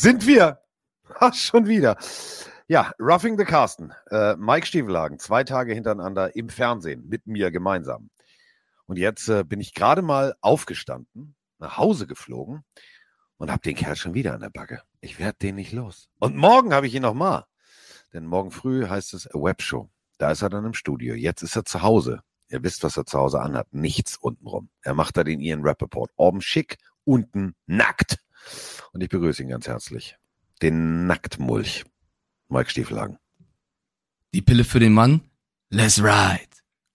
sind wir. Ach, schon wieder. Ja, Roughing the Carsten. Äh, Mike Stiefelhagen, zwei Tage hintereinander im Fernsehen mit mir gemeinsam. Und jetzt äh, bin ich gerade mal aufgestanden, nach Hause geflogen und habe den Kerl schon wieder an der Backe. Ich werde den nicht los. Und morgen habe ich ihn noch mal. Denn morgen früh heißt es A Webshow. Da ist er dann im Studio. Jetzt ist er zu Hause. Ihr wisst, was er zu Hause anhat. Nichts untenrum. Er macht da den Ian Rappaport. Oben schick, unten nackt. Und ich begrüße ihn ganz herzlich. Den Nacktmulch. Mike Stiefelhagen. Die Pille für den Mann? Let's ride.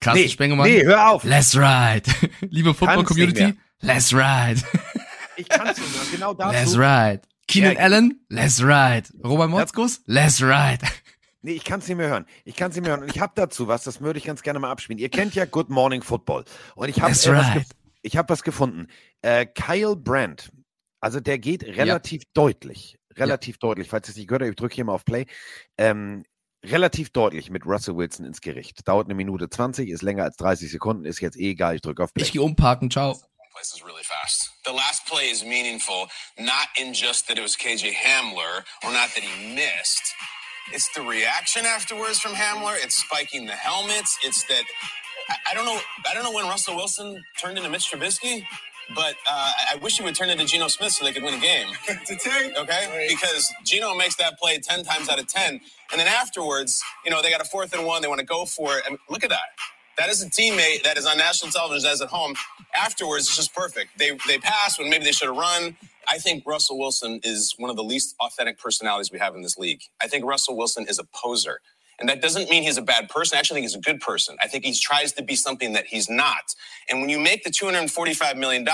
Carsten Nee, Spengemann? nee, hör auf. Let's ride. Liebe Football Kann's nicht Community? Let's ride. Ich kann es nicht mehr. Genau dazu. Let's ride. Keenan Ja. Allen? Let's ride. Robert Motzkus? Let's ride. Nee, ich kann es nicht mehr hören. Ich kann es nicht mehr hören. Und ich habe dazu was, das würde ich ganz gerne mal abspielen. Ihr kennt ja Good Morning Football. Und ich habe äh, was, right. gef ich hab was gefunden. Äh, Kyle Brandt, also der geht relativ deutlich, relativ deutlich, falls ihr es nicht gehört habt, ich drücke hier mal auf Play, ähm, relativ deutlich mit Russell Wilson ins Gericht. Dauert eine Minute 20, ist länger als 30 Sekunden, ist jetzt eh egal, ich drücke auf Play. Ich gehe umparken. Ciao. places really fast. The last play is meaningful, not in just that it was KJ Hamler or not that he missed. It's the reaction afterwards from Hamler. It's spiking the helmets. It's that I, I don't know. I don't know when Russell Wilson turned into Mitch Trubisky, but uh, I wish he would turn into Geno Smith so they could win a game. to take, okay? Because Geno makes that play ten times out of ten, and then afterwards, you know, they got a fourth and one. They want to go for it, and look at that. That is a teammate that is on national television as at home. Afterwards, it's just perfect. They they pass when maybe they should have run. I think Russell Wilson is one of the least authentic personalities we have in this league. I think Russell Wilson is a poser. And that doesn't mean he's a bad person. I actually think he's a good person. I think he tries to be something that he's not. And when you make the $245 million,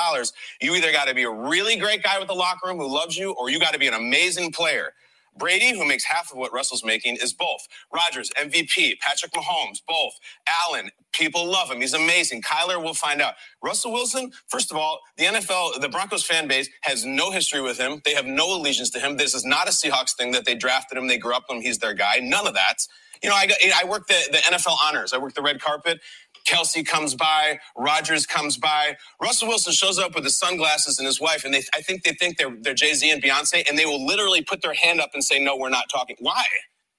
you either got to be a really great guy with the locker room who loves you, or you got to be an amazing player. Brady, who makes half of what Russell's making, is both. Rodgers, MVP. Patrick Mahomes, both. Allen, people love him. He's amazing. Kyler, we'll find out. Russell Wilson, first of all, the NFL, the Broncos fan base has no history with him. They have no allegiance to him. This is not a Seahawks thing that they drafted him, they grew up with him, he's their guy. None of that. You know, I, got, I work the, the NFL honors. I work the red carpet. Kelsey comes by, Rogers comes by. Russell Wilson shows up with his sunglasses and his wife, and they I think they think they're they're Jay Z and Beyonce, and they will literally put their hand up and say, "No, we're not talking." Why?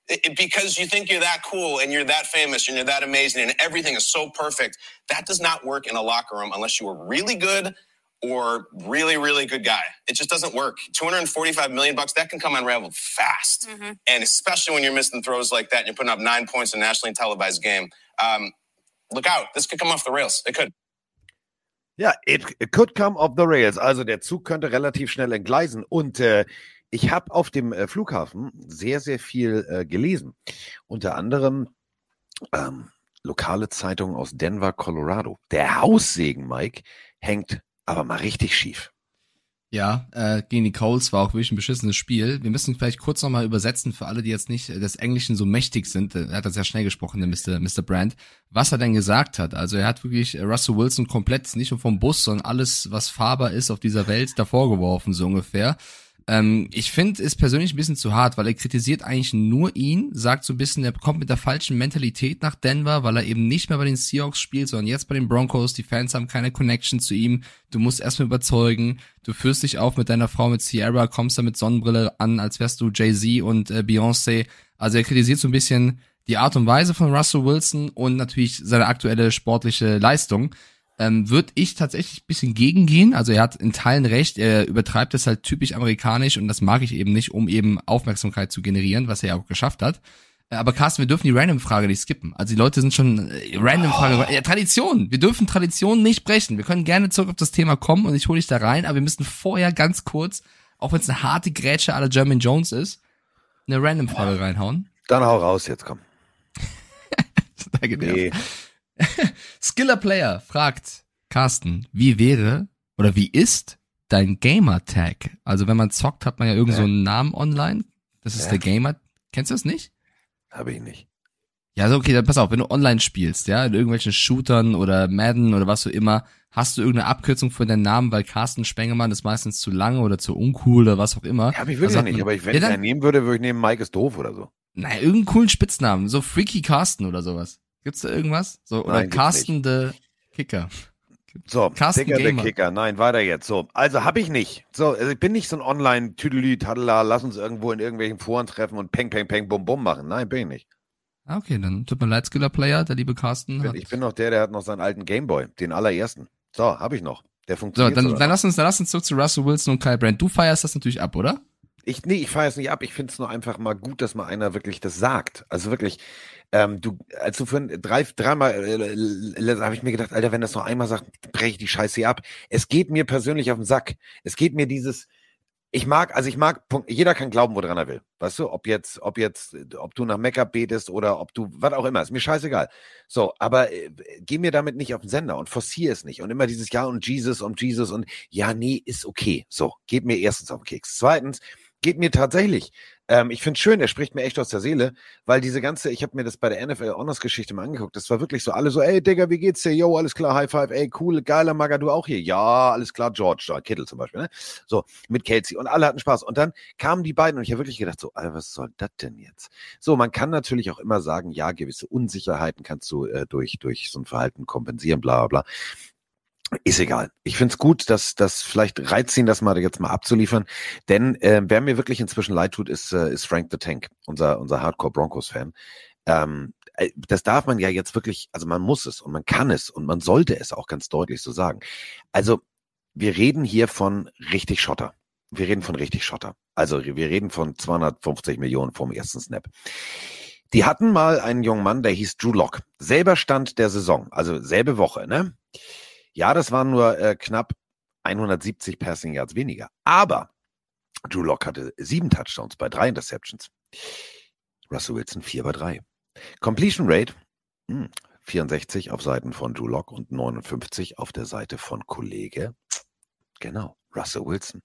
It- because you think you're that cool and you're that famous and you're that amazing and everything is so perfect. That does not work in a locker room unless you are really good or really, really good guy. It just doesn't work. 245 million bucks, that can come unraveled fast. And especially when you're missing throws like that and you're putting up nine points in a nationally televised game. Um, look out. This could come off the rails. It could. Ja, it, it could come off the rails. Also der Zug könnte relativ schnell entgleisen. Und äh, ich habe auf dem äh, Flughafen sehr, sehr viel äh, gelesen. Unter anderem ähm, lokale Zeitungen aus Denver, Colorado. Der Haussegen, Mike, hängt aber mal richtig schief. Ja, äh, gegen die Coles war auch wirklich ein beschissenes Spiel. Wir müssen vielleicht kurz nochmal übersetzen für alle, die jetzt nicht des Englischen so mächtig sind. Er hat das sehr schnell gesprochen, der Mr. Mr. Brand. Was er denn gesagt hat. Also er hat wirklich äh, Russell Wilson komplett nicht nur vom Bus, sondern alles, was fahrbar ist auf dieser Welt, davor geworfen, so ungefähr. Ähm, ich finde es persönlich ein bisschen zu hart, weil er kritisiert eigentlich nur ihn, sagt so ein bisschen, er kommt mit der falschen Mentalität nach Denver, weil er eben nicht mehr bei den Seahawks spielt, sondern jetzt bei den Broncos. Die Fans haben keine Connection zu ihm. Du musst erstmal überzeugen. Du führst dich auf mit deiner Frau, mit Sierra, kommst da mit Sonnenbrille an, als wärst du Jay-Z und äh, Beyoncé. Also er kritisiert so ein bisschen die Art und Weise von Russell Wilson und natürlich seine aktuelle sportliche Leistung ähm, würde ich tatsächlich ein bisschen gegengehen. Also er hat in Teilen recht, er übertreibt es halt typisch amerikanisch und das mag ich eben nicht, um eben Aufmerksamkeit zu generieren, was er ja auch geschafft hat. Äh, Aber Carsten, wir dürfen die Random-Frage nicht skippen. Also die Leute sind schon äh, Random-Frage. Ja, Tradition. Wir dürfen Tradition nicht brechen. Wir können gerne zurück auf das Thema kommen und ich hole dich da rein, aber wir müssen vorher ganz kurz, auch wenn es eine harte Grätsche aller German Jones ist, eine Random-Frage reinhauen. Dann hau raus jetzt, komm. Danke dir. Nee. Skiller Player fragt Carsten, wie wäre oder wie ist dein Gamer-Tag? Also wenn man zockt, hat man ja irgend so einen Namen online. Das ist Ja. der Gamer. Kennst du das nicht? Habe ich nicht. Ja, also okay, dann pass auf, wenn du online spielst, ja, in irgendwelchen Shootern oder Madden oder was auch immer, hast du irgendeine Abkürzung für deinen Namen, weil Carsten Spengemann ist meistens zu lang oder zu uncool oder was auch immer. Ja, aber ich will Also nicht, aber ich, wenn ja, ich einen nehmen würde, würde ich nehmen, Mike ist doof oder so. Naja, irgendeinen coolen Spitznamen, so Freaky Carsten oder sowas. Gibt's da irgendwas? So, oder Nein, Carsten the Kicker. So, Carsten Dicker der. Kicker. Nein, weiter jetzt. So, also habe ich nicht. So, also ich bin nicht so ein Online-Tüdelü, Tadela, lass uns irgendwo in irgendwelchen Foren treffen und peng, peng, peng, bum, bum machen. Nein, bin ich nicht. Ah, okay, dann tut mir leid, Skiller Player, der liebe Carsten. Ich bin, Hat. ich bin noch der, der hat noch seinen alten Gameboy, den allerersten. So, habe ich noch. Der So, funktioniert. dann, sogar dann noch. lass uns, dann lass uns zurück zu Russell Wilson und Kyle Brandt. Du feierst das natürlich ab, oder? Ich, nee, ich fahre es nicht ab. Ich finde es nur einfach mal gut, dass mal einer wirklich das sagt. Also wirklich, ähm, du, als du für drei, dreimal, äh, habe ich mir gedacht, Alter, wenn das noch einmal sagt, breche ich die Scheiße hier ab. Es geht mir persönlich auf den Sack. Es geht mir dieses, ich mag, also ich mag, jeder kann glauben, woran er will. Weißt du, ob jetzt, ob jetzt, ob du nach Mekka betest oder ob du, was auch immer, ist mir scheißegal. So, aber äh, geh mir damit nicht auf den Sender und forciere es nicht. Und immer dieses Ja und Jesus und Jesus und ja, nee, ist okay. So, geht mir erstens auf den Keks. Zweitens, geht mir tatsächlich. Ähm, ich finde schön, er spricht mir echt aus der Seele, weil diese ganze, ich habe mir das bei der NFL Honors Geschichte mal angeguckt, das war wirklich so, alle so, ey Digga, wie geht's dir? Yo, alles klar, High Five, ey, cool, geiler Maga, du auch hier? Ja, alles klar, George, da, Kittel zum Beispiel, ne? So, mit Kelsey und alle hatten Spaß. Und dann kamen die beiden und ich habe wirklich gedacht, so, Alter, was soll das denn jetzt? So, man kann natürlich auch immer sagen, ja, gewisse Unsicherheiten kannst du äh, durch, durch so ein Verhalten kompensieren, bla bla bla. Ist egal. Ich find's gut, dass das vielleicht reizt ihn, das mal jetzt mal abzuliefern. Denn äh, wer mir wirklich inzwischen leid tut, ist, äh, ist Frank the Tank, unser, unser Hardcore Broncos-Fan. Ähm, äh, das darf man ja jetzt wirklich, also man muss es und man kann es und man sollte es auch ganz deutlich so sagen. Also wir reden hier von richtig Schotter. Wir reden von richtig Schotter. Also wir reden von 250 Millionen vom ersten Snap. Die hatten mal einen jungen Mann, der hieß Drew Lock. Selber Stand der Saison, also selbe Woche, ne? Ja, das waren nur äh, knapp 170 Passing Yards weniger. Aber Drew Lock hatte sieben Touchdowns bei drei Interceptions. Russell Wilson vier bei drei. Completion Rate hm, 64 auf Seiten von Drew Lock und 59 auf der Seite von Kollege. Genau, Russell Wilson.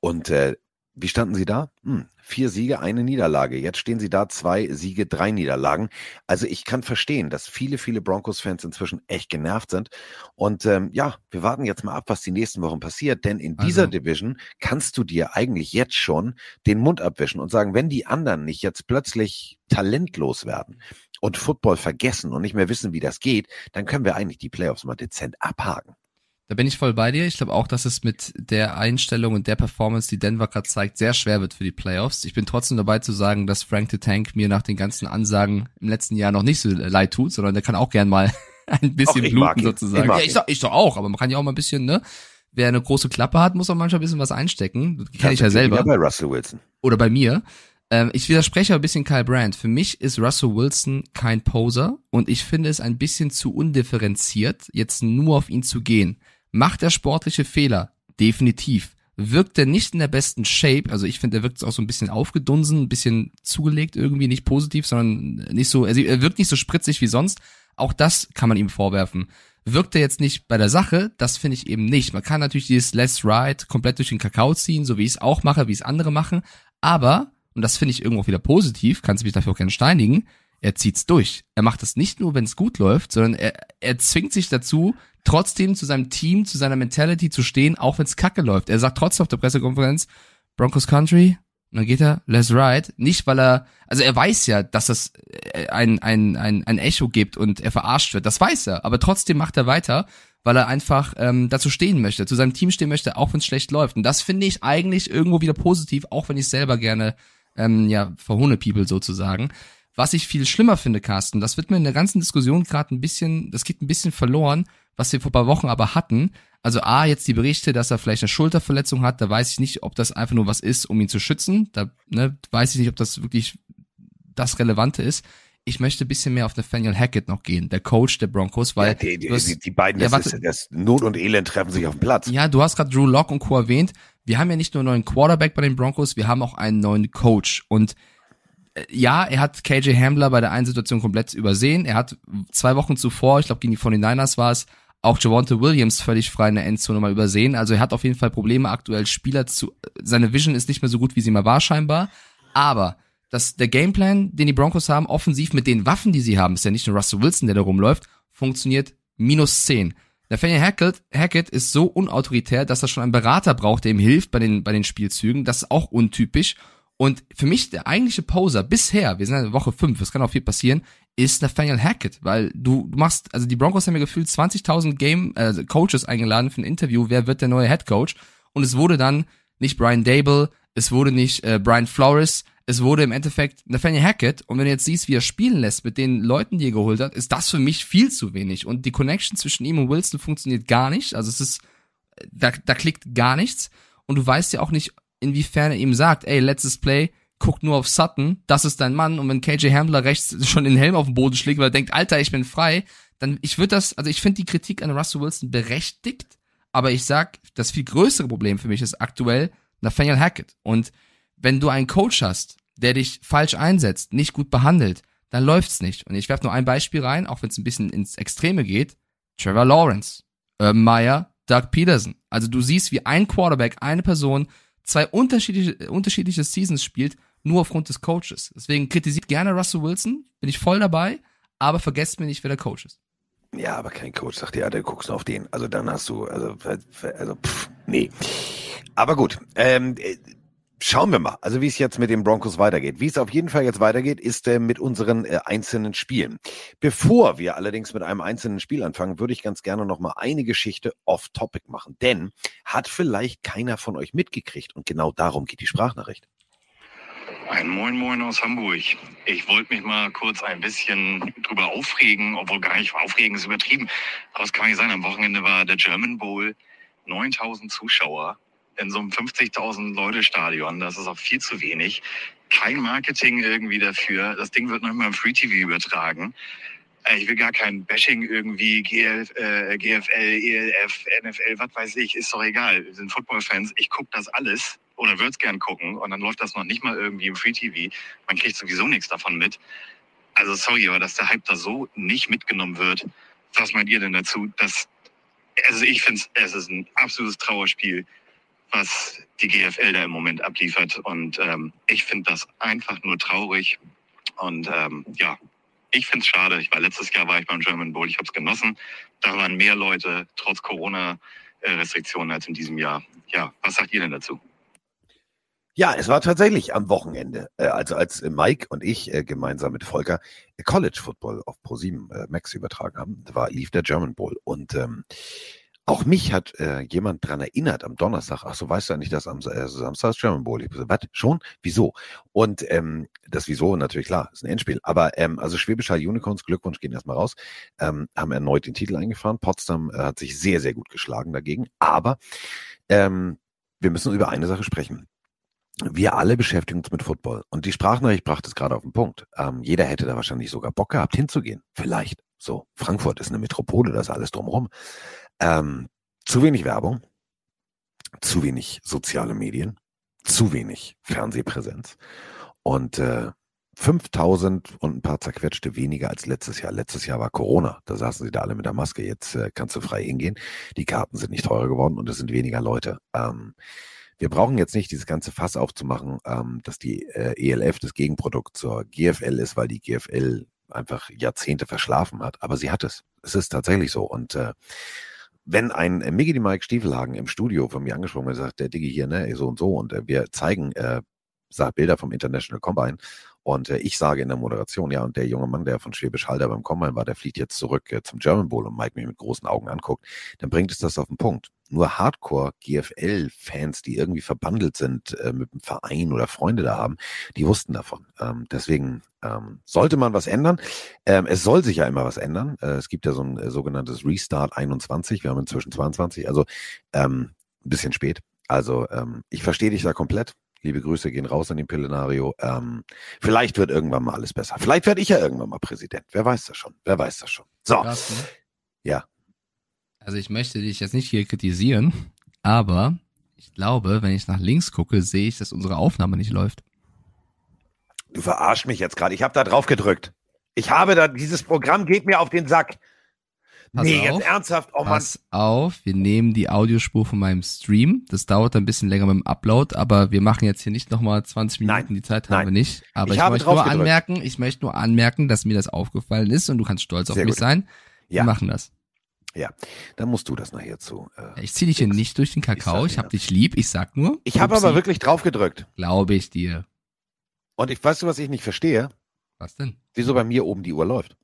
Und äh, wie standen sie da? Hm, vier Siege, eine Niederlage. Jetzt stehen sie da, zwei Siege, drei Niederlagen. Also ich kann verstehen, dass viele, viele Broncos-Fans inzwischen echt genervt sind. Und ähm, ja, wir warten jetzt mal ab, was die nächsten Wochen passiert. Denn in dieser Also- Division kannst du dir eigentlich jetzt schon den Mund abwischen und sagen, wenn die anderen nicht jetzt plötzlich talentlos werden und Football vergessen und nicht mehr wissen, wie das geht, dann können wir eigentlich die Playoffs mal dezent abhaken. Da bin ich voll bei dir. Ich glaube auch, dass es mit der Einstellung und der Performance, die Denver gerade zeigt, sehr schwer wird für die Playoffs. Ich bin trotzdem dabei zu sagen, dass Frank the Tank mir nach den ganzen Ansagen im letzten Jahr noch nicht so leid tut, sondern der kann auch gern mal ein bisschen bluten sozusagen. Ich ja, ich doch, ich doch auch, aber man kann ja auch mal ein bisschen, ne? Wer eine große Klappe hat, muss auch manchmal ein bisschen was einstecken. Das kenne ich ja selber bei Russell Wilson. oder bei mir. Ähm, ich widerspreche ein bisschen Kyle Brandt. Für mich ist Russell Wilson kein Poser und ich finde es ein bisschen zu undifferenziert, jetzt nur auf ihn zu gehen. Macht er sportliche Fehler? Definitiv. Wirkt er nicht in der besten Shape, also ich finde, er wirkt auch so ein bisschen aufgedunsen, ein bisschen zugelegt irgendwie, nicht positiv, sondern nicht so, also er wirkt nicht so spritzig wie sonst. Auch das kann man ihm vorwerfen. Wirkt er jetzt nicht bei der Sache, das finde ich eben nicht. Man kann natürlich dieses Let's Ride komplett durch den Kakao ziehen, so wie ich es auch mache, wie es andere machen, aber, und das finde ich irgendwo wieder positiv, kannst du mich dafür auch gerne steinigen, er zieht's durch. Er macht das nicht nur, wenn es gut läuft, sondern er, er zwingt sich dazu, trotzdem zu seinem Team, zu seiner Mentality zu stehen, auch wenn es kacke läuft. Er sagt trotzdem auf der Pressekonferenz, Broncos Country, und dann geht er, let's ride. Nicht, weil er, also er weiß ja, dass das äh, ein, ein, ein, ein Echo gibt und er verarscht wird. Das weiß er. Aber trotzdem macht er weiter, weil er einfach ähm, dazu stehen möchte, zu seinem Team stehen möchte, auch wenn es schlecht läuft. Und das finde ich eigentlich irgendwo wieder positiv, auch wenn ich selber gerne, ähm, ja, verhone People sozusagen. Was ich viel schlimmer finde, Carsten, das wird mir in der ganzen Diskussion gerade ein bisschen, das geht ein bisschen verloren, was wir vor ein paar Wochen aber hatten. Also A, jetzt die Berichte, dass er vielleicht eine Schulterverletzung hat, da weiß ich nicht, ob das einfach nur was ist, um ihn zu schützen. Da ne, weiß ich nicht, ob das wirklich das Relevante ist. Ich möchte ein bisschen mehr auf Nathaniel Hackett noch gehen, der Coach der Broncos, weil ja, die, die, hast- die, die beiden, das, ist, das Not und Elend treffen sich auf dem Platz. ja, du hast gerade Drew Lock und Co. erwähnt. Wir haben ja nicht nur einen neuen Quarterback bei den Broncos, wir haben auch einen neuen Coach. Und ja, er hat KJ Hamler bei der einen Situation komplett übersehen. Er hat zwei Wochen zuvor, ich glaube gegen die 49ers war es, auch Javonte Williams völlig frei in der Endzone mal übersehen. Also er hat auf jeden Fall Probleme aktuell Spieler zu, seine Vision ist nicht mehr so gut, wie sie mal war scheinbar. Aber dass der Gameplan, den die Broncos haben, offensiv mit den Waffen, die sie haben, ist ja nicht nur Russell Wilson, der da rumläuft, funktioniert minus 10. Nathaniel Hackett, Hackett ist so unautoritär, dass er schon einen Berater braucht, der ihm hilft bei den, bei den Spielzügen. Das ist auch untypisch. Und für mich der eigentliche Poser bisher, wir sind in Woche 5, es kann auch viel passieren, ist Nathaniel Hackett, weil du, du machst, also die Broncos haben ja gefühlt 20.000 Game äh, Coaches eingeladen für ein Interview, wer wird der neue Head Coach? Und es wurde dann nicht Brian Dable, es wurde nicht äh, Brian Flores, es wurde im Endeffekt Nathaniel Hackett. Und wenn du jetzt siehst, wie er spielen lässt mit den Leuten, die er geholt hat, ist das für mich viel zu wenig. Und die Connection zwischen ihm und Wilson funktioniert gar nicht. Also es ist, da, da klickt gar nichts. Und du weißt ja auch nicht, inwiefern er ihm sagt, ey, letztes Play, guck nur auf Sutton, das ist dein Mann. Und wenn KJ Hamler rechts schon den Helm auf den Boden schlägt, weil er denkt, Alter, ich bin frei, dann, ich würde das, also ich finde die Kritik an Russell Wilson berechtigt, aber ich sag, das viel größere Problem für mich ist aktuell Nathaniel Hackett. Und wenn du einen Coach hast, der dich falsch einsetzt, nicht gut behandelt, dann läuft's nicht. Und ich werfe nur ein Beispiel rein, auch wenn es ein bisschen ins Extreme geht. Trevor Lawrence, Urban Meyer, Doug Peterson. Also du siehst, wie ein Quarterback, eine Person zwei unterschiedliche, unterschiedliche Seasons spielt, nur aufgrund des Coaches. Deswegen kritisiert gerne Russell Wilson, bin ich voll dabei, aber vergesst mir nicht, wer der Coach ist. Ja, aber kein Coach sagt, ja, du guckst auf den. Also dann hast du, also, also pff, nee. Aber gut, ähm, Schauen wir mal, also wie es jetzt mit den Broncos weitergeht. Wie es auf jeden Fall jetzt weitergeht, ist äh, mit unseren äh, einzelnen Spielen. Bevor wir allerdings mit einem einzelnen Spiel anfangen, würde ich ganz gerne noch mal eine Geschichte off-topic machen. Denn hat vielleicht keiner von euch mitgekriegt und genau darum geht die Sprachnachricht. Ein Moin Moin aus Hamburg. Ich wollte mich mal kurz ein bisschen drüber aufregen, obwohl gar nicht aufregen ist übertrieben. Aber es kann nicht sein. Am Wochenende war der German Bowl, 9000 Zuschauer in so einem 50.000 Leute Stadion. Das ist auch viel zu wenig. Kein Marketing irgendwie dafür. Das Ding wird noch mal im Free TV übertragen. Äh, ich will gar kein Bashing irgendwie, GF, äh, GFL, ELF, NFL, was weiß ich, ist doch egal. Wir sind Footballfans. Ich gucke das alles oder würde es gern gucken und dann läuft das noch nicht mal irgendwie im Free TV. Man kriegt sowieso nichts davon mit. Also sorry, aber dass der Hype da so nicht mitgenommen wird, was meint ihr denn dazu? Dass, also ich finde es ist ein absolutes Trauerspiel was die GFL da im Moment abliefert. Und ähm, ich finde das einfach nur traurig. Und ähm, ja, ich finde es schade. Ich war letztes Jahr war ich beim German Bowl, ich habe es genossen. Da waren mehr Leute trotz Corona-Restriktionen als in diesem Jahr. Ja, was sagt ihr denn dazu? Ja, es war tatsächlich am Wochenende, äh, also als Mike und ich äh, gemeinsam mit Volker College Football auf Pro7 äh, Max übertragen haben, da war, lief der German Bowl und ähm, auch mich hat äh, jemand dran erinnert am Donnerstag. Ach so, weißt du nicht, dass am äh, Samstag German Bowl? Ich so, was? Schon? Wieso? Und ähm, das Wieso natürlich klar, ist ein Endspiel. Aber ähm, also Schwäbisch Hall Unicorns, Glückwunsch, gehen erstmal raus, ähm, haben erneut den Titel eingefahren. Potsdam äh, hat sich sehr, sehr gut geschlagen dagegen. Aber ähm, wir müssen über eine Sache sprechen. Wir alle beschäftigen uns mit Football. Und die Sprachnachricht brachte es gerade auf den Punkt. Ähm, jeder hätte da wahrscheinlich sogar Bock gehabt, hinzugehen. Vielleicht. So, Frankfurt ist eine Metropole, da ist alles drumherum. Ähm, zu wenig Werbung, zu wenig soziale Medien, zu wenig Fernsehpräsenz und äh, 5000 und ein paar zerquetschte weniger als letztes Jahr. Letztes Jahr war Corona, da saßen sie da alle mit der Maske. Jetzt äh, kannst du frei hingehen. Die Karten sind nicht teurer geworden und es sind weniger Leute. Ähm, wir brauchen jetzt nicht dieses ganze Fass aufzumachen, ähm, dass die äh, ELF das Gegenprodukt zur GFL ist, weil die GFL einfach Jahrzehnte verschlafen hat. Aber sie hat es. Es ist tatsächlich so. Und äh, wenn ein äh, Miggy die Mike Stiefelhagen im Studio von mir angesprochen wird, sagt der Diggi hier, ne, so und so, und äh, wir zeigen äh, sagt Bilder vom International Combine und äh, ich sage in der Moderation, ja, und der junge Mann, der von Schwäbisch Hall beim Combine war, der fliegt jetzt zurück äh, zum German Bowl und Mike mich mit großen Augen anguckt, dann bringt es das auf den Punkt. Nur Hardcore-GFL-Fans, die irgendwie verbandelt sind äh, mit dem Verein oder Freunde da haben, die wussten davon. Ähm, deswegen ähm, sollte man was ändern. Ähm, es soll sich ja immer was ändern. Äh, es gibt ja so ein äh, sogenanntes Restart 21. Wir haben inzwischen 22, also ähm, ein bisschen spät. Also ähm, ich verstehe dich da komplett. Liebe Grüße gehen raus an den Pillenario. Ähm, vielleicht wird irgendwann mal alles besser. Vielleicht werde ich ja irgendwann mal Präsident. Wer weiß das schon? Wer weiß das schon? So. Krass, ne? Ja. Also ich möchte dich jetzt nicht hier kritisieren, aber ich glaube, wenn ich nach links gucke, sehe ich, dass unsere Aufnahme nicht läuft. Du verarsch mich jetzt gerade. Ich habe da drauf gedrückt. Ich habe da, dieses Programm geht mir auf den Sack. Pass nee, auf. jetzt ernsthaft. Oh Mann. Pass auf, wir nehmen die Audiospur von meinem Stream. Das dauert ein bisschen länger mit dem Upload, aber wir machen jetzt hier nicht nochmal 20 Minuten, Nein. die Zeit Nein. haben wir nicht. Aber Ich ich, möchte nur gedrückt. anmerken, ich möchte nur anmerken, dass mir das aufgefallen ist und du kannst stolz auf Sehr mich gut. sein. Ja. Wir machen das. Dann musst du das nachher zu. Äh. Ich zieh dich hier nicht durch den Ich Kakao, ich dir hab dich lieb, ich sag nur. Ich habe aber wirklich drauf gedrückt. Glaube ich dir. Und ich weißt du, was ich nicht verstehe? Was denn? Wieso bei mir oben die Uhr läuft.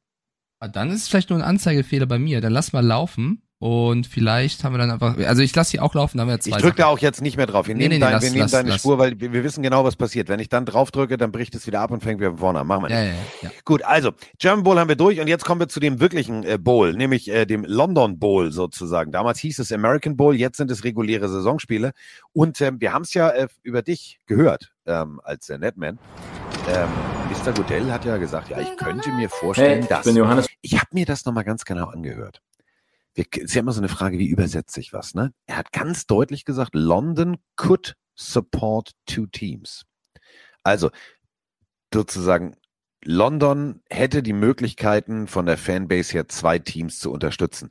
Ah, Dann ist es vielleicht nur ein Anzeigefehler bei mir. Dann lass mal laufen und vielleicht haben wir dann einfach. Also ich lasse sie auch laufen, dann haben wir zwei Ich drücke da auch jetzt nicht mehr drauf. Wir Nee, nehmen, nee, nee, dein, lass- wir nehmen lass- deine lass. Spur, weil wir, wir wissen genau, was passiert. Wenn ich dann drauf drücke, dann bricht es wieder ab und fängt wieder von vorne an. Machen wir nicht. Ja, ja, ja. Gut, also German Bowl haben wir durch und jetzt kommen wir zu dem wirklichen äh, Bowl, nämlich äh, dem London Bowl sozusagen. Damals hieß es American Bowl, jetzt sind es reguläre Saisonspiele und ähm, wir haben es ja äh, über dich gehört ähm, als äh, Netman. Ähm, Mr. Goodell hat ja gesagt, ja, ich könnte mir vorstellen, Hey, ich dass. bin Johannes. Ich habe mir das nochmal ganz genau angehört. Wir, ist ja immer so eine Frage, wie übersetze ich was, ne? Er hat ganz deutlich gesagt, London could support two teams. Also, sozusagen, London hätte die Möglichkeiten, von der Fanbase her zwei Teams zu unterstützen.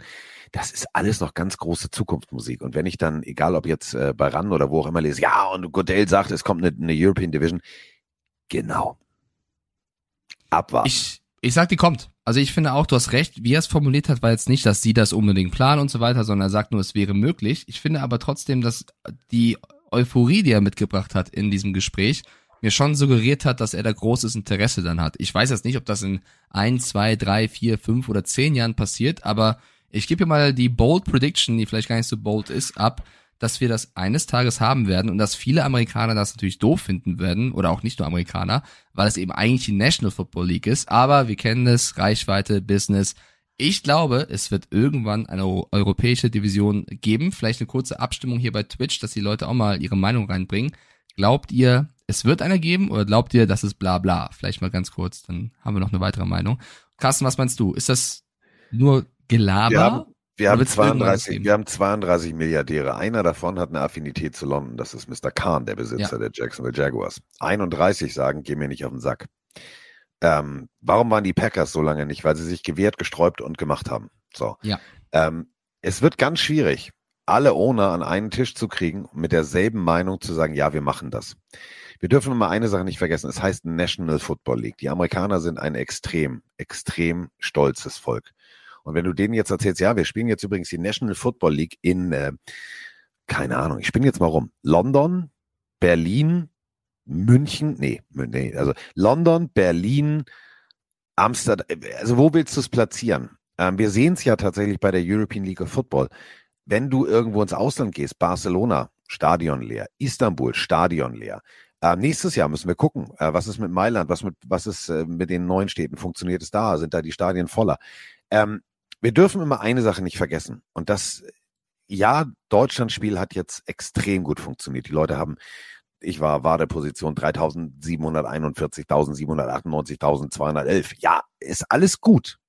Das ist alles noch ganz große Zukunftsmusik. Und wenn ich dann, egal ob jetzt äh, bei RAN oder wo auch immer lese, ja, und Godell sagt, es kommt eine, eine European Division. Genau. Abwarten. Ich, ich sag, die kommt. Also ich finde auch, du hast recht, wie er es formuliert hat, war jetzt nicht, dass sie das unbedingt planen und so weiter, sondern er sagt nur, es wäre möglich. Ich finde aber trotzdem, dass die Euphorie, die er mitgebracht hat in diesem Gespräch, mir schon suggeriert hat, dass er da großes Interesse dann hat. Ich weiß jetzt nicht, ob das in ein, zwei, drei, vier, fünf oder zehn Jahren passiert, aber ich gebe hier mal die bold Prediction, die vielleicht gar nicht so bold ist, ab, dass wir das eines Tages haben werden und dass viele Amerikaner das natürlich doof finden werden oder auch nicht nur Amerikaner, weil es eben eigentlich die National Football League ist. Aber wir kennen es, Reichweite, Business. Ich glaube, es wird irgendwann eine eu- europäische Division geben. Vielleicht eine kurze Abstimmung hier bei Twitch, dass die Leute auch mal ihre Meinung reinbringen. Glaubt ihr, es wird eine geben oder glaubt ihr, das ist bla bla? Vielleicht mal ganz kurz, dann haben wir noch eine weitere Meinung. Carsten, was meinst du? Ist das nur Gelaber? Wir haben- Wir haben, wird's irgendwann 32, geben? wir haben 32 Milliardäre. Einer davon hat eine Affinität zu London. Das ist Mr. Khan, der Besitzer der Jacksonville Jaguars. 31 sagen, geh mir nicht auf den Sack. Ähm, warum waren die Packers so lange nicht? Weil sie sich gewehrt, gesträubt und gemacht haben. So. Ja. Ähm, es wird ganz schwierig, alle Owner an einen Tisch zu kriegen, mit derselben Meinung zu sagen, ja, wir machen das. Wir dürfen immer eine Sache nicht vergessen. Es heißt National Football League. Die Amerikaner sind ein extrem, extrem stolzes Volk. Und wenn du denen jetzt erzählst, ja, wir spielen jetzt übrigens die National Football League in, äh, keine Ahnung, ich spinne jetzt mal rum, London, Berlin, München, nee, nee, also London, Berlin, Amsterdam, also wo willst du es platzieren? Ähm, wir sehen es ja tatsächlich bei der European League of Football. Wenn du irgendwo ins Ausland gehst, Barcelona, Stadion leer, Istanbul, Stadion leer. Äh, nächstes Jahr müssen wir gucken, äh, was ist mit Mailand, was mit, was ist äh, mit den neuen Städten, funktioniert es da, sind da die Stadien voller? Ähm, wir dürfen immer eine Sache nicht vergessen. Und das, ja, Deutschlandspiel hat jetzt extrem gut funktioniert. Die Leute haben, ich war, war der Position 3741, 1798, 1211. Ja, ist alles gut.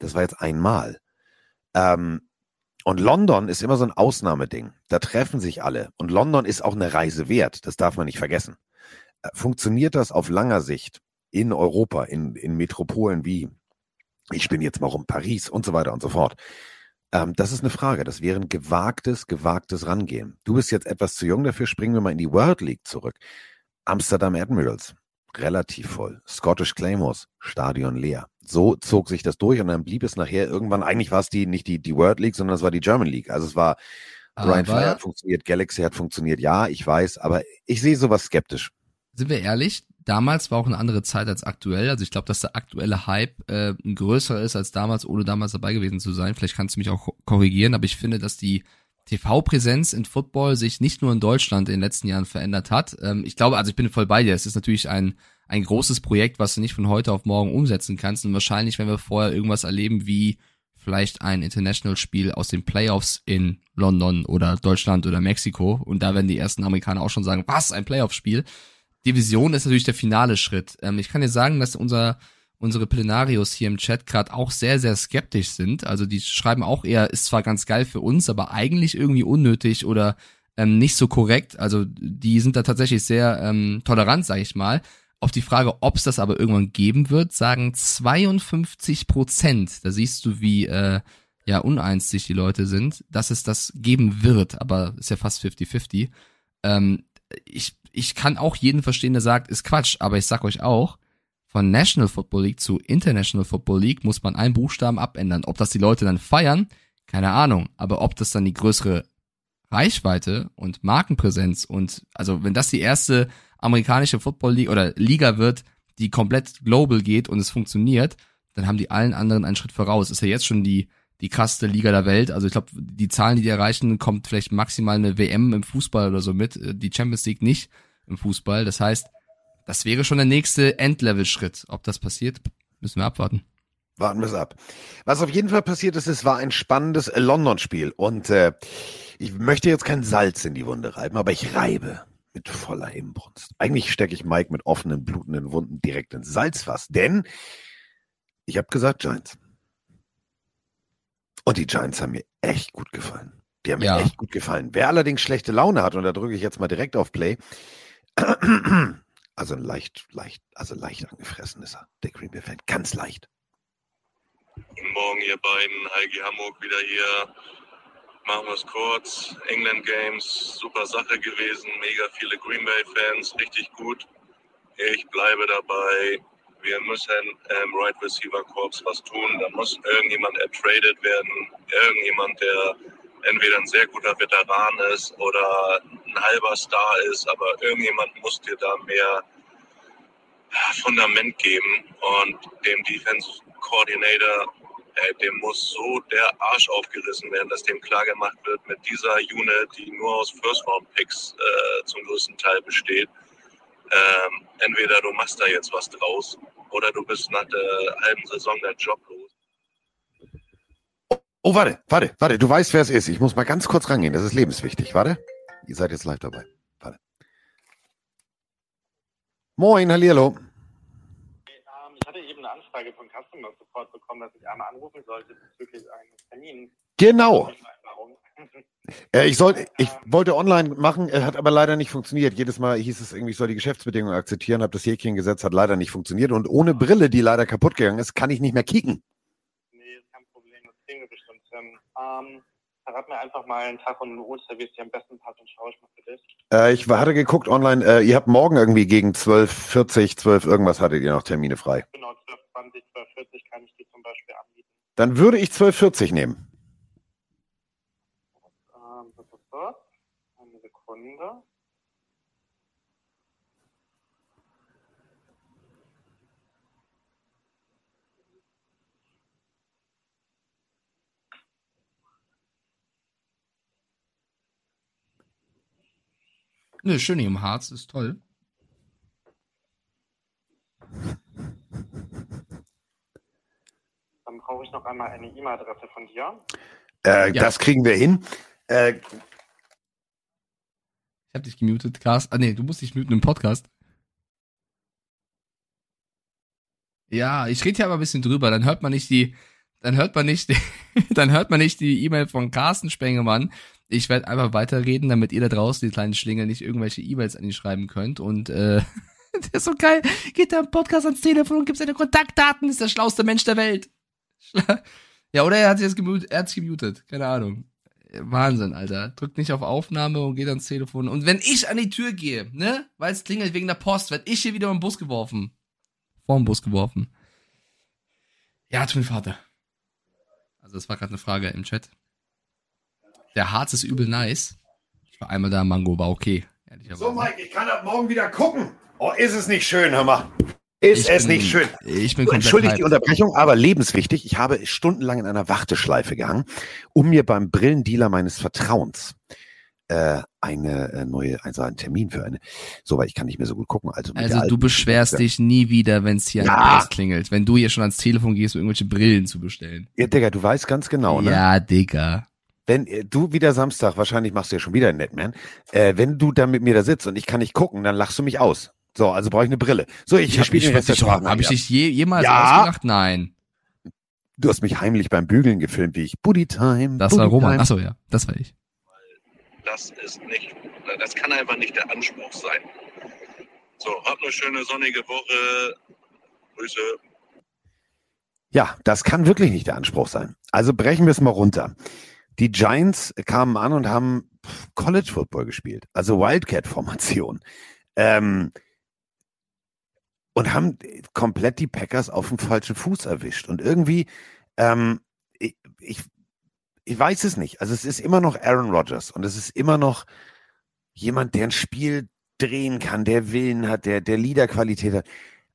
Das war jetzt einmal. Ähm, und London ist immer so ein Ausnahmeding. Da treffen sich alle. Und London ist auch eine Reise wert. Das darf man nicht vergessen. Äh, Funktioniert das auf langer Sicht in Europa, in, in Metropolen wie, ich bin jetzt mal rum Paris und so weiter und so fort? Ähm, das ist eine Frage. Das wäre ein gewagtes, gewagtes Rangehen. Du bist jetzt etwas zu jung dafür. Springen wir mal in die World League zurück. Amsterdam Admirals, relativ voll. Scottish Claymores, Stadion leer. So zog sich das durch und dann blieb es nachher irgendwann, eigentlich war es die, nicht die, die World League, sondern es war die German League. Also es war, Brian Fire Aber hat funktioniert, Galaxy hat funktioniert, ja, ich weiß, aber ich sehe sowas skeptisch. sind wir ehrlich, damals war auch eine andere Zeit als aktuell. Also ich glaube, dass der aktuelle Hype äh, ein größerer ist als damals, ohne damals dabei gewesen zu sein. Vielleicht kannst du mich auch ko- korrigieren, aber ich finde, dass die TV-Präsenz in Football sich nicht nur in Deutschland in den letzten Jahren verändert hat. Ähm, ich glaube, also ich bin voll bei dir. Es ist natürlich ein ein großes Projekt, was du nicht von heute auf morgen umsetzen kannst. Und wahrscheinlich, wenn wir vorher irgendwas erleben wie vielleicht ein International-Spiel aus den Playoffs in London oder Deutschland oder Mexiko, und da werden die ersten Amerikaner auch schon sagen, was, ein Playoff-Spiel. Division ist natürlich der finale Schritt. Ähm, ich kann dir sagen, dass unser unsere Plenarios hier im Chat gerade auch sehr, sehr skeptisch sind. Also die schreiben auch eher, ist zwar ganz geil für uns, aber eigentlich irgendwie unnötig oder ähm, nicht so korrekt. Also die sind da tatsächlich sehr ähm, tolerant, sage ich mal. Auf die Frage, ob es das aber irgendwann geben wird, sagen 52 Prozent. Da siehst du, wie äh, ja uneins die Leute sind, dass es das geben wird, aber ist ja fast 50-50. Ähm, ich, ich kann auch jeden verstehen, der sagt, ist Quatsch, aber ich sag euch auch, von National Football League zu International Football League muss man einen Buchstaben abändern. Ob das die Leute dann feiern, keine Ahnung. Aber ob das dann die größere Reichweite und Markenpräsenz und also wenn das die erste amerikanische Football League oder Liga wird, die komplett global geht und es funktioniert, dann haben die allen anderen einen Schritt voraus. Ist ja jetzt schon die die krasseste Liga der Welt. Also ich glaube, die Zahlen, die die erreichen, kommt vielleicht maximal eine WM im Fußball oder so mit, die Champions League nicht im Fußball. Das heißt, das wäre schon der nächste Endlevel-Schritt. Ob das passiert, müssen wir abwarten. Warten wir es ab. Was auf jeden Fall passiert ist, es war ein spannendes London-Spiel. Und äh, ich möchte jetzt kein Salz in die Wunde reiben, aber ich reibe mit voller Inbrunst. Eigentlich stecke ich Mike mit offenen, blutenden Wunden direkt ins Salzfass. Denn ich habe gesagt Giants. Und die Giants haben mir echt gut gefallen. Die haben Ja. mir echt gut gefallen. Wer allerdings schlechte Laune hat, und da drücke ich jetzt mal direkt auf Play, also leicht, leicht, also leicht angefressen ist er, der Green Bay Fan. Ganz leicht. Guten Morgen, ihr beiden. Heiki Hamburg wieder hier. Machen wir es kurz. England Games, super Sache gewesen. Mega viele Green Bay Fans, richtig gut. Ich bleibe dabei. Wir müssen im Right Receiver Corps was tun. Da muss irgendjemand ertradet werden. Irgendjemand, der entweder ein sehr guter Veteran ist oder ein halber Star ist. Aber irgendjemand muss dir da mehr Fundament geben und dem Defense Coordinator, äh, dem muss so der Arsch aufgerissen werden, dass dem klar gemacht wird, mit dieser Unit, die nur aus First Round Picks äh, zum größten Teil besteht, ähm, entweder du machst da jetzt was draus oder du bist nach der halben Saison der Job los. Oh, warte, warte, warte. Du weißt, wer es ist. Ich muss mal ganz kurz rangehen. Das ist lebenswichtig. Warte. Ihr seid jetzt live dabei. Warte. Moin, hallihallo. Ähm, ich hatte eben eine Anfrage von Customer Support bekommen, dass ich einmal anrufen sollte bezüglich eines Termins. Genau. Äh, ich, soll, ich wollte online machen, äh, hat aber leider nicht funktioniert. Jedes Mal hieß es irgendwie, ich soll die Geschäftsbedingungen akzeptieren, habe das Häkchen gesetzt, hat leider nicht funktioniert. Und ohne Brille, die leider kaputt gegangen ist, kann ich nicht mehr kicken. nee, ist kein Problem, das kriegen wir bestimmt hin. Ähm, verrat mir einfach mal einen Tag und eine Uhrzeit, wie es dir am besten passt und schaue ich mal für dich. Äh, ich hatte geguckt online, äh, ihr habt morgen irgendwie gegen 12.40, 12 irgendwas hattet ihr noch Termine frei. Genau, 12.20, 12.40 kann ich dir zum Beispiel anbieten. Dann würde ich 12.40 nehmen. Nö, schön hier im Harz, ist toll. Dann brauche ich noch einmal eine E-Mail-Adresse von dir. Äh, Ja. Das kriegen wir hin. Äh, Ich hab dich gemutet, Cast. Ah nee, du musst dich muten im Podcast. Ja, ich rede hier aber ein bisschen drüber, dann hört man nicht die, dann hört man nicht, dann hört man nicht die E-Mail von Carsten Spengemann. Ich werde einfach weiterreden, damit ihr da draußen, die kleinen Schlingel, nicht irgendwelche E-Mails an ihn schreiben könnt. Und äh, der ist so geil. Geht da im Podcast ans Telefon und gibt seine Kontaktdaten, ist der schlauste Mensch der Welt. Ja, oder er hat sich jetzt gemutet, er hat sich gemutet, keine Ahnung. Wahnsinn, Alter. Drückt nicht auf Aufnahme und geht ans Telefon. Und wenn ich an die Tür gehe, ne, weil es klingelt wegen der Post, werd ich hier wieder im Bus geworfen. Vorm Bus geworfen. Ja, Twin Vater. Also, das war gerade eine Frage im Chat. Der Harz ist übel nice. Ich war einmal da, Mango war okay. So, Mike, ich kann ab morgen wieder gucken. Oh, ist es nicht schön, hör mal. Ist Ich es bin- nicht schön. Ich bin Entschuldigt die. Unterbrechung, aber lebenswichtig. Ich habe stundenlang in einer Warteschleife gehangen, um mir beim Brillendealer meines Vertrauens äh, eine äh, neue, also einen Termin für eine. So, weil ich kann nicht mehr so gut gucken. Also, Also du beschwerst dich nie wieder, wenn es hier an Ja. der Post klingelt. Wenn du hier schon ans Telefon gehst, um irgendwelche Brillen zu bestellen. Ja, Digga, du weißt ganz genau, ne? Ja, Digga. Wenn äh, du wieder Samstag, wahrscheinlich machst du ja schon wieder einen Netman, äh, wenn du dann mit mir da sitzt und ich kann nicht gucken, dann lachst du mich aus. So, also brauche ich eine Brille. So, ich, Ich hab, spiele der ich, hab ich dich je, jemals Ja. ausgelacht? Nein. Du hast mich heimlich beim Bügeln gefilmt, wie ich Booty Time. Das Booty war Roman. Time. Achso, ja, das war ich. Das ist nicht, das kann einfach nicht der Anspruch sein. So, habt eine schöne sonnige Woche. Grüße. Ja, das kann wirklich nicht der Anspruch sein. Also brechen wir es mal runter. Die Giants kamen an und haben College Football gespielt, also Wildcat-Formation. Ähm, und haben komplett die Packers auf dem falschen Fuß erwischt. Und irgendwie, ähm, ich, ich, ich weiß es nicht. Also es ist immer noch Aaron Rodgers und es ist immer noch jemand, der ein Spiel drehen kann, der Willen hat, der, der Liederqualität hat.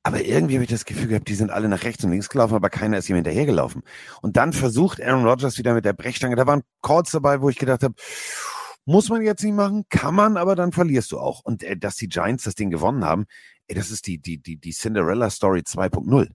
Aber irgendwie habe ich das Gefühl gehabt, die sind alle nach rechts und links gelaufen, aber keiner ist ihm hinterhergelaufen. Und dann versucht Aaron Rodgers wieder mit der Brechstange. Da waren Calls dabei, wo ich gedacht habe, muss man jetzt nicht machen, kann man, aber dann verlierst du auch. Und äh, dass die Giants das Ding gewonnen haben, ey, das ist die, die, die, die Cinderella Story 2.0.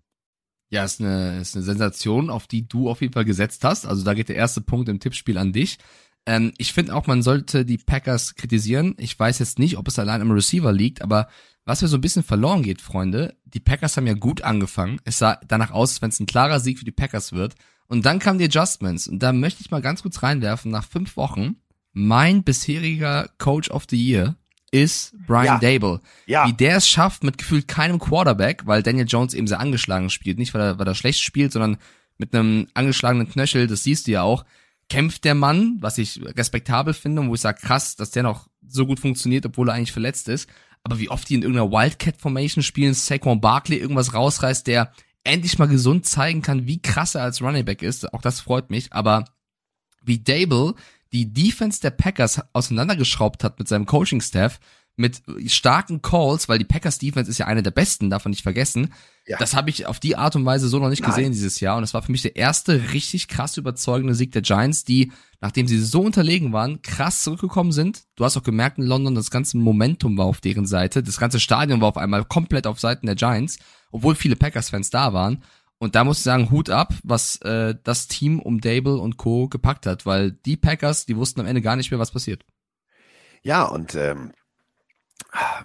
Ja, ist eine, ist eine Sensation, auf die du auf jeden Fall gesetzt hast. Also da geht der erste Punkt im Tippspiel an dich. Ähm, ich finde auch, man sollte die Packers kritisieren. Ich weiß jetzt nicht, ob es allein am Receiver liegt, aber was mir so ein bisschen verloren geht, Freunde, die Packers haben ja gut angefangen. Es sah danach aus, als wenn es ein klarer Sieg für die Packers wird. Und dann kamen die Adjustments. Und da möchte ich mal ganz kurz reinwerfen, nach fünf Wochen, mein bisheriger Coach of the Year ist Brian Ja. Dable. Ja. Wie der es schafft, mit gefühlt keinem Quarterback, weil Daniel Jones eben sehr angeschlagen spielt. Nicht, weil er, weil er schlecht spielt, sondern mit einem angeschlagenen Knöchel, das siehst du ja auch, kämpft der Mann, was ich respektabel finde und wo ich sage, krass, dass der noch so gut funktioniert, obwohl er eigentlich verletzt ist. Aber wie oft die in irgendeiner Wildcat-Formation spielen, Saquon Barkley irgendwas rausreißt, der endlich mal gesund zeigen kann, wie krass er als Running Back ist. Auch das freut mich. Aber wie Dable die Defense der Packers auseinandergeschraubt hat mit seinem Coaching-Staff, mit starken Calls, weil die Packers Defense ist ja eine der besten, davon nicht vergessen. Ja. Das habe ich auf die Art und Weise so noch nicht Nein. gesehen dieses Jahr. Und es war für mich der erste richtig krass überzeugende Sieg der Giants, die, nachdem sie so unterlegen waren, krass zurückgekommen sind. Du hast auch gemerkt in London, das ganze Momentum war auf deren Seite. Das ganze Stadion war auf einmal komplett auf Seiten der Giants, obwohl viele Packers-Fans da waren. Und da muss ich sagen, Hut ab, was äh, das Team um Dable und Co. gepackt hat, weil die Packers, die wussten am Ende gar nicht mehr, was passiert. Ja, und ähm,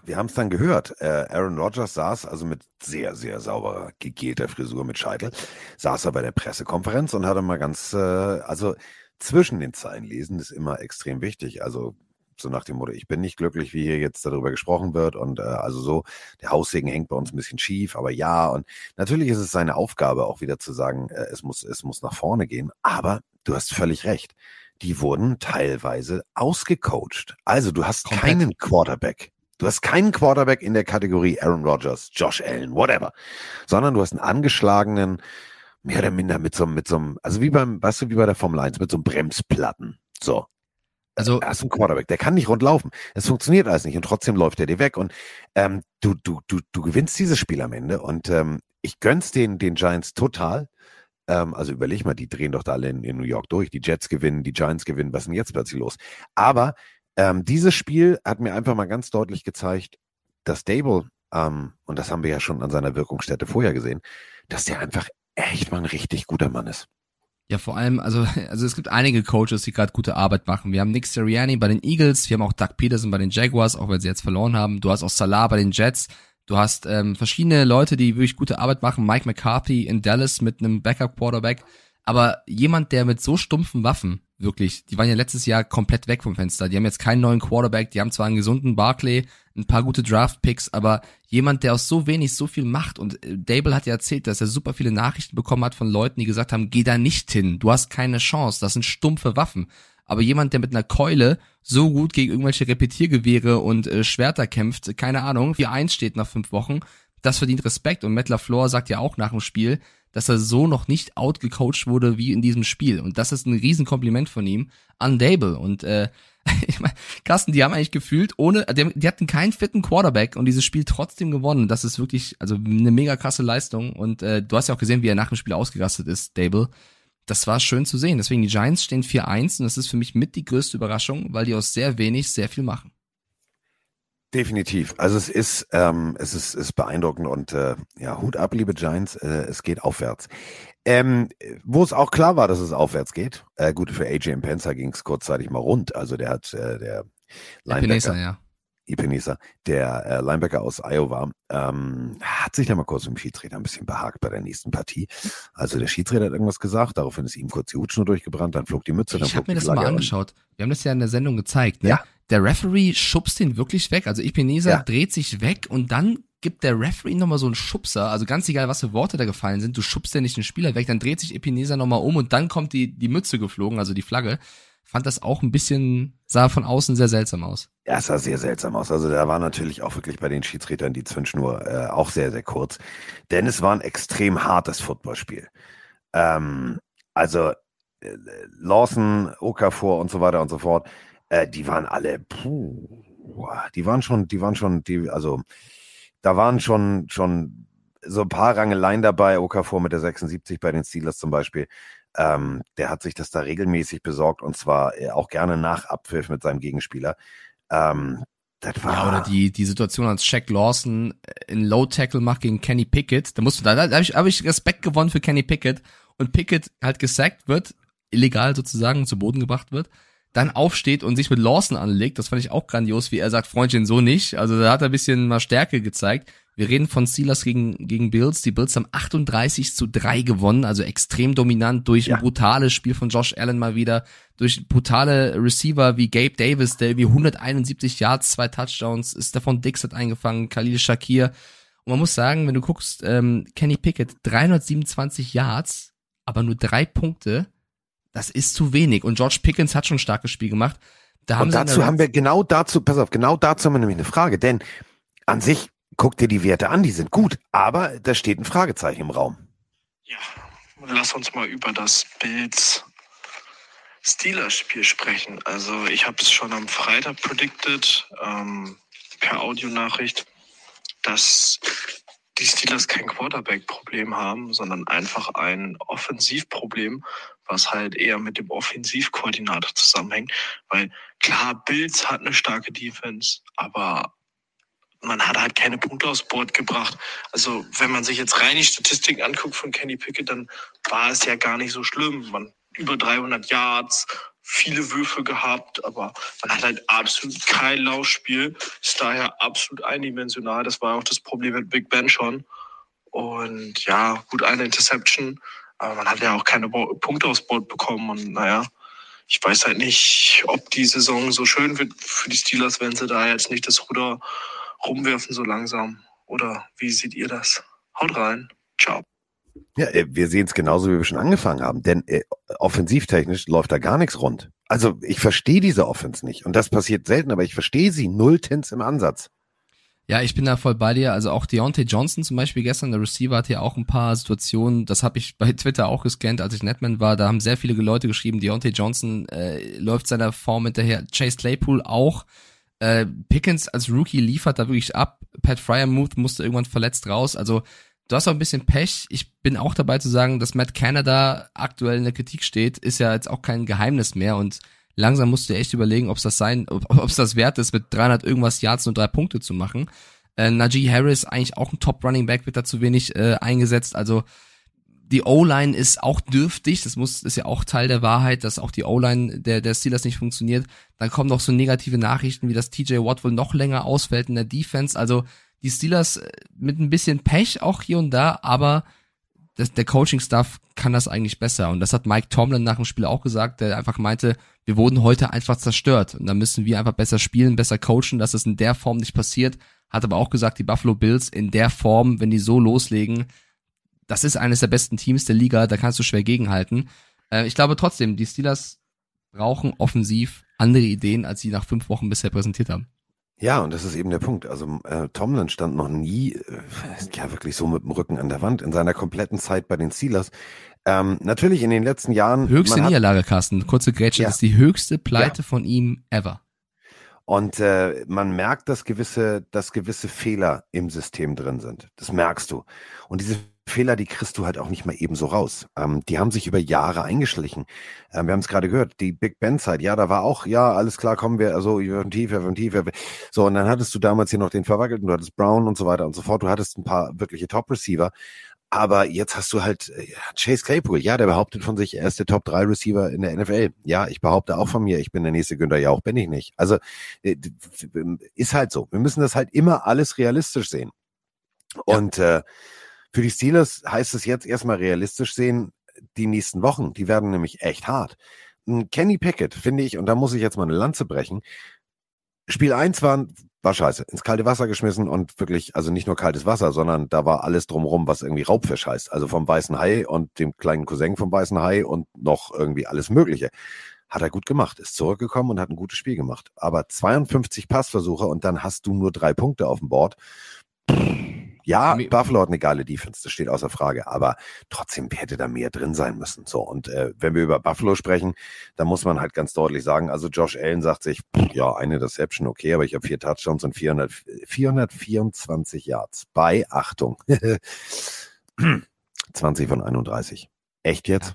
wir haben es dann gehört. Äh, Aaron Rodgers saß also mit sehr, sehr sauberer, gegelter Frisur mit Scheitel, saß er bei der Pressekonferenz und hatte mal ganz, äh, also zwischen den Zeilen lesen ist immer extrem wichtig. Also so nach dem Motto, ich bin nicht glücklich, wie hier jetzt darüber gesprochen wird und äh, also so, der Haussegen hängt bei uns ein bisschen schief, aber ja und natürlich ist es seine Aufgabe auch wieder zu sagen, äh, es muss, es muss nach vorne gehen, aber du hast völlig recht. Die wurden teilweise ausgecoacht. Also du hast Komplett. keinen Quarterback. Du hast keinen Quarterback in der Kategorie Aaron Rodgers, Josh Allen, whatever, sondern du hast einen angeschlagenen, mehr oder minder mit so, einem- mit so einem, also wie beim, weißt du, wie bei der Formel 1, mit so einem Bremsplatten. So. Also, Er ist ein Quarterback, der kann nicht rund laufen. Es funktioniert alles nicht und trotzdem läuft er dir weg. Und ähm, du, du, du, du gewinnst dieses Spiel am Ende und ähm, ich gönn's den, den Giants total. Ähm, also überleg mal, die drehen doch da alle in, in New York durch. Die Jets gewinnen, die Giants gewinnen. Was ist denn jetzt plötzlich los? Aber ähm, dieses Spiel hat mir einfach mal ganz deutlich gezeigt, dass Dable, ähm, und das haben wir ja schon an seiner Wirkungsstätte vorher gesehen, dass der einfach echt mal ein richtig guter Mann ist. Ja, vor allem, also, also es gibt einige Coaches, die gerade gute Arbeit machen. Wir haben Nick Sirianni bei den Eagles, wir haben auch Doug Peterson bei den Jaguars, auch wenn sie jetzt verloren haben. Du hast auch Salah bei den Jets. Du hast ähm, verschiedene Leute, die wirklich gute Arbeit machen. Mike McCarthy in Dallas mit einem Backup-Quarterback. Aber jemand, der mit so stumpfen Waffen, wirklich, die waren ja letztes Jahr komplett weg vom Fenster. Die haben jetzt keinen neuen Quarterback, die haben zwar einen gesunden Barclay, ein paar gute Draft-Picks, aber jemand, der aus so wenig so viel macht. Und äh, Dable hat ja erzählt, dass er super viele Nachrichten bekommen hat von Leuten, die gesagt haben, geh da nicht hin, du hast keine Chance, das sind stumpfe Waffen. Aber jemand, der mit einer Keule so gut gegen irgendwelche Repetiergewehre und äh, Schwerter kämpft, keine Ahnung, 4-1 steht nach fünf Wochen, das verdient Respekt. Und Matt LaFleur sagt ja auch nach dem Spiel, dass er so noch nicht outgecoacht wurde wie in diesem Spiel. Und das ist ein Riesenkompliment von ihm an Dable. Und äh, ich meine, Carsten, die haben eigentlich gefühlt, ohne, die, die hatten keinen fitten Quarterback und dieses Spiel trotzdem gewonnen. Das ist wirklich, also eine mega krasse Leistung. Und äh, du hast ja auch gesehen, wie er nach dem Spiel ausgerastet ist, Dable. Das war schön zu sehen. Deswegen die Giants stehen 4-1 und das ist für mich mit die größte Überraschung, weil die aus sehr wenig sehr viel machen. Definitiv. Also es ist, ähm, es ist, ist beeindruckend und äh, ja, Hut ab, liebe Giants, äh, es geht aufwärts. Ähm, wo es auch klar war, dass es aufwärts geht. Äh, gut, für AJ Penzer ging es kurzzeitig mal rund. Also der hat äh, der Linebacker, ja. Ebenezer, der äh, Linebacker aus Iowa, ähm, hat sich da mal kurz mit dem Schiedsrichter ein bisschen behagt bei der nächsten Partie. Also der Schiedsrichter hat irgendwas gesagt, daraufhin ist ihm kurz die Hutschnur durchgebrannt, dann flog die Mütze, dann Ich flog habe mir die das mal Flagge und- angeschaut. Wir haben das ja in der Sendung gezeigt. Ne? Ja. Der Referee schubst den wirklich weg. Also Ipenesa Ja. dreht sich weg und dann gibt der Referee nochmal so einen Schubser, also ganz egal, was für Worte da gefallen sind, du schubst ja nicht den Spieler weg, dann dreht sich Epinesa nochmal um und dann kommt die, die Mütze geflogen, also die Flagge. Fand das auch ein bisschen, sah von außen sehr seltsam aus. Ja, es sah sehr seltsam aus. Also da war natürlich auch wirklich bei den Schiedsrichtern die Zündschnur äh, auch sehr, sehr kurz. Denn es war ein extrem hartes Footballspiel. Ähm, also äh, Lawson, Okafor und so weiter und so fort, äh, die waren alle, puh, die waren schon, die waren schon, die, also da waren schon, schon so ein paar Rangeleien dabei, Okafor mit der 76 bei den Steelers zum Beispiel. Ähm, der hat sich das da regelmäßig besorgt und zwar äh, auch gerne nach Abpfiff mit seinem Gegenspieler. Ähm, das war ja, oder die, die Situation, als Shaq Lawson in Low Tackle macht gegen Kenny Pickett. Da musst du, da, da habe ich, hab ich Respekt gewonnen für Kenny Pickett und Pickett halt gesackt wird, illegal sozusagen zu Boden gebracht wird, dann aufsteht und sich mit Lawson anlegt. Das fand ich auch grandios, wie er sagt, Freundchen, so nicht. Also da hat er ein bisschen mal Stärke gezeigt. Wir reden von Steelers gegen, gegen Bills. Die Bills haben 38 zu 3 gewonnen, also extrem dominant durch ja. ein brutales Spiel von Josh Allen mal wieder, durch brutale Receiver wie Gabe Davis, der wie 171 Yards, zwei Touchdowns, Stefan Dix hat eingefangen, Khalil Shakir. Und man muss sagen, wenn du guckst, ähm, Kenny Pickett, 327 Yards, aber nur drei Punkte, das ist zu wenig. Und George Pickens hat schon ein starkes Spiel gemacht. Da haben und dazu haben wir genau dazu, pass auf, genau dazu haben wir nämlich eine Frage, denn an sich guck dir die Werte an, die sind gut, aber da steht ein Fragezeichen im Raum. Ja, lass uns mal über das Bills Steelers-Spiel sprechen. Also ich habe es schon am Freitag predicted, ähm, per Audionachricht, dass die Steelers kein Quarterback-Problem haben, sondern einfach ein Offensivproblem, was halt eher mit dem Offensivkoordinator zusammenhängt. Weil klar, Bills hat eine starke Defense, aber man hat halt keine Punkte aufs Board gebracht. Also wenn man sich jetzt rein die Statistiken anguckt von Kenny Pickett, dann war es ja gar nicht so schlimm. Man über 300 Yards, viele Würfe gehabt, aber man hat halt absolut kein Laufspiel. Ist daher absolut eindimensional. Das war auch das Problem mit Big Ben schon. Und ja, gut eine Interception, aber man hat ja auch keine Punkte aufs Board bekommen. Und naja, ich weiß halt nicht, ob die Saison so schön wird für die Steelers, wenn sie da jetzt nicht das Ruder rumwerfen so langsam. Oder wie seht ihr das? Haut rein. Ciao. Ja, äh, wir sehen es genauso, wie wir schon angefangen haben. Denn äh, offensivtechnisch läuft da gar nichts rund. Also ich verstehe diese Offense nicht. Und das passiert selten, aber ich verstehe sie. Null Tins im Ansatz. Ja, ich bin da voll bei dir. Also auch Deontay Johnson zum Beispiel gestern, der Receiver hat ja auch ein paar Situationen, das habe ich bei Twitter auch gescannt, als ich Netman war, da haben sehr viele Leute geschrieben, Deontay Johnson äh, läuft seiner Form hinterher, Chase Claypool auch. Äh, Pickens als Rookie liefert da wirklich ab. Pat Fryermuth musste irgendwann verletzt raus. Also du hast auch ein bisschen Pech. Ich bin auch dabei zu sagen, dass Matt Canada aktuell in der Kritik steht, ist ja jetzt auch kein Geheimnis mehr und langsam musst du echt überlegen, ob das sein, ob es das wert ist, mit 300 irgendwas Yards nur drei Punkte zu machen. Äh, Najee Harris eigentlich auch ein Top Running Back wird da zu wenig äh, eingesetzt. Also die O-Line ist auch dürftig, das muss, ist ja auch Teil der Wahrheit, dass auch die O-Line der, der Steelers nicht funktioniert. Dann kommen noch so negative Nachrichten, wie dass TJ Watt wohl noch länger ausfällt in der Defense. Also die Steelers äh, mit ein bisschen Pech auch hier und da, aber das, der Coaching-Staff kann das eigentlich besser. Und das hat Mike Tomlin nach dem Spiel auch gesagt, der einfach meinte, wir wurden heute einfach zerstört. Und da müssen wir einfach besser spielen, besser coachen, dass es in der Form nicht passiert. Hat aber auch gesagt, die Buffalo Bills in der Form, wenn die so loslegen, das ist eines der besten Teams der Liga, da kannst du schwer gegenhalten. Äh, ich glaube trotzdem, die Steelers brauchen offensiv andere Ideen, als sie nach fünf Wochen bisher präsentiert haben. Ja, und das ist eben der Punkt. Also äh, Tomlin stand noch nie, äh, ja wirklich so mit dem Rücken an der Wand in seiner kompletten Zeit bei den Steelers. Ähm, natürlich in den letzten Jahren. Höchste Niederlage, Carsten. Kurze Grätsche, ja. das ist die höchste Pleite ja. von ihm ever. Und äh, man merkt, dass gewisse, dass gewisse Fehler im System drin sind. Das merkst du. Und diese Fehler, die kriegst du halt auch nicht mal eben so raus. Ähm, die haben sich über Jahre eingeschlichen. Ähm, wir haben es gerade gehört, die Big Ben-Zeit, ja, da war auch, ja, alles klar, kommen wir, also wir werden tiefer, wir werden tiefer. So, und dann hattest du damals hier noch den Verwackelten, du hattest Brown und so weiter und so fort. Du hattest ein paar wirkliche Top-Receiver. Aber jetzt hast du halt äh, Chase Claypool, ja, der behauptet von sich, er ist der Top 3 Receiver in der NFL. Ja, ich behaupte auch von mir, ich bin der nächste Günther Jauch, bin ich nicht. Also äh, ist halt so. Wir müssen das halt immer alles realistisch sehen. Und ja. äh, für die Steelers heißt es jetzt erstmal realistisch sehen, die nächsten Wochen, die werden nämlich echt hart. Kenny Pickett, finde ich, und da muss ich jetzt mal eine Lanze brechen. Spiel 1 war war scheiße. Ins kalte Wasser geschmissen und wirklich, also nicht nur kaltes Wasser, sondern da war alles drumrum, was irgendwie Raubfisch heißt. Also vom weißen Hai und dem kleinen Cousin vom weißen Hai und noch irgendwie alles Mögliche. Hat er gut gemacht, ist zurückgekommen und hat ein gutes Spiel gemacht. Aber 52 Passversuche und dann hast du nur drei Punkte auf dem Board. Ja, Mi- Buffalo hat eine geile Defense, das steht außer Frage, aber trotzdem hätte da mehr drin sein müssen. So, und äh, wenn wir über Buffalo sprechen, dann muss man halt ganz deutlich sagen, also Josh Allen sagt sich, pff, ja, eine Deception, okay, aber ich habe vier Touchdowns und 400, 424 Yards bei, Achtung, 20 von 31. Echt jetzt?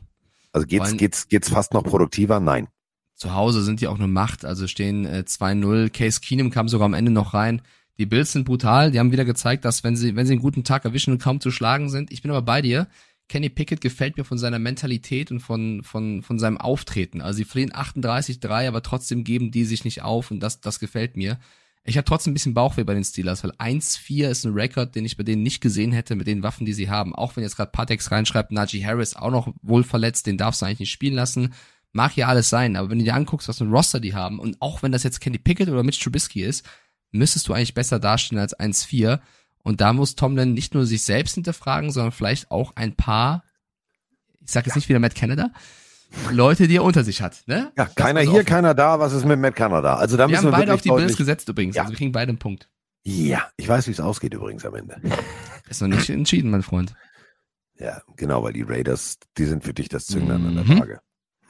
Also geht's, allem- geht's, geht's fast noch produktiver? Nein. Zu Hause sind die auch eine Macht, also stehen äh, 2-0. Case Keenum kam sogar am Ende noch rein. Die Bills sind brutal, die haben wieder gezeigt, dass wenn sie, wenn sie einen guten Tag erwischen und kaum zu schlagen sind. Ich bin aber bei dir. Kenny Pickett gefällt mir von seiner Mentalität und von, von, von seinem Auftreten. Also sie verlieren 38-3, aber trotzdem geben die sich nicht auf und das, das gefällt mir. Ich habe trotzdem ein bisschen Bauchweh bei den Steelers, weil 1-4 ist ein Rekord, den ich bei denen nicht gesehen hätte mit den Waffen, die sie haben. Auch wenn jetzt gerade Patex reinschreibt, Najee Harris auch noch wohl verletzt, den darfst du eigentlich nicht spielen lassen. Mag ja alles sein, aber wenn du dir anguckst, was für ein Roster die haben, und auch wenn das jetzt Kenny Pickett oder Mitch Trubisky ist, müsstest du eigentlich besser dastehen als 1-4. Und da muss Tomlin nicht nur sich selbst hinterfragen, sondern vielleicht auch ein paar, ich sag jetzt nicht wieder Matt Canada, Leute, die er unter sich hat. Ne? Ja, Das keiner hier, keiner da. Was ist mit Matt Canada? Also da Wir müssen haben wir beide auf die Bills gesetzt übrigens. Ja. Also wir kriegen beide einen Punkt. Ja, ich weiß, wie es ausgeht übrigens am Ende. Ist noch nicht entschieden, mein Freund. Ja, genau, weil die Raiders, die sind für dich das Zünglein an der Mhm.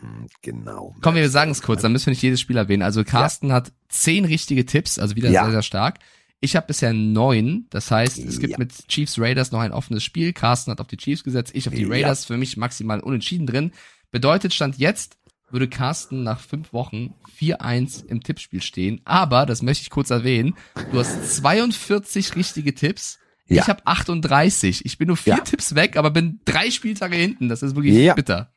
Hm, Genau. Komm, wir sagen es kurz, dann müssen wir nicht jedes Spiel erwähnen. Also Carsten hat zehn richtige Tipps, also wieder Ja. sehr, sehr stark. Ich habe bisher neun, das heißt, es gibt Ja. mit Chiefs Raiders noch ein offenes Spiel. Carsten hat auf die Chiefs gesetzt, ich auf die Ja. Raiders, für mich maximal unentschieden drin. Bedeutet, Stand jetzt würde Carsten nach fünf Wochen 4-1 im Tippspiel stehen. Aber, das möchte ich kurz erwähnen, du hast 42 richtige Tipps. Ja. Ich habe 38. Ich bin nur vier Ja. Tipps weg, aber bin drei Spieltage hinten. Das ist wirklich Ja. bitter.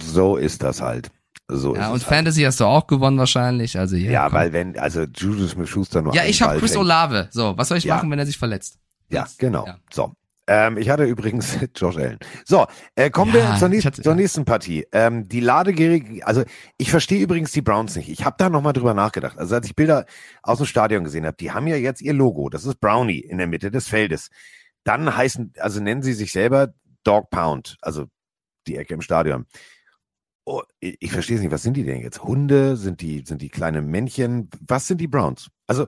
So ist das halt. So Ja, und halt. Fantasy hast du auch gewonnen wahrscheinlich. Also ja, Ja, komm. weil wenn, also Julius Smith-Schuster nur Ja, ich habe Chris. Olave. So, was soll ich Ja. machen, wenn er sich verletzt? Ja, genau. ja. So. Ähm, ich hatte übrigens Josh Allen. So, äh, kommen Ja, wir zur, nächsten, hatte- zur nächsten Partie. Ähm, die Ladegierige, also ich verstehe übrigens die Browns nicht. Ich habe da nochmal drüber nachgedacht. Also als ich Bilder aus dem Stadion gesehen habe, die haben ja jetzt ihr Logo. Das ist Brownie in der Mitte des Feldes. Dann heißen, also nennen sie sich selber Dog Pound, also die Ecke im Stadion. Oh, ich, verstehe es nicht. Was sind die denn jetzt? Hunde? Sind die, sind die kleine Männchen? Was sind die Browns? Also,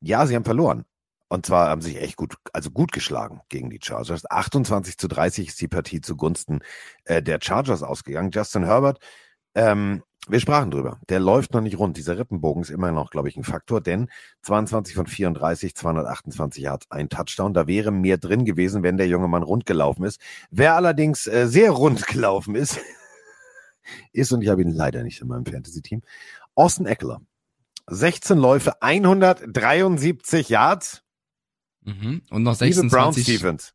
ja, sie haben verloren. Und zwar haben sich echt gut, also gut geschlagen gegen die Chargers. 28 zu 30 ist die Partie zugunsten äh, der Chargers ausgegangen. Justin Herbert, ähm, wir sprachen drüber. Der läuft noch nicht rund. Dieser Rippenbogen ist immer noch, glaube ich, ein Faktor, denn 22 von 34, 228 Yards, ein Touchdown. Da wäre mehr drin gewesen, wenn der junge Mann rund gelaufen ist. Wer allerdings äh, sehr rund gelaufen ist, ist, und ich habe ihn leider nicht in meinem Fantasy-Team, Austin Eckler. 16 Läufe, 173 Yards. Mhm. Und noch Liebe Brown 26. Stephens.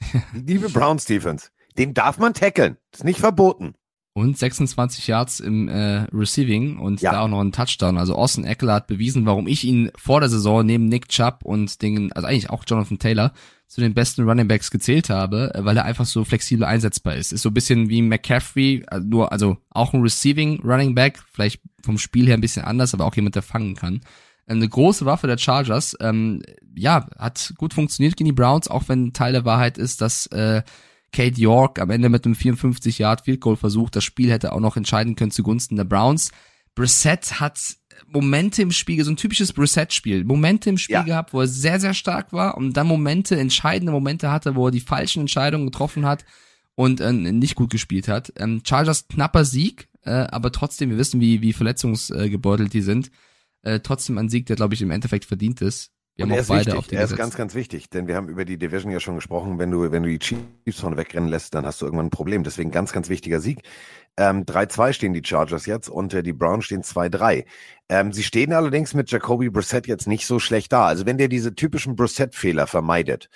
Liebe Brown Stephens. Den darf man tackeln. Ist nicht verboten. Und 26 Yards im äh, Receiving und Ja. da auch noch ein Touchdown. Also Austin Eckler hat bewiesen, warum ich ihn vor der Saison neben Nick Chubb und den, also eigentlich auch Jonathan Taylor, zu den besten Running Backs gezählt habe, äh, weil er einfach so flexibel einsetzbar ist. Ist so ein bisschen wie McCaffrey, äh, nur, also auch ein Receiving Running Back, vielleicht vom Spiel her ein bisschen anders, aber auch jemand, der fangen kann. Eine große Waffe der Chargers, ähm, ja, hat gut funktioniert gegen die Browns, auch wenn Teil der Wahrheit ist, dass äh, Kate York am Ende mit einem 54 Yard Field Goal versucht, das Spiel hätte auch noch entscheiden können zugunsten der Browns. Brissett hat Momente im Spiel, so ein typisches Brissett-Spiel, Momente im Spiel Ja. gehabt, wo er sehr, sehr stark war und dann Momente, entscheidende Momente hatte, wo er die falschen Entscheidungen getroffen hat und äh, nicht gut gespielt hat. Ähm, Chargers knapper Sieg, äh, aber trotzdem, wir wissen, wie, wie verletzungsgebeutelt die sind. Äh, trotzdem ein Sieg, der, glaube ich, im Endeffekt verdient ist. Wir Und haben er auch ist beide wichtig. auf den er ist ganz, ganz wichtig, denn wir haben über die Division ja schon gesprochen. Wenn du, wenn du die Chiefs vorne wegrennen lässt, dann hast du irgendwann ein Problem. Deswegen ganz, ganz wichtiger Sieg. Ähm, 3-2 stehen die Chargers jetzt und äh, die Browns stehen 2-3. Ähm, sie stehen allerdings mit Jacoby Brissett jetzt nicht so schlecht da. Also wenn der diese typischen Brissett-Fehler vermeidet,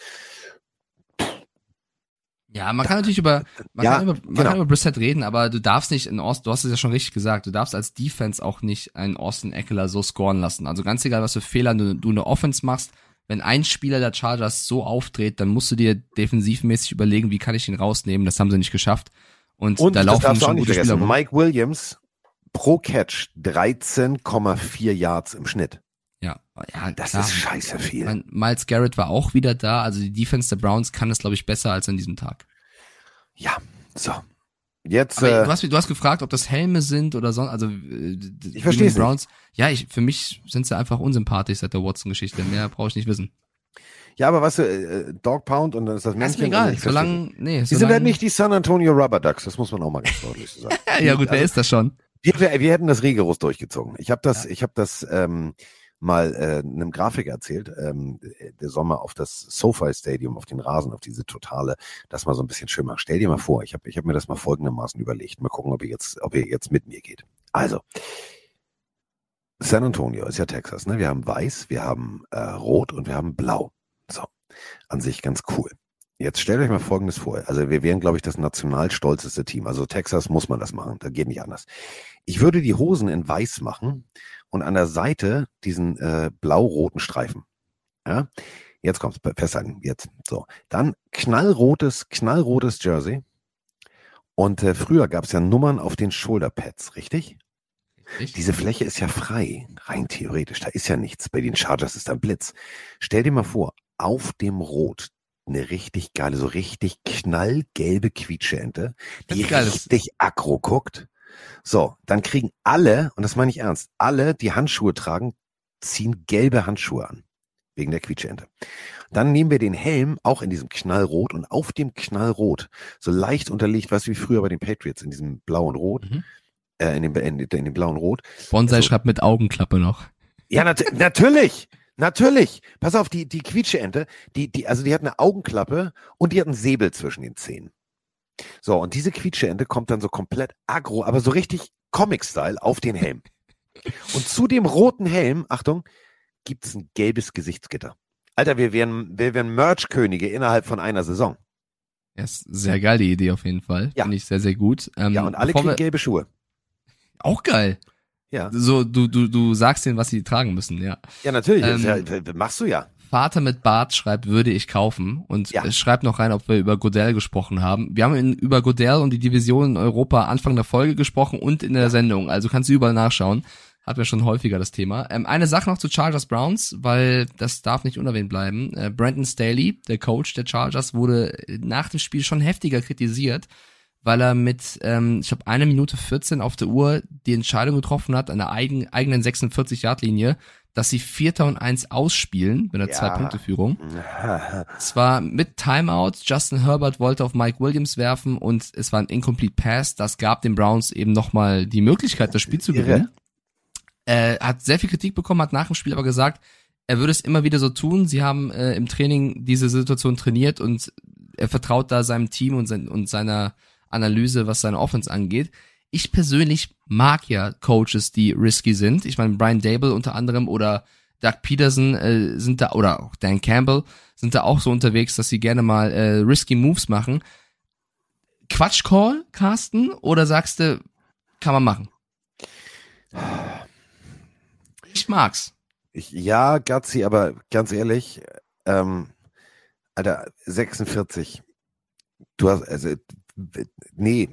Ja, man kann natürlich über, man, Ja, kann über, man genau. kann über Brissett reden, aber du darfst nicht in Austin, du hast es ja schon richtig gesagt, du darfst als Defense auch nicht einen Austin Eckler so scoren lassen. Also ganz egal, was für Fehler du, du in der Offense machst, wenn ein Spieler der Chargers so aufdreht, dann musst du dir defensivmäßig überlegen, wie kann ich ihn rausnehmen. Das haben sie nicht geschafft. Und, Und da das laufen auch schon gute Spieler. Mike Williams pro Catch 13,4 Yards im Schnitt. Ja. Ja, Das klar. ist scheiße viel. Mein, Miles Garrett war auch wieder da, also die Defense der Browns kann es, glaube ich, besser als an diesem Tag. Ja, so. Jetzt, äh, du, hast, du hast gefragt, ob das Helme sind oder sonst, also äh, Ich versteh's die Browns. Ja, ich, für mich sind sie einfach unsympathisch seit der Watson-Geschichte. Mehr brauche ich nicht wissen. ja, aber weißt du, äh, Dog Pound und dann ist das Das ist Männchen. mir egal. Verstehe Solange, nee, Die sind halt nicht die San Antonio Rubber Ducks, das muss man auch mal ganz deutlich so sagen. ja, gut, wer Also, ist das schon? Wir, wir, wir hätten das rigoros durchgezogen. Ich habe das, ich habe das ähm, mal äh, einem Grafiker erzählt. Ähm, der soll mal auf das SoFi Stadium, auf den Rasen, auf diese totale, das mal so ein bisschen schön machen. Stell dir mal vor, ich habe ich hab mir das mal folgendermaßen überlegt. Mal gucken, ob ihr jetzt, ob ihr jetzt mit mir geht. Also, San Antonio ist ja Texas, ne? Wir haben weiß, wir haben äh, rot und wir haben blau. So, an sich ganz cool. Jetzt stellt euch mal Folgendes vor. Also wir wären, glaube ich, das national stolzeste Team. Also Texas muss man das machen. Da geht nicht anders. Ich würde die Hosen in weiß machen und an der Seite diesen äh, blau-roten Streifen. Ja, jetzt kommt's. Festhalten. Jetzt. So. Dann knallrotes, knallrotes Jersey. Und äh, früher gab es ja Nummern auf den Shoulderpads, richtig? Diese Fläche ist ja frei, rein theoretisch. Da ist ja nichts. Bei den Chargers ist da ein Blitz. Stell dir mal vor, auf dem Rot eine richtig geile, so richtig knallgelbe Quietscheente, die richtig aggro guckt. So, dann kriegen alle, und das meine ich ernst, alle, die Handschuhe tragen, ziehen gelbe Handschuhe an. Wegen der Quietscheente. Dann nehmen wir den Helm auch in diesem Knallrot und auf dem Knallrot, so leicht unterlegt, weißt du, wie früher bei den Patriots, in diesem Blau und Rot, Mhm. äh, in, dem, in, in dem Blau und Rot, Bonsai Also- schreibt mit Augenklappe noch. ja, nat natürlich. Natürlich. Pass auf, die, die Quietscheente, die, die, also die hat eine Augenklappe und die hat einen Säbel zwischen den Zähnen. So, und diese Quietscheente kommt dann so komplett aggro, aber so richtig Comic-Style auf den Helm. Und zu dem roten Helm, Achtung, gibt's ein gelbes Gesichtsgitter. Alter, wir wären, wir wären Merch-Könige innerhalb von einer Saison. Ja, ist sehr geil, die Idee auf jeden Fall. Ja. Finde ich sehr, sehr gut. Ähm, Ja, und alle kriegen wir- gelbe Schuhe. Auch geil. Ja. So, du, du, du sagst denen, was sie tragen müssen, ja. Ja, natürlich. Ähm, ja, machst du ja. Vater mit Bart schreibt, würde ich kaufen. Und Ja. schreibt noch rein, ob wir über Godell gesprochen haben. Wir haben in, über Godell und die Division in Europa Anfang der Folge gesprochen und in der Sendung. Also kannst du überall nachschauen. Hatten wir schon häufiger das Thema. Ähm, eine Sache noch zu Chargers Browns, weil das darf nicht unerwähnt bleiben. Äh, Brandon Staley, der Coach der Chargers, wurde nach dem Spiel schon heftiger kritisiert, weil er mit, ähm, ich glaube, eine Minute 14 auf der Uhr die Entscheidung getroffen hat, an der eigen, eigenen 46-Yard-Linie, dass sie Vierter und Eins ausspielen mit einer Ja. Zwei-Punkte-Führung. Zwar mit Timeout, Justin Herbert wollte auf Mike Williams werfen und es war ein Incomplete Pass. Das gab den Browns eben nochmal die Möglichkeit, das Spiel zu gewinnen. Er hat sehr viel Kritik bekommen, hat nach dem Spiel aber gesagt, er würde es immer wieder so tun. Sie haben äh, im Training diese Situation trainiert und er vertraut da seinem Team und, sein, und seiner Analyse, was seine Offense angeht. Ich persönlich mag ja Coaches, die risky sind. Ich meine, Brian Dable unter anderem oder Doug Peterson äh, sind da, oder auch Dan Campbell sind da auch so unterwegs, dass sie gerne mal äh, risky Moves machen. Quatsch-Call, Carsten? Oder sagst du, kann man machen? Ich mag's. Ich, ja, Gazzi, aber ganz ehrlich, ähm, Alter, 46. Du hast, also, nee,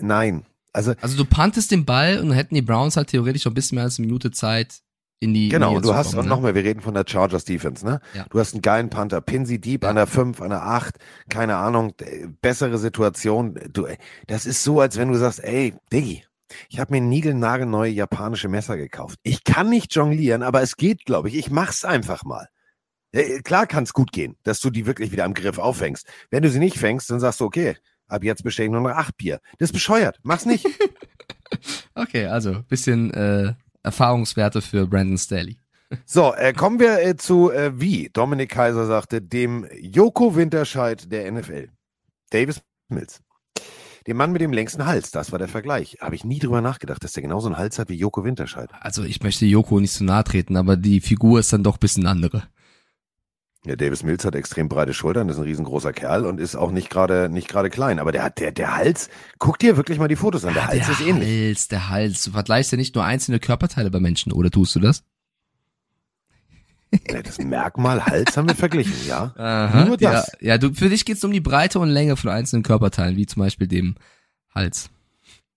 nein. Also, Also du pantest den Ball und dann hätten die Browns halt theoretisch noch ein bisschen mehr als eine Minute Zeit in die genau, Nähe und du hast, kommen, und ne? nochmal, wir reden von der Chargers Defense, ne? Ja. Du hast einen geilen Panther, Pinsy Deep Ja. an der 5, an der 8, keine Ahnung, bessere Situation. Du, das ist so, als wenn du sagst, ey, Diggi, ich habe mir niegelnagelneue japanische Messer gekauft. Ich kann nicht jonglieren, aber es geht, glaube ich. Ich mach's einfach mal. Äh, Klar kann es gut gehen, dass du die wirklich wieder am Griff auffängst. Wenn du sie nicht fängst, dann sagst du, okay, ab jetzt bestelle ich nur noch acht Bier. Das ist bescheuert. Mach's nicht. Okay, also bisschen äh, Erfahrungswerte für Brandon Staley. So, äh, kommen wir äh, zu, äh, wie Dominik Kaiser sagte, dem Joko Winterscheid der NFL. Davis Mills. Dem Mann mit dem längsten Hals, das war der Vergleich. Habe ich nie drüber nachgedacht, dass der genauso einen Hals hat wie Joko Winterscheid. Also ich möchte Joko nicht zu nahe treten, aber die Figur ist dann doch ein bisschen andere. Ja, Davis Mills hat extrem breite Schultern, ist ein riesengroßer Kerl und ist auch nicht gerade nicht gerade klein. Aber der hat der der Hals. Guck dir wirklich mal die Fotos an. Der Hals ist ähnlich. Hals, der Hals. Du vergleichst ja nicht nur einzelne Körperteile bei Menschen, oder tust du das? Ja, das Merkmal Hals haben wir verglichen, ja. Aha, Nur das. Ja, ja du, für dich geht's um die Breite und Länge von einzelnen Körperteilen, wie zum Beispiel dem Hals.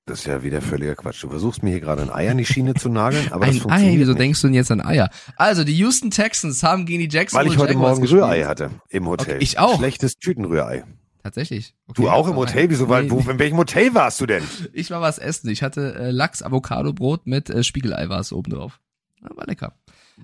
Das ist ja wieder völliger Quatsch. Du versuchst mir hier gerade ein Ei an die Schiene zu nageln, aber das ein Ei, funktioniert wieso nicht. denkst du denn jetzt an Eier? Also, die Houston Texans haben gegen die Weil Jacksonville ich heute Jaguars Morgen. Rührei hatte im Hotel. Okay, ich auch. Schlechtes Tütenrührei. Tatsächlich. Okay. Du auch im Hotel? Wieso? Weil, Nee, wo, in welchem Hotel warst du denn? Ich war was essen. Ich hatte äh, Lachs, Avocado-Brot mit äh, Spiegelei war es oben drauf. War lecker.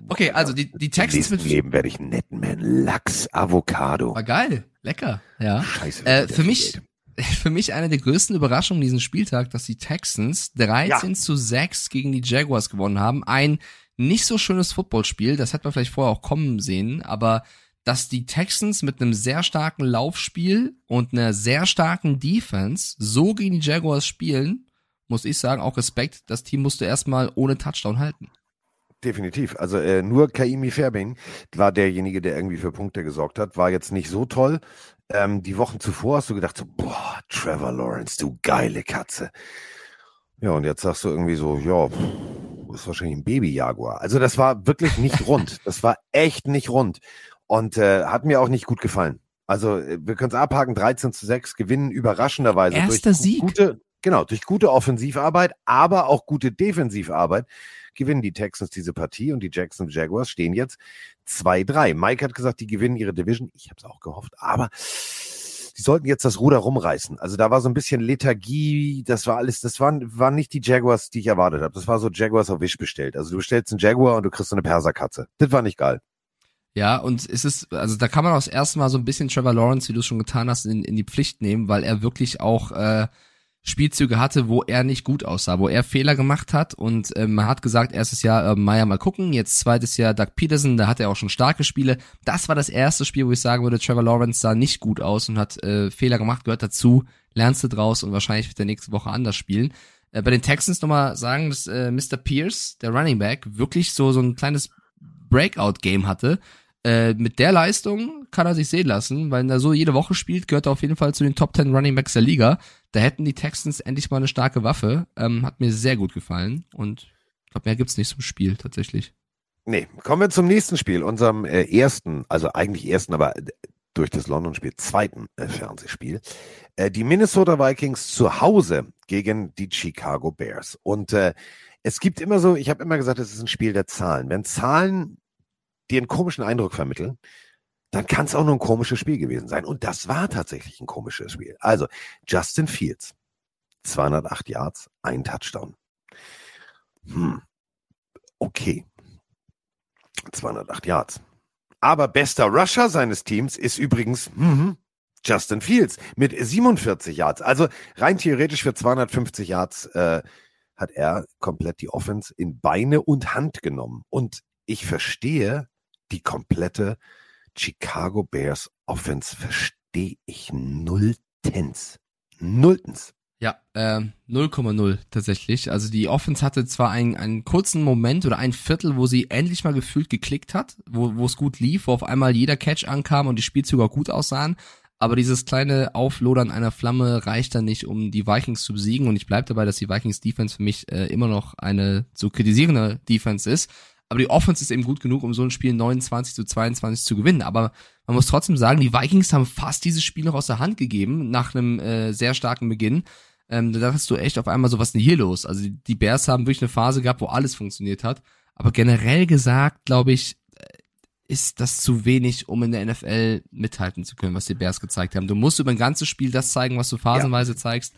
Okay, also die, die Texans mit Leben werde ich einen netten Man. Lachs, Avocado. war geil, lecker, ja. Scheiße. Äh, für mich. für mich eine der größten Überraschungen diesen Spieltag, dass die Texans 13 Ja. zu 6 gegen die Jaguars gewonnen haben. Ein nicht so schönes Footballspiel, das hätte man vielleicht vorher auch kommen sehen, aber dass die Texans mit einem sehr starken Laufspiel und einer sehr starken Defense so gegen die Jaguars spielen, muss ich sagen, auch Respekt, das Team musste erstmal ohne Touchdown halten. Definitiv. Also äh, nur Kaimi Fairbain war derjenige, der irgendwie für Punkte gesorgt hat. War jetzt nicht so toll. Ähm, die Wochen zuvor hast du gedacht so, boah, Trevor Lawrence, du geile Katze. Ja, und jetzt sagst du irgendwie so, ja, pff, ist wahrscheinlich ein Baby-Jaguar. Also das war wirklich nicht rund. Das war echt nicht rund. Und äh, hat mir auch nicht gut gefallen. Also äh, wir können es abhaken, 13 zu 6, gewinnen überraschenderweise Erster durch Sieg. gute, genau, durch gute Offensivarbeit, aber auch gute Defensivarbeit gewinnen die Texans diese Partie und die Jackson Jaguars stehen jetzt 2-3. Mike hat gesagt, die gewinnen ihre Division. Ich habe es auch gehofft, aber die sollten jetzt das Ruder rumreißen. Also da war so ein bisschen Lethargie, das war alles, das waren, waren nicht die Jaguars, die ich erwartet habe. Das war so Jaguars auf Wish bestellt. Also du bestellst einen Jaguar und du kriegst so eine Perserkatze. Das war nicht geil. Ja, und es ist, also da kann man auch das erste Mal so ein bisschen Trevor Lawrence, wie du es schon getan hast, in, in die Pflicht nehmen, weil er wirklich auch äh, Spielzüge hatte, wo er nicht gut aussah, wo er Fehler gemacht hat und äh, man hat gesagt, erstes Jahr äh, Meyer mal gucken, jetzt zweites Jahr Doug Peterson, da hat er auch schon starke Spiele. Das war das erste Spiel, wo ich sagen würde, Trevor Lawrence sah nicht gut aus und hat äh, Fehler gemacht, gehört dazu, lernst du draus und wahrscheinlich wird er nächste Woche anders spielen. Äh, bei den Texans nochmal sagen, dass äh, Mr. Pierce, der Running Back, wirklich so so ein kleines Breakout-Game hatte. Äh, mit der Leistung kann er sich sehen lassen, weil er so jede Woche spielt, gehört er auf jeden Fall zu den Top 10 Running Backs der Liga. Da hätten die Texans endlich mal eine starke Waffe. Ähm, hat mir sehr gut gefallen und ich glaube, mehr gibt's nicht zum Spiel tatsächlich. Nee, kommen wir zum nächsten Spiel, unserem äh, ersten, also eigentlich ersten, aber durch das London-Spiel zweiten äh, Fernsehspiel. Äh, die Minnesota Vikings zu Hause gegen die Chicago Bears. Und äh, es gibt immer so, ich habe immer gesagt, es ist ein Spiel der Zahlen. Wenn Zahlen dir einen komischen Eindruck vermitteln, dann kann es auch nur ein komisches Spiel gewesen sein. Und das war tatsächlich ein komisches Spiel. Also, Justin Fields, 208 Yards, ein Touchdown. Hm. Okay. 208 Yards. Aber bester Rusher seines Teams ist übrigens mhm, Justin Fields mit 47 Yards. Also rein theoretisch für 250 Yards äh, hat er komplett die Offense in Beine und Hand genommen. Und ich verstehe die komplette Chicago Bears Offense, verstehe ich nulltens. Nulltens. Ja, ähm, 0,0 tatsächlich. Also die Offense hatte zwar einen, einen kurzen Moment oder ein Viertel, wo sie endlich mal gefühlt geklickt hat, wo, wo es gut lief, wo auf einmal jeder Catch ankam und die Spielzüge auch gut aussahen. Aber dieses kleine Auflodern einer Flamme reicht dann nicht, um die Vikings zu besiegen. Und ich bleibe dabei, dass die Vikings Defense für mich äh, immer noch eine zu kritisierende Defense ist. Aber die Offense ist eben gut genug, um so ein Spiel 29 zu 22 zu gewinnen. Aber man muss trotzdem sagen, die Vikings haben fast dieses Spiel noch aus der Hand gegeben, nach einem äh, sehr starken Beginn. Ähm, da dachtest du echt auf einmal so, was ist denn hier los? Also die, Bears haben wirklich eine Phase gehabt, wo alles funktioniert hat. Aber generell gesagt, glaube ich, äh, ist das zu wenig, um in der NFL mithalten zu können, was die Bears gezeigt haben. Du musst über ein ganzes Spiel das zeigen, was du phasenweise zeigst.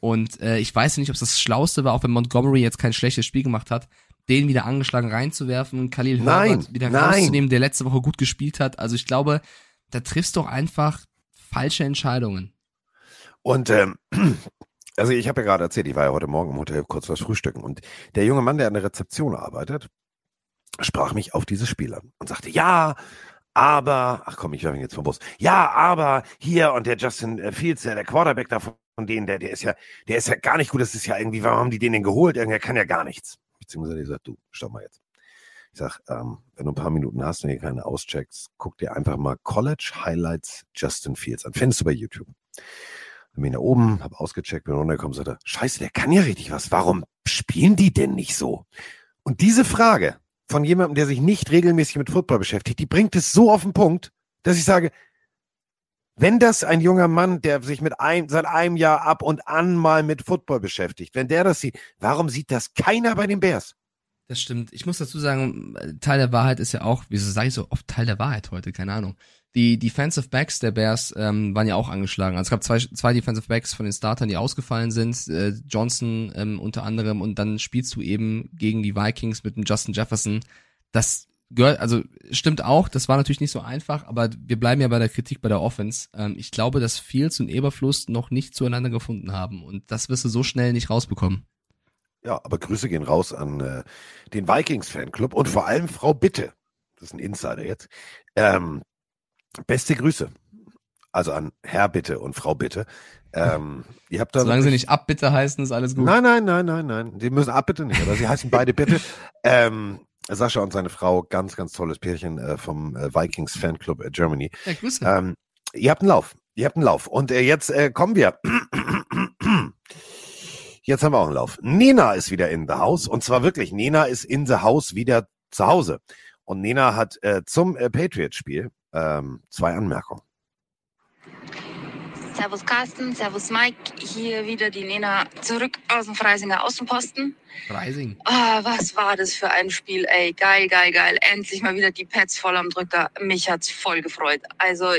Und äh, ich weiß nicht, ob es das Schlauste war, auch wenn Montgomery jetzt kein schlechtes Spiel gemacht hat, den wieder angeschlagen reinzuwerfen, Khalil Nein, Herbert wieder nein. rauszunehmen, der letzte Woche gut gespielt hat. Also ich glaube, da triffst du auch einfach falsche Entscheidungen. Und ähm, also ich habe ja gerade erzählt, ich war ja heute Morgen im Hotel kurz was frühstücken und der junge Mann, der an der Rezeption arbeitet, sprach mich auf dieses Spiel an und sagte, ja, aber, ach komm, ich werfe ihn jetzt vom Bus. Ja, aber hier und der Justin Fields, der, der Quarterback da von denen, der, der ist ja, der ist ja gar nicht gut. Das ist ja irgendwie, warum haben die den denn geholt? Irgendwer kann ja gar nichts. Beziehungsweise ich sag, du, stopp mal jetzt. Ich sag, ähm, wenn du ein paar Minuten hast und ihr keine auscheckst, guck dir einfach mal College Highlights Justin Fields an. Findest du bei YouTube. Bin ich nach oben, hab ausgecheckt, bin runtergekommen, sagte, scheiße, der kann ja richtig was. Warum spielen die denn nicht so? Und diese Frage von jemandem, der sich nicht regelmäßig mit Football beschäftigt, die bringt es so auf den Punkt, dass ich sage, Wenn das ein junger Mann, der sich mit ein, seit einem Jahr ab und an mal mit Football beschäftigt, wenn der das sieht, warum sieht das keiner bei den Bears? Das stimmt. Ich muss dazu sagen, Teil der Wahrheit ist ja auch, wieso sage ich so oft Teil der Wahrheit heute? Keine Ahnung. Die Defensive Backs der Bears ähm, waren ja auch angeschlagen. Also es gab zwei, zwei Defensive Backs von den Startern, die ausgefallen sind. Äh, Johnson ähm, unter anderem. Und dann spielst du eben gegen die Vikings mit dem Justin Jefferson. Das gehört, also stimmt auch, das war natürlich nicht so einfach, aber wir bleiben ja bei der Kritik bei der Offense. Ähm, ich glaube, dass Fields und Eberfluss noch nicht zueinander gefunden haben und das wirst du so schnell nicht rausbekommen. Ja, aber Grüße gehen raus an äh, den Vikings-Fanclub und vor allem Frau Bitte. Das ist ein Insider jetzt. Ähm, beste Grüße. Also an Herr Bitte und Frau Bitte. Ähm, ihr habt da Solange sie nicht Abbitte heißen, ist alles gut. Nein, nein, nein, nein, nein. Die müssen Abbitte nicht, aber sie heißen beide Bitte. Ähm, Sascha und seine Frau, ganz, ganz tolles Pärchen äh, vom äh, Vikings Fanclub äh, Germany. Ja, Grüße. Ähm, ihr habt einen Lauf. Ihr habt einen Lauf. Und äh, jetzt äh, kommen wir. Jetzt haben wir auch einen Lauf. Nena ist wieder in the house. Und zwar wirklich, Nena ist in the house wieder zu Hause. Und Nena hat äh, zum Patriots-Spiel ähm, zwei Anmerkungen. Servus Carsten, Servus Mike, hier wieder die Nena zurück aus dem Freisinger Außenposten. Freising. Ah, was war das für ein Spiel, ey, geil, geil, geil. Endlich mal wieder die Pets voll am Drücker. Mich hat's voll gefreut. Also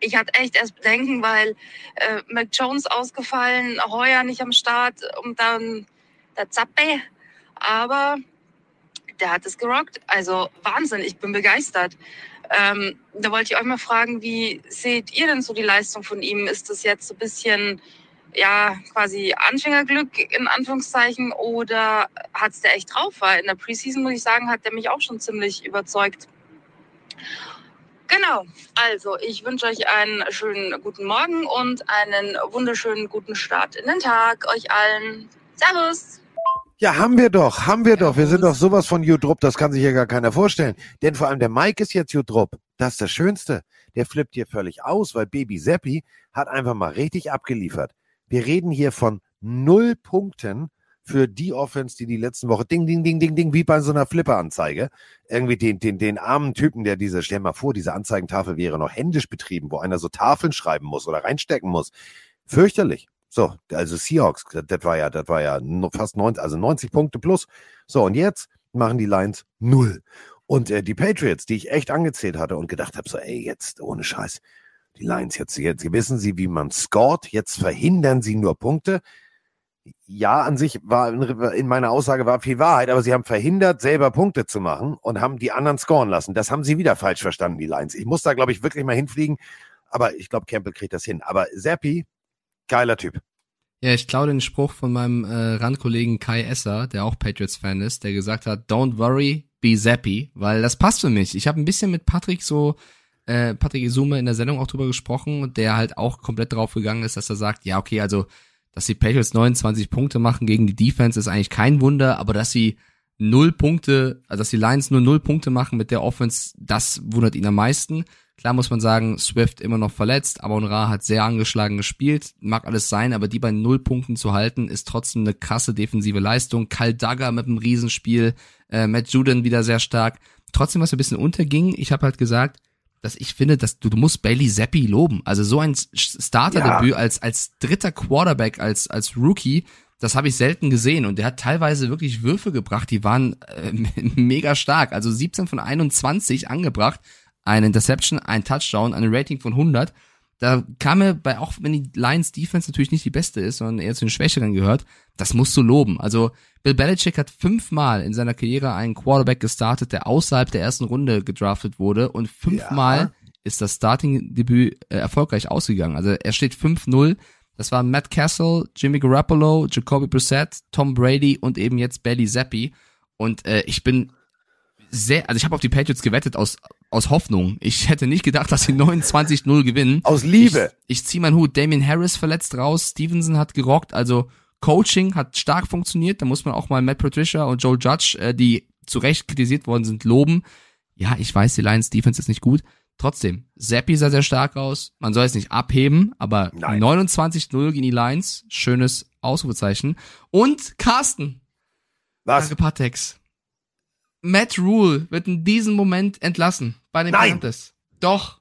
ich hatte echt erst Bedenken, weil äh, Mac Jones ausgefallen, Heuer nicht am Start und dann der Zappe. Aber der hat es gerockt. Also Wahnsinn, ich bin begeistert. Ähm, da wollte ich euch mal fragen, wie seht ihr denn so die Leistung von ihm? Ist das jetzt so ein bisschen, ja, quasi Anfängerglück in Anführungszeichen oder hat's der echt drauf? Weil in der Preseason, muss ich sagen, hat der mich auch schon ziemlich überzeugt. Genau, also ich wünsche euch einen schönen guten Morgen und einen wunderschönen guten Start in den Tag euch allen. Servus! Ja, haben wir doch, haben wir doch. Wir sind doch sowas von Jutrup, das kann sich hier gar keiner vorstellen. Denn vor allem der Mike ist jetzt Jutrup. Das ist das Schönste. Der flippt hier völlig aus, weil Baby Seppi hat einfach mal richtig abgeliefert. Wir reden hier von null Punkten für die Offense, die die letzten Woche ding, ding, ding, ding, ding, wie bei so einer Flipper-Anzeige. Irgendwie den, den, den armen Typen, der diese, stell mal vor, diese Anzeigentafel wäre noch händisch betrieben, wo einer so Tafeln schreiben muss oder reinstecken muss. Fürchterlich. So, also Seahawks, das war ja, das war ja fast 90, also 90 Punkte plus. So, und jetzt machen die Lions null. Und äh, die Patriots, die ich echt angezählt hatte und gedacht habe, so, ey, jetzt ohne Scheiß, die Lions jetzt, jetzt wissen sie, wie man scored, jetzt verhindern sie nur Punkte. Ja, an sich war in meiner Aussage war viel Wahrheit, aber sie haben verhindert, selber Punkte zu machen und haben die anderen scoren lassen. Das haben sie wieder falsch verstanden, die Lions. Ich muss da, glaube ich, wirklich mal hinfliegen, aber ich glaube, Campbell kriegt das hin. Aber Zappi, geiler Typ. Ja, ich klaue den Spruch von meinem äh, Randkollegen Kai Esser, der auch Patriots-Fan ist, der gesagt hat, don't worry, be zappy, weil das passt für mich. Ich habe ein bisschen mit Patrick so, äh, Patrick Isume in der Sendung auch drüber gesprochen der halt auch komplett drauf gegangen ist, dass er sagt, ja, okay, also, dass die Patriots 29 Punkte machen gegen die Defense ist eigentlich kein Wunder, aber dass sie null Punkte, also dass die Lions nur null Punkte machen mit der Offense, das wundert ihn am meisten. Klar muss man sagen, Swift immer noch verletzt, aber Ra hat sehr angeschlagen gespielt, mag alles sein, aber die bei null Punkten zu halten, ist trotzdem eine krasse defensive Leistung. Kyle Duggar mit einem Riesenspiel, äh, Matt Juden wieder sehr stark. Trotzdem, was ein bisschen unterging, ich habe halt gesagt, dass ich finde, dass du, du musst Bailey Zappi loben. Also so ein Starterdebüt ja. als, als dritter Quarterback, als, als Rookie, das habe ich selten gesehen und der hat teilweise wirklich Würfe gebracht, die waren äh, mega stark. Also 17 von 21 angebracht eine Interception, ein Touchdown, ein Rating von 100. Da kam mir bei, auch wenn die Lions Defense natürlich nicht die beste ist, sondern eher zu den Schwächeren gehört, das musst du loben. Also Bill Belichick hat fünfmal in seiner Karriere einen Quarterback gestartet, der außerhalb der ersten Runde gedraftet wurde und fünfmal ja. ist das Starting-Debüt äh, erfolgreich ausgegangen. Also er steht 5-0. Das waren Matt Castle, Jimmy Garoppolo, Jacoby Brissett, Tom Brady und eben jetzt Bailey Zappi. Und äh, ich bin sehr, also ich habe auf die Patriots gewettet aus aus Hoffnung. Ich hätte nicht gedacht, dass sie 29-0 gewinnen. Aus Liebe. Ich, ich ziehe meinen Hut. Damien Harris verletzt raus, Stevenson hat gerockt, also Coaching hat stark funktioniert. Da muss man auch mal Matt Patricia und Joe Judge, äh, die zu Recht kritisiert worden sind, loben. Ja, ich weiß, die Lions Defense ist nicht gut. Trotzdem, Zappi sah sehr stark aus. Man soll es nicht abheben, aber 29-0 gegen die Lions, schönes Ausrufezeichen. Und Carsten. Was? Danke, Patex. Matt Rule wird in diesem Moment entlassen bei den. Panthers. Doch.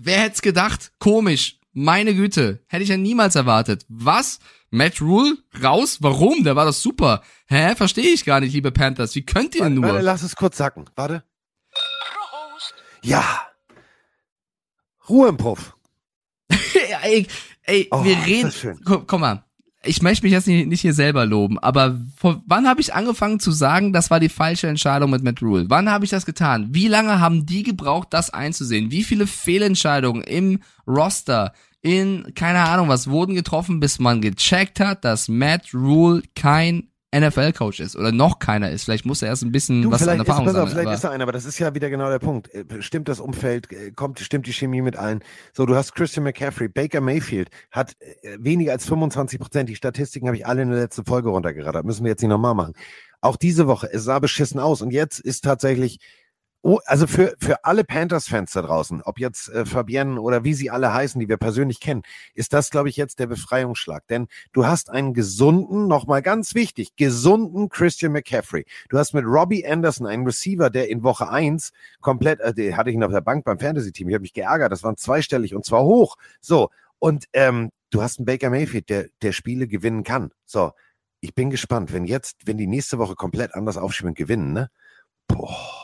Wer hätte es gedacht? Komisch. Meine Güte. Hätte ich ja niemals erwartet. Was? Matt Rule? Raus? Warum? Der war doch super. Hä? Verstehe ich gar nicht, liebe Panthers. Wie könnt ihr Warte, nur? warte, lass es kurz sacken. Warte. Ja. Ruhe im Puff. ey, ey Oh, wir reden. das. Guck, guck mal. Ich möchte mich jetzt nicht, nicht hier selber loben, aber vor, wann habe ich angefangen zu sagen, das war die falsche Entscheidung mit Matt Rule? Wann habe ich das getan? Wie lange haben die gebraucht, das einzusehen? Wie viele Fehlentscheidungen im Roster, in keine Ahnung was, wurden getroffen, bis man gecheckt hat, dass Matt Rule kein NFL-Coach ist oder noch keiner ist. Vielleicht muss er erst ein bisschen Du, was an vielleicht, ist, Erfahrung pass auf, sammeln. vielleicht aber- ist er einer, aber das ist ja wieder genau der Punkt. Äh, Stimmt das Umfeld, äh, kommt, stimmt die Chemie mit allen? So, du hast Christian McCaffrey, Baker Mayfield hat äh, weniger als 25 Prozent. Die Statistiken habe ich alle in der letzten Folge runtergerattert. Müssen wir jetzt nicht nochmal machen. Auch diese Woche, es sah beschissen aus. Und jetzt ist tatsächlich, oh, also für, für alle Panthers-Fans da draußen, ob jetzt äh, Fabienne oder wie sie alle heißen, die wir persönlich kennen, ist das, glaube ich, jetzt der Befreiungsschlag. Denn du hast einen gesunden, nochmal ganz wichtig, gesunden Christian McCaffrey. Du hast mit Robbie Anderson einen Receiver, der in Woche eins komplett, äh, den hatte ich ihn auf der Bank beim Fantasy-Team, ich habe mich geärgert, das waren zweistellig und zwar hoch. So, und ähm, du hast einen Baker Mayfield, der, der Spiele gewinnen kann. So, ich bin gespannt, wenn jetzt, wenn die nächste Woche komplett anders aufschieben und gewinnen, ne? Boah,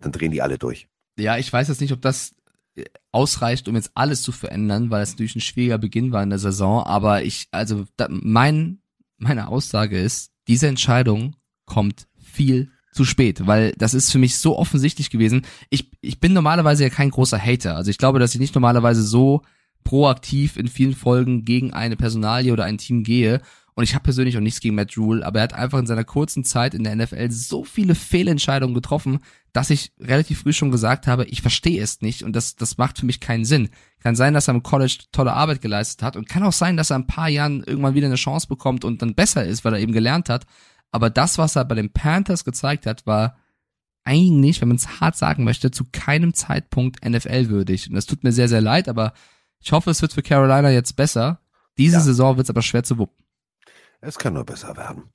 dann drehen die alle durch. Ja, ich weiß jetzt nicht, ob das äh, ausreicht, um jetzt alles zu verändern, weil es natürlich ein schwieriger Beginn war in der Saison. Aber ich, also da, mein, meine Aussage ist, diese Entscheidung kommt viel zu spät, weil das ist für mich so offensichtlich gewesen. Ich, ich bin normalerweise ja kein großer Hater. Also ich glaube, dass ich nicht normalerweise so proaktiv in vielen Folgen gegen eine Personalie oder ein Team gehe. Und ich habe persönlich auch nichts gegen Matt Rule, aber er hat einfach in seiner kurzen Zeit in der NFL so viele Fehlentscheidungen getroffen, dass ich relativ früh schon gesagt habe, ich verstehe es nicht und das, das macht für mich keinen Sinn. Kann sein, dass er im College tolle Arbeit geleistet hat und kann auch sein, dass er in ein paar Jahren irgendwann wieder eine Chance bekommt und dann besser ist, weil er eben gelernt hat. Aber das, was er bei den Panthers gezeigt hat, war eigentlich, wenn man es hart sagen möchte, zu keinem Zeitpunkt NFL-würdig. Und das tut mir sehr, sehr leid, aber ich hoffe, es wird für Carolina jetzt besser. Diese Ja. Saison wird es aber schwer zu wuppen. Es kann nur besser werden.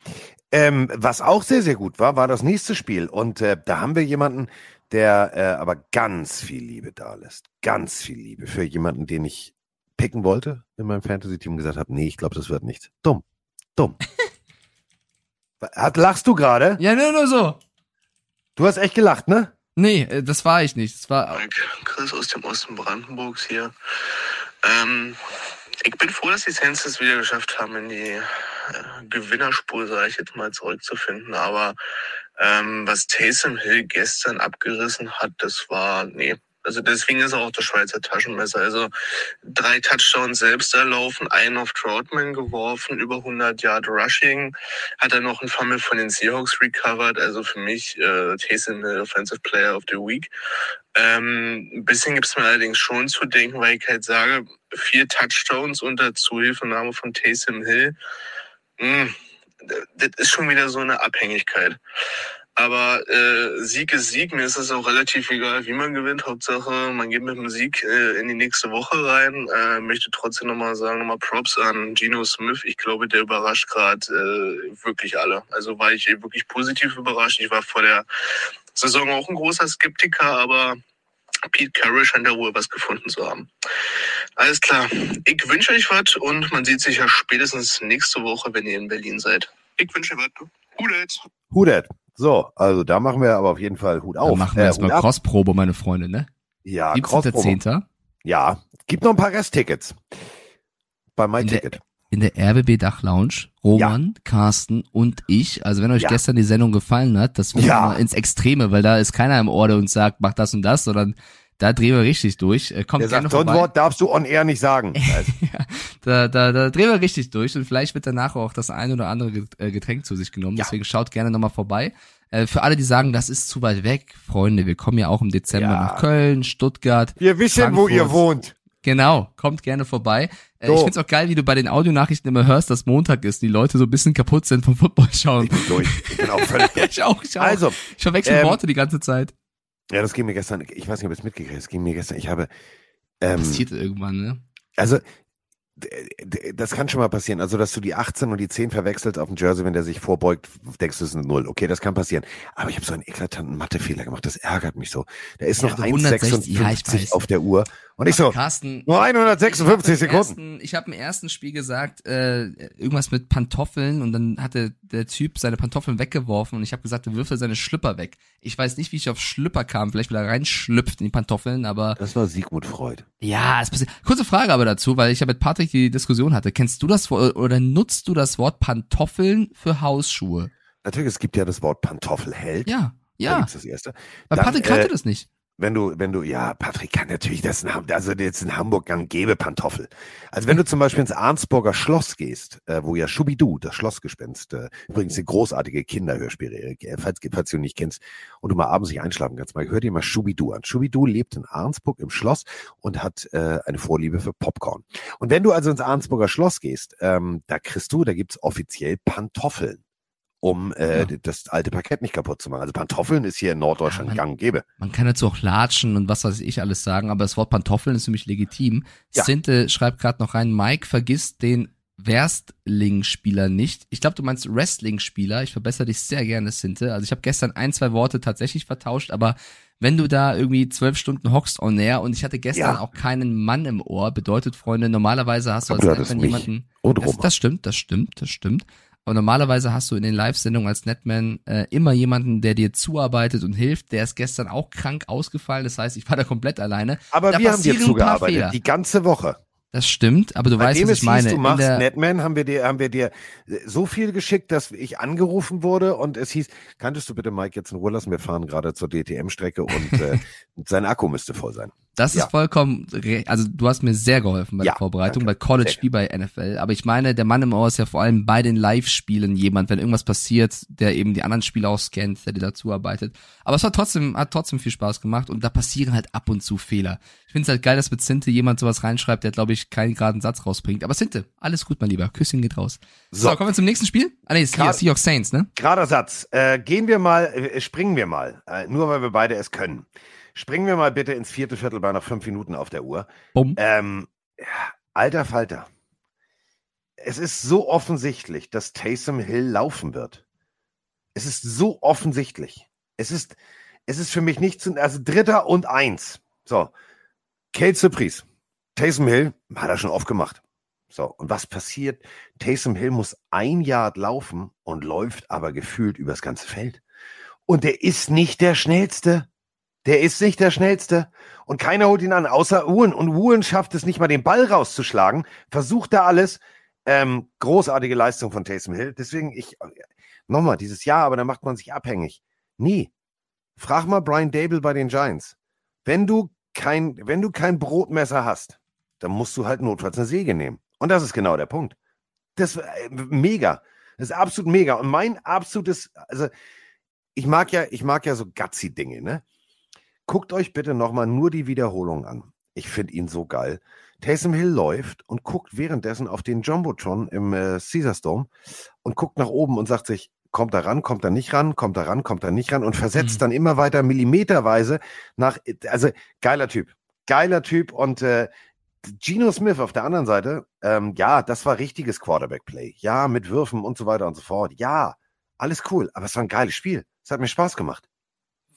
Ähm, was auch sehr, sehr gut war, war das nächste Spiel. Und äh, da haben wir jemanden, der äh, aber ganz viel Liebe da lässt. Ganz viel Liebe für jemanden, den ich picken wollte in meinem Fantasy-Team gesagt habe, nee, ich glaube, das wird nichts. Dumm. Dumm. Hat, lachst du gerade? Ja, nur, nur so. Du hast echt gelacht, ne? Nee, äh, das war ich nicht. Das war, Chris aus dem Osten Brandenburgs hier. Ähm, ich bin froh, dass die Saints es wieder geschafft haben, in die äh, Gewinnerspur, sage ich jetzt mal, zurückzufinden. Aber ähm, was Taysom Hill gestern abgerissen hat, das war, nee. Also deswegen ist er auch das Schweizer Taschenmesser. Also drei Touchdowns selbst erlaufen, einen auf Troutman geworfen, über 100 Yard Rushing, hat er noch einen Fumble von den Seahawks recovered. Also für mich äh, Taysom Hill Offensive Player of the Week. Ähm, ein bisschen gibt es mir allerdings schon zu denken, weil ich halt sage, vier Touchdowns unter Zuhilfenahme von Taysom Hill, mh, das ist schon wieder so eine Abhängigkeit. Aber äh, Sieg ist Sieg. Mir ist es auch relativ egal, wie man gewinnt. Hauptsache, man geht mit dem Sieg äh, in die nächste Woche rein. Äh, möchte trotzdem nochmal sagen, nochmal Props an Geno Smith. Ich glaube, der überrascht gerade äh, wirklich alle. Also war ich wirklich positiv überrascht. Ich war vor der Saison auch ein großer Skeptiker, aber Pete Carroll scheint da wohl was gefunden zu haben. Alles klar. Ich wünsche euch was und man sieht sich ja spätestens nächste Woche, wenn ihr in Berlin seid. Ich wünsche was. Hudet. Hudet. So, also da machen wir aber auf jeden Fall Hut auf. Dann machen wir Äh, erstmal. Crossprobe, meine Freunde, ne? Ja, 17. Crossprobe. Ja, gibt noch ein paar Resttickets. Bei MyTicket. in der RBB Dachlounge. Roman, Carsten und ich. Also wenn euch Ja. gestern die Sendung gefallen hat, das wird Ja. mal ins Extreme, weil da ist keiner im Ohr, der uns sagt, mach das und das, sondern da drehen wir richtig durch. Äh, Kommt Der gerne sagt, so ein. Wort darfst du on air nicht sagen. Da, da, da drehen wir richtig durch und vielleicht wird danach auch das ein oder andere äh, Getränk zu sich genommen. Ja. Deswegen schaut gerne nochmal vorbei. Äh, Für alle, die sagen, das ist zu weit weg, Freunde, wir kommen ja auch im Dezember Ja. nach Köln, Stuttgart. Wir wissen, wo ihr Frankfurt. wohnt. Genau, kommt gerne vorbei. So. Ich find's auch geil, wie du bei den Audionachrichten immer hörst, dass Montag ist, die Leute so ein bisschen kaputt sind vom Football schauen. Ich bin durch. Ich bin auch völlig durch. Ich auch, ich auch. Also, ich verwechsel ähm, Worte die ganze Zeit. Ja, das ging mir gestern, ich weiß nicht, ob es mitgekriegt es ging mir gestern, ich habe, ähm, Passiert irgendwann, ne? also, das kann schon mal passieren. Also, dass du die 18 und die 10 verwechselst auf dem Jersey, wenn der sich vorbeugt, denkst du, es ist eine Null. Okay, das kann passieren. Aber ich habe so einen eklatanten Mathefehler gemacht. Das ärgert mich so. Da ist noch Ja, 160, 1,56 ja, auf der Uhr Und ich so, Carsten, nur 156 ich hab im Sekunden. Ersten, ich habe im ersten Spiel gesagt, äh, irgendwas mit Pantoffeln und dann hatte der Typ seine Pantoffeln weggeworfen und ich habe gesagt, er wirft er seine Schlüpper weg. Ich weiß nicht, wie ich auf Schlüpper kam, vielleicht weil er reinschlüpft in die Pantoffeln, aber Das war Sigmund Freud. ja, es passiert. Kurze Frage aber dazu, weil ich ja mit Patrick die Diskussion hatte. Kennst du das Wort oder nutzt du das Wort Pantoffeln für Hausschuhe? Natürlich, es gibt ja das Wort Pantoffelheld. Ja, ja. gibt's das erste. Weil Patrick kannte äh, das nicht. Wenn du, wenn du, ja, Patrick kann natürlich das, in also jetzt in Hamburg gang gäbe Pantoffel. Also wenn du zum Beispiel ins Arnsburger Schloss gehst, äh, wo ja Schubidu, das Schlossgespenst, äh, übrigens eine großartige Kinderhörspiele, äh, falls, falls du nicht kennst und du mal abends nicht einschlafen kannst, mal hör dir mal Schubidu an. Schubidu lebt in Arnsburg im Schloss und hat äh, eine Vorliebe für Popcorn. Und wenn du also ins Arnsburger Schloss gehst, ähm, da kriegst du, da gibt's offiziell Pantoffeln um äh, Ja. das alte Parkett nicht kaputt zu machen. Also Pantoffeln ist hier in Norddeutschland Ja, man- gang und gäbe. Man kann dazu auch latschen und was weiß ich alles sagen, aber das Wort Pantoffeln ist für mich legitim. Ja. Sinte schreibt gerade noch rein, Mike vergisst den Werstling-Spieler nicht. Ich glaube, du meinst Wrestling-Spieler. Ich verbessere dich sehr gerne, Sinte. Also ich habe gestern ein, zwei Worte tatsächlich vertauscht, aber wenn du da irgendwie zwölf Stunden hockst on air und ich hatte gestern Ja. auch keinen Mann im Ohr, bedeutet, Freunde, normalerweise hast du als mich jemanden. und Das, das stimmt, das stimmt, das stimmt. Aber normalerweise hast du in den Live-Sendungen als Netman äh, immer jemanden, der dir zuarbeitet und hilft. Der ist gestern auch krank ausgefallen. Das heißt, ich war da komplett alleine. Aber Da wir haben dir zugearbeitet, die ganze Woche. Das stimmt, aber du weißt, Seitdem was ich meine. hieß, du machst Netman, haben wir dir, haben wir dir äh, so viel geschickt, dass ich angerufen wurde und es hieß, könntest du bitte Mike jetzt in Ruhe lassen? Wir fahren gerade zur DTM-Strecke und äh, sein Akku müsste voll sein. Das Ja. ist vollkommen, also du hast mir sehr geholfen bei Ja, der Vorbereitung, danke. bei College wie bei NFL. Aber ich meine, der Mann im Ohr ist ja vor allem bei den Live-Spielen jemand, wenn irgendwas passiert, der eben die anderen Spiele auch scannt, der dir dazu arbeitet. Aber es hat trotzdem, hat trotzdem viel Spaß gemacht und da passieren halt ab und zu Fehler. Ich finde es halt geil, dass mit Sinte jemand sowas reinschreibt, der glaube ich keinen geraden Satz rausbringt. Aber Sinte, alles gut, mein Lieber. Küsschen geht raus. So, So. kommen wir zum nächsten Spiel? Ah nee, ist hier, Seahawks Saints, ne? Gerader Satz. Äh, gehen wir mal, äh, springen wir mal, äh, nur weil wir beide es können. Springen wir mal bitte ins vierte Viertel bei noch fünf Minuten auf der Uhr. Bumm. Ähm, alter Falter. Es ist so offensichtlich, dass Taysom Hill laufen wird. Es ist so offensichtlich. Es ist, es ist für mich nicht zu, also Dritter und Eins. So. Kate Surprise. Taysom Hill hat er schon oft gemacht. So. Und was passiert? Taysom Hill muss ein Yard laufen und läuft aber gefühlt übers ganze Feld. Und der ist nicht der Schnellste. Der ist nicht der Schnellste. Und keiner holt ihn an, außer Uhren. Und Uhren schafft es nicht mal, den Ball rauszuschlagen. Versucht da alles. Ähm, großartige Leistung von Taysom Hill. Deswegen, ich, nochmal, dieses Jahr, aber da macht man sich abhängig. Nie. Frag mal Brian Dable bei den Giants. Wenn du kein, wenn du kein Brotmesser hast, dann musst du halt notfalls eine Säge nehmen. Und das ist genau der Punkt. Das äh, mega. Das ist absolut mega. Und mein absolutes, also ich mag ja, ich mag ja so Gutsy-Dinge, ne? Guckt euch bitte nochmal nur die Wiederholung an. Ich finde ihn so geil. Taysom Hill läuft und guckt währenddessen auf den Jumbotron im äh, Caesars Dome und guckt nach oben und sagt sich, kommt er ran, kommt er nicht ran, kommt er ran, kommt er nicht ran und versetzt Mhm. dann immer weiter millimeterweise nach, also geiler Typ, geiler Typ und äh, Geno Smith auf der anderen Seite, ähm, ja, das war richtiges Quarterback-Play, ja, mit Würfen und so weiter und so fort, ja, alles cool, aber es war ein geiles Spiel, es hat mir Spaß gemacht.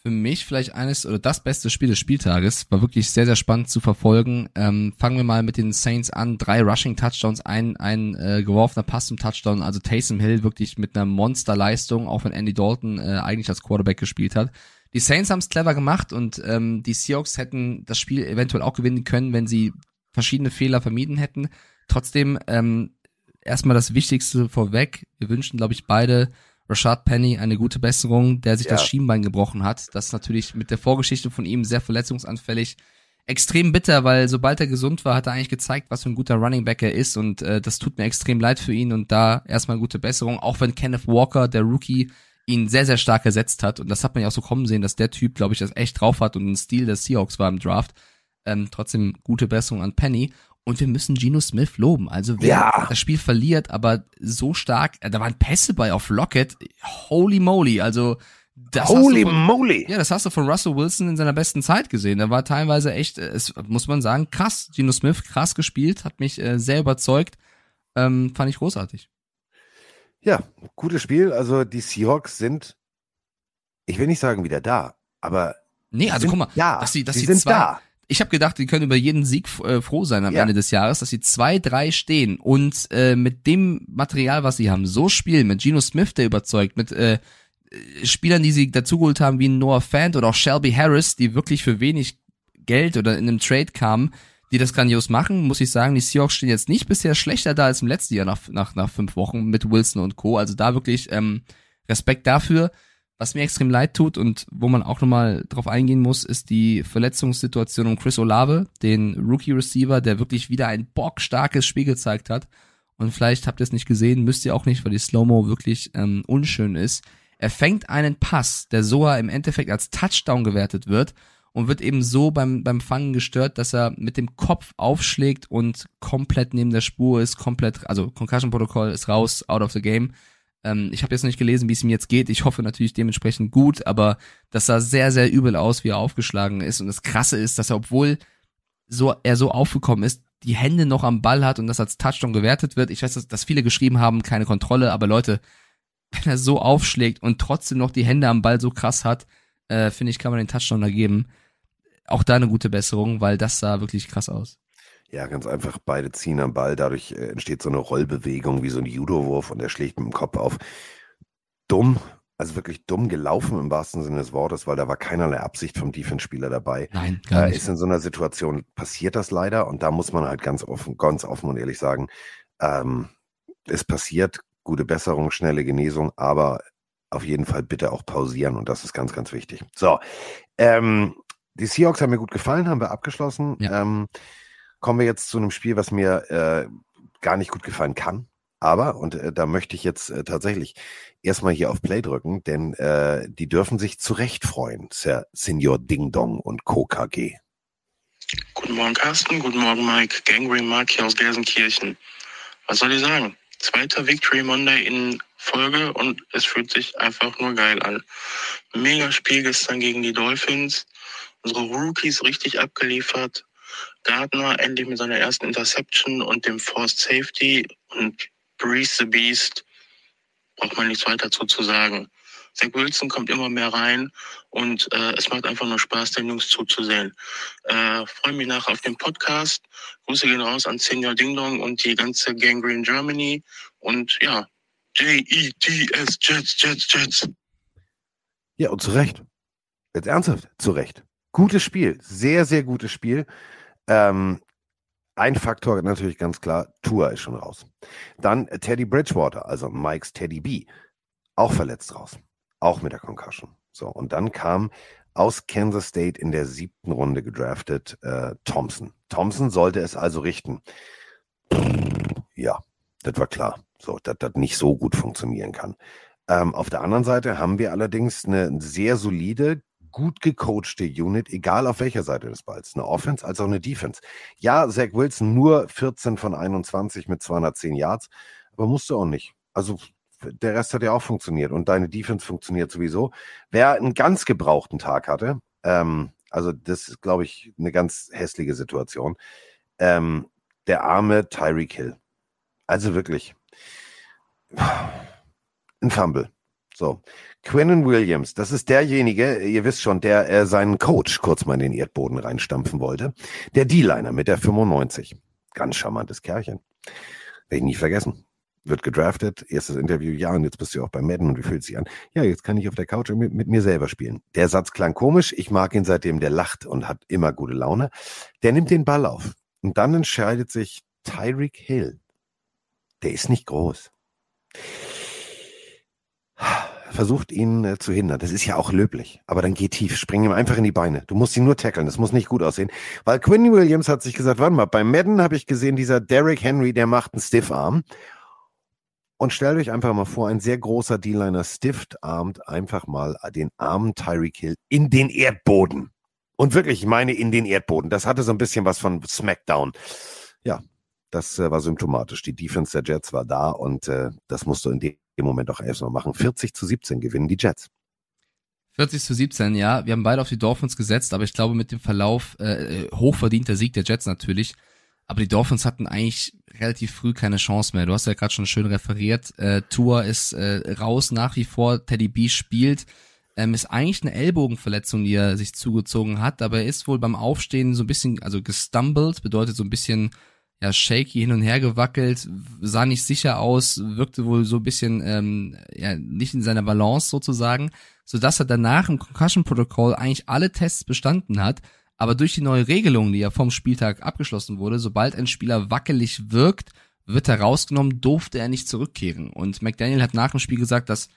Für mich vielleicht eines oder das beste Spiel des Spieltages. War wirklich sehr, sehr spannend zu verfolgen. Ähm, fangen wir mal mit den Saints an. Drei Rushing-Touchdowns, ein, ein äh, geworfener Pass zum Touchdown. Also Taysom Hill wirklich mit einer Monsterleistung, auch wenn Andy Dalton äh, eigentlich als Quarterback gespielt hat. Die Saints haben es clever gemacht und ähm, die Seahawks hätten das Spiel eventuell auch gewinnen können, wenn sie verschiedene Fehler vermieden hätten. Trotzdem ähm, erstmal das Wichtigste vorweg. Wir wünschen, glaube ich, beide Rashad Penny eine gute Besserung, der sich Ja. das Schienbein gebrochen hat. Das ist natürlich mit der Vorgeschichte von ihm sehr verletzungsanfällig. Extrem bitter, weil sobald er gesund war, hat er eigentlich gezeigt, was für ein guter Running Back er ist und äh, das tut mir extrem leid für ihn und da erstmal gute Besserung, auch wenn Kenneth Walker, der Rookie, ihn sehr, sehr stark ersetzt hat und das hat man ja auch so kommen sehen, dass der Typ, glaube ich, das echt drauf hat und ein Stil des Seahawks war im Draft. Ähm, trotzdem gute Besserung an Penny und wir müssen Geno Smith loben. Also wer Ja. das Spiel verliert, aber so stark, äh, da waren Pässe bei auf Lockett, holy moly, also das Holy von, moly! ja, das hast du von Russell Wilson in seiner besten Zeit gesehen. Er war teilweise echt, äh, es muss man sagen, krass. Geno Smith krass gespielt, hat mich äh, sehr überzeugt, ähm, fand ich großartig. Ja, gutes Spiel. Also die Seahawks sind, ich will nicht sagen wieder da, aber Nee, also guck mal, da. dass sie, dass sie sie sind zwei, da. Ich habe gedacht, die können über jeden Sieg äh, froh sein am Ja. Ende des Jahres, dass sie zwei, drei stehen und äh, mit dem Material, was sie haben, so spielen, mit Geno Smith, der überzeugt, mit äh, äh, Spielern, die sie dazugeholt haben, wie Noah Fant oder auch Shelby Harris, die wirklich für wenig Geld oder in einem Trade kamen, die das grandios machen, muss ich sagen, die Seahawks stehen jetzt nicht bisher schlechter da als im letzten Jahr nach, nach, nach fünf Wochen mit Wilson und Co. Also da wirklich ähm, Respekt dafür. Was mir extrem leid tut und wo man auch nochmal drauf eingehen muss, ist die Verletzungssituation um Chris Olave, den Rookie-Receiver, der wirklich wieder ein bockstarkes Spiel gezeigt hat. Und vielleicht habt ihr es nicht gesehen, müsst ihr auch nicht, weil die Slow-Mo wirklich ähm, unschön ist. Er fängt einen Pass, der Soa im Endeffekt als Touchdown gewertet wird und wird eben so beim, beim Fangen gestört, dass er mit dem Kopf aufschlägt und komplett neben der Spur ist, komplett, also Concussion-Protokoll ist raus, out of the game. Ähm, ich habe jetzt noch nicht gelesen, wie es ihm jetzt geht. Ich hoffe natürlich dementsprechend gut, aber das sah sehr, sehr übel aus, wie er aufgeschlagen ist. Und das Krasse ist, dass er, obwohl so, er so aufgekommen ist, die Hände noch am Ball hat und das als Touchdown gewertet wird. Ich weiß, dass, dass viele geschrieben haben, keine Kontrolle, aber Leute, wenn er so aufschlägt und trotzdem noch die Hände am Ball so krass hat, äh, finde ich, kann man den Touchdown da geben. Auch da eine gute Besserung, weil das sah wirklich krass aus. Ja, ganz einfach, beide ziehen am Ball, dadurch äh, entsteht so eine Rollbewegung wie so ein Judo-Wurf und er schlägt mit dem Kopf auf. Dumm, also wirklich dumm gelaufen im wahrsten Sinne des Wortes, weil da war keinerlei Absicht vom Defense-Spieler dabei. Nein, gar Äh, nicht. ist in so einer Situation passiert das leider und da muss man halt ganz offen, ganz offen und ehrlich sagen, ähm, es passiert, gute Besserung, schnelle Genesung, aber auf jeden Fall bitte auch pausieren und das ist ganz, ganz wichtig. So, ähm, die Seahawks haben mir gut gefallen, haben wir abgeschlossen. Ja. Ähm, kommen wir jetzt zu einem Spiel, was mir äh, gar nicht gut gefallen kann. Aber, und äh, da möchte ich jetzt äh, tatsächlich erstmal hier auf Play drücken, denn äh, die dürfen sich zu Recht freuen, Sir Senior Ding Dong und Co. KG. Guten Morgen, Carsten. Guten Morgen, Mike. Gangry Mark hier aus Gelsenkirchen. Was soll ich sagen? Zweiter Victory Monday in Folge und es fühlt sich einfach nur geil an. Mega Spiel gestern gegen die Dolphins. Unsere Rookies richtig abgeliefert. Gardner endlich mit seiner ersten Interception und dem Forced Safety und Breeze the Beast. Braucht man nichts weiter dazu zu sagen. Zach Wilson kommt immer mehr rein und äh, es macht einfach nur Spaß, den Jungs zuzusehen. Äh, Freue mich nach auf den Podcast. Grüße gehen raus an Senior Ding Dong und die ganze Gangrene Germany. Und ja, J-E-T-S, Jets, Jets, Jets. Ja, und zu Recht. Jetzt ernsthaft, zu Recht. Gutes Spiel, sehr, sehr gutes Spiel. Ähm, ein Faktor natürlich ganz klar, Tour ist schon raus. Dann Teddy Bridgewater, also Mikes Teddy B, auch verletzt raus. Auch mit der Concussion. So, und dann kam aus Kansas State in der siebten Runde gedraftet äh, Thompson. Thompson sollte es also richten. Ja, das war klar. So, dass das nicht so gut funktionieren kann. Ähm, auf der anderen Seite haben wir allerdings eine sehr solide, gut gecoachte Unit, egal auf welcher Seite des Balls. Eine Offense als auch eine Defense. Ja, Zach Wilson nur 14 von 21 mit 210 Yards, aber musste auch nicht. Also der Rest hat ja auch funktioniert und deine Defense funktioniert sowieso. Wer einen ganz gebrauchten Tag hatte, ähm, also das ist, glaube ich, eine ganz hässliche Situation, ähm, der arme Tyreek Hill. Also wirklich. Ein Fumble. So. Quinnen Williams, das ist derjenige, ihr wisst schon, der äh, seinen Coach kurz mal in den Erdboden reinstampfen wollte. Der D-Liner mit der 95. Ganz charmantes Kerlchen. Werde ich nie vergessen. Wird gedraftet, erstes Interview, ja, und jetzt bist du auch bei Madden und wie fühlt sich an? Ja, jetzt kann ich auf der Couch mit, mit mir selber spielen. Der Satz klang komisch, ich mag ihn seitdem, der lacht und hat immer gute Laune. Der nimmt den Ball auf. Und dann entscheidet sich Tyreek Hill. Der ist nicht groß versucht ihn äh, zu hindern. Das ist ja auch löblich. Aber dann geh tief, spring ihm einfach in die Beine. Du musst ihn nur tackeln. Das muss nicht gut aussehen. Weil Quinn Williams hat sich gesagt, warte mal, beim Madden habe ich gesehen, dieser Derrick Henry, der macht einen Stiffarm. Und stellt euch einfach mal vor, ein sehr großer D-Liner stifft armt einfach mal den armen Tyreek Hill in den Erdboden. Und wirklich, ich meine in den Erdboden. Das hatte so ein bisschen was von Smackdown. Ja, das äh, war symptomatisch. Die Defense der Jets war da und äh, das musst du in dem Moment auch erstmal machen. 40 zu 17 gewinnen die Jets. 40 zu 17, ja. Wir haben beide auf die Dolphins gesetzt, aber ich glaube mit dem Verlauf äh, hochverdienter Sieg der Jets natürlich. Aber die Dolphins hatten eigentlich relativ früh keine Chance mehr. Du hast ja gerade schon schön referiert. Äh, Tour ist äh, raus nach wie vor. Teddy B spielt. ähm, ist eigentlich eine Ellbogenverletzung, die er sich zugezogen hat, aber er ist wohl beim Aufstehen so ein bisschen, also gestumbled, bedeutet so ein bisschen ja shaky hin und her gewackelt, sah nicht sicher aus, wirkte wohl so ein bisschen ähm, ja nicht in seiner Balance sozusagen, so dass er danach im Concussion Protocol eigentlich alle Tests bestanden hat, aber durch die neue Regelung, die ja vom Spieltag abgeschlossen wurde, sobald ein Spieler wackelig wirkt, wird er rausgenommen, durfte er nicht zurückkehren. Und McDaniel hat nach dem Spiel gesagt, dass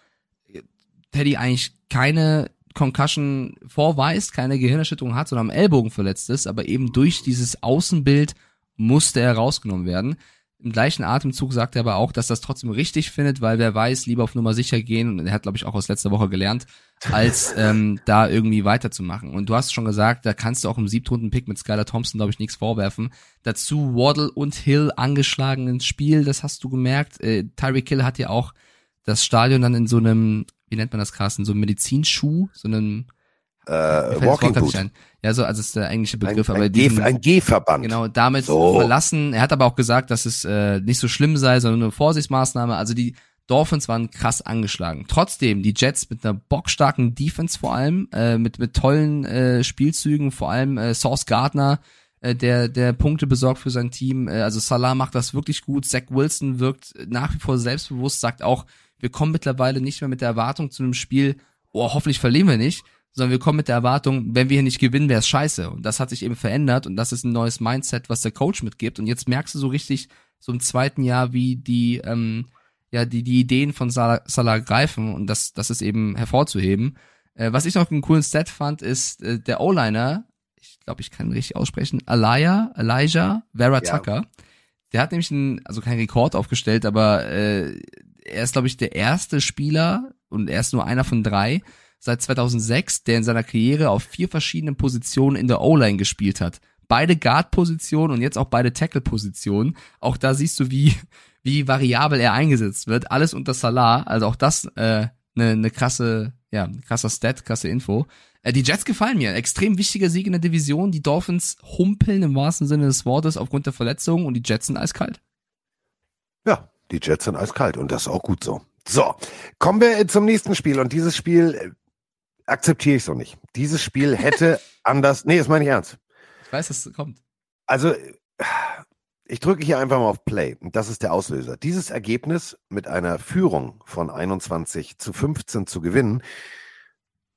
Teddy eigentlich keine Concussion vorweist, keine Gehirnerschütterung hat, sondern am Ellbogen verletzt ist, aber eben durch dieses Außenbild musste er rausgenommen werden. Im gleichen Atemzug sagt er aber auch, dass das trotzdem richtig findet, weil wer weiß, lieber auf Nummer sicher gehen, und er hat, glaube ich, auch aus letzter Woche gelernt, als ähm, da irgendwie weiterzumachen. Und du hast schon gesagt, da kannst du auch im Siebtrunden-Pick mit Skylar Thompson, glaube ich, nichts vorwerfen. Dazu Waddle und Hill angeschlagen ins Spiel, das hast du gemerkt. Äh, Tyreek Hill hat ja auch das Stadion dann in so einem, wie nennt man das, Carsten, so einem Medizinschuh, so einem Äh, Walking Boot. Ein. Ja, so, also ist der englische Begriff, ein, aber ein, diesen, G, ein G-Verband. Genau, damit So. verlassen. Er hat aber auch gesagt, dass es äh, nicht so schlimm sei, sondern eine Vorsichtsmaßnahme. Also die Dolphins waren krass angeschlagen. Trotzdem, die Jets mit einer bockstarken Defense vor allem, äh, mit, mit tollen äh, Spielzügen, vor allem äh, Sauce Gardner, äh, der, der Punkte besorgt für sein Team. Äh, also Salah macht das wirklich gut. Zach Wilson wirkt nach wie vor selbstbewusst, sagt auch, wir kommen mittlerweile nicht mehr mit der Erwartung zu einem Spiel, oh, hoffentlich verlieren wir nicht, sondern wir kommen mit der Erwartung, wenn wir hier nicht gewinnen, wäre es scheiße. Und das hat sich eben verändert und das ist ein neues Mindset, was der Coach mitgibt. Und jetzt merkst du so richtig, so im zweiten Jahr, wie die, ähm, ja, die, die Ideen von Salah, Salah greifen und das, das ist eben hervorzuheben. Äh, was ich noch einen coolen Stat fand, ist äh, der O-Liner, ich glaube, ich kann ihn richtig aussprechen, Alaya, Elijah Vera Ja. Tucker. Der hat nämlich einen, also keinen Rekord aufgestellt, aber äh, er ist, glaube ich, der erste Spieler und er ist nur einer von drei seit 2006, der in seiner Karriere auf vier verschiedenen Positionen in der O-Line gespielt hat. Beide Guard-Positionen und jetzt auch beide Tackle-Positionen. Auch da siehst du, wie, wie variabel er eingesetzt wird. Alles unter Salah, also auch das äh, eine ne krasse, ja, krasser Stat, krasse Info. Äh, die Jets gefallen mir. Extrem wichtiger Sieg in der Division. Die Dolphins humpeln im wahrsten Sinne des Wortes aufgrund der Verletzungen und die Jets sind eiskalt. Ja, die Jets sind eiskalt und das ist auch gut so. So, kommen wir zum nächsten Spiel und dieses Spiel akzeptiere ich so nicht. Dieses Spiel hätte anders, nee, das meine ich ernst. Ich weiß, dass es kommt. Also, ich drücke hier einfach mal auf Play und das ist der Auslöser. Dieses Ergebnis mit einer Führung von 21 zu 15 zu gewinnen,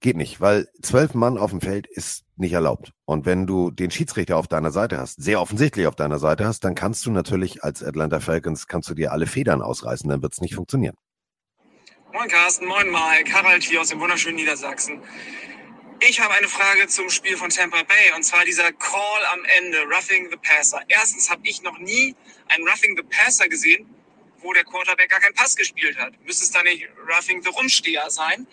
geht nicht, weil zwölf Mann auf dem Feld ist nicht erlaubt. Und wenn du den Schiedsrichter auf deiner Seite hast, sehr offensichtlich auf deiner Seite hast, dann kannst du natürlich als Atlanta Falcons, kannst du dir alle Federn ausreißen, dann wird es nicht funktionieren. Moin Carsten, moin Mike, Harald hier aus dem wunderschönen Niedersachsen. Ich habe eine Frage zum Spiel von Tampa Bay und zwar dieser Call am Ende, Roughing the Passer. Erstens habe ich noch nie ein Roughing the Passer gesehen, wo der Quarterback gar keinen Pass gespielt hat. Müsste es da nicht Roughing the Rumsteher sein?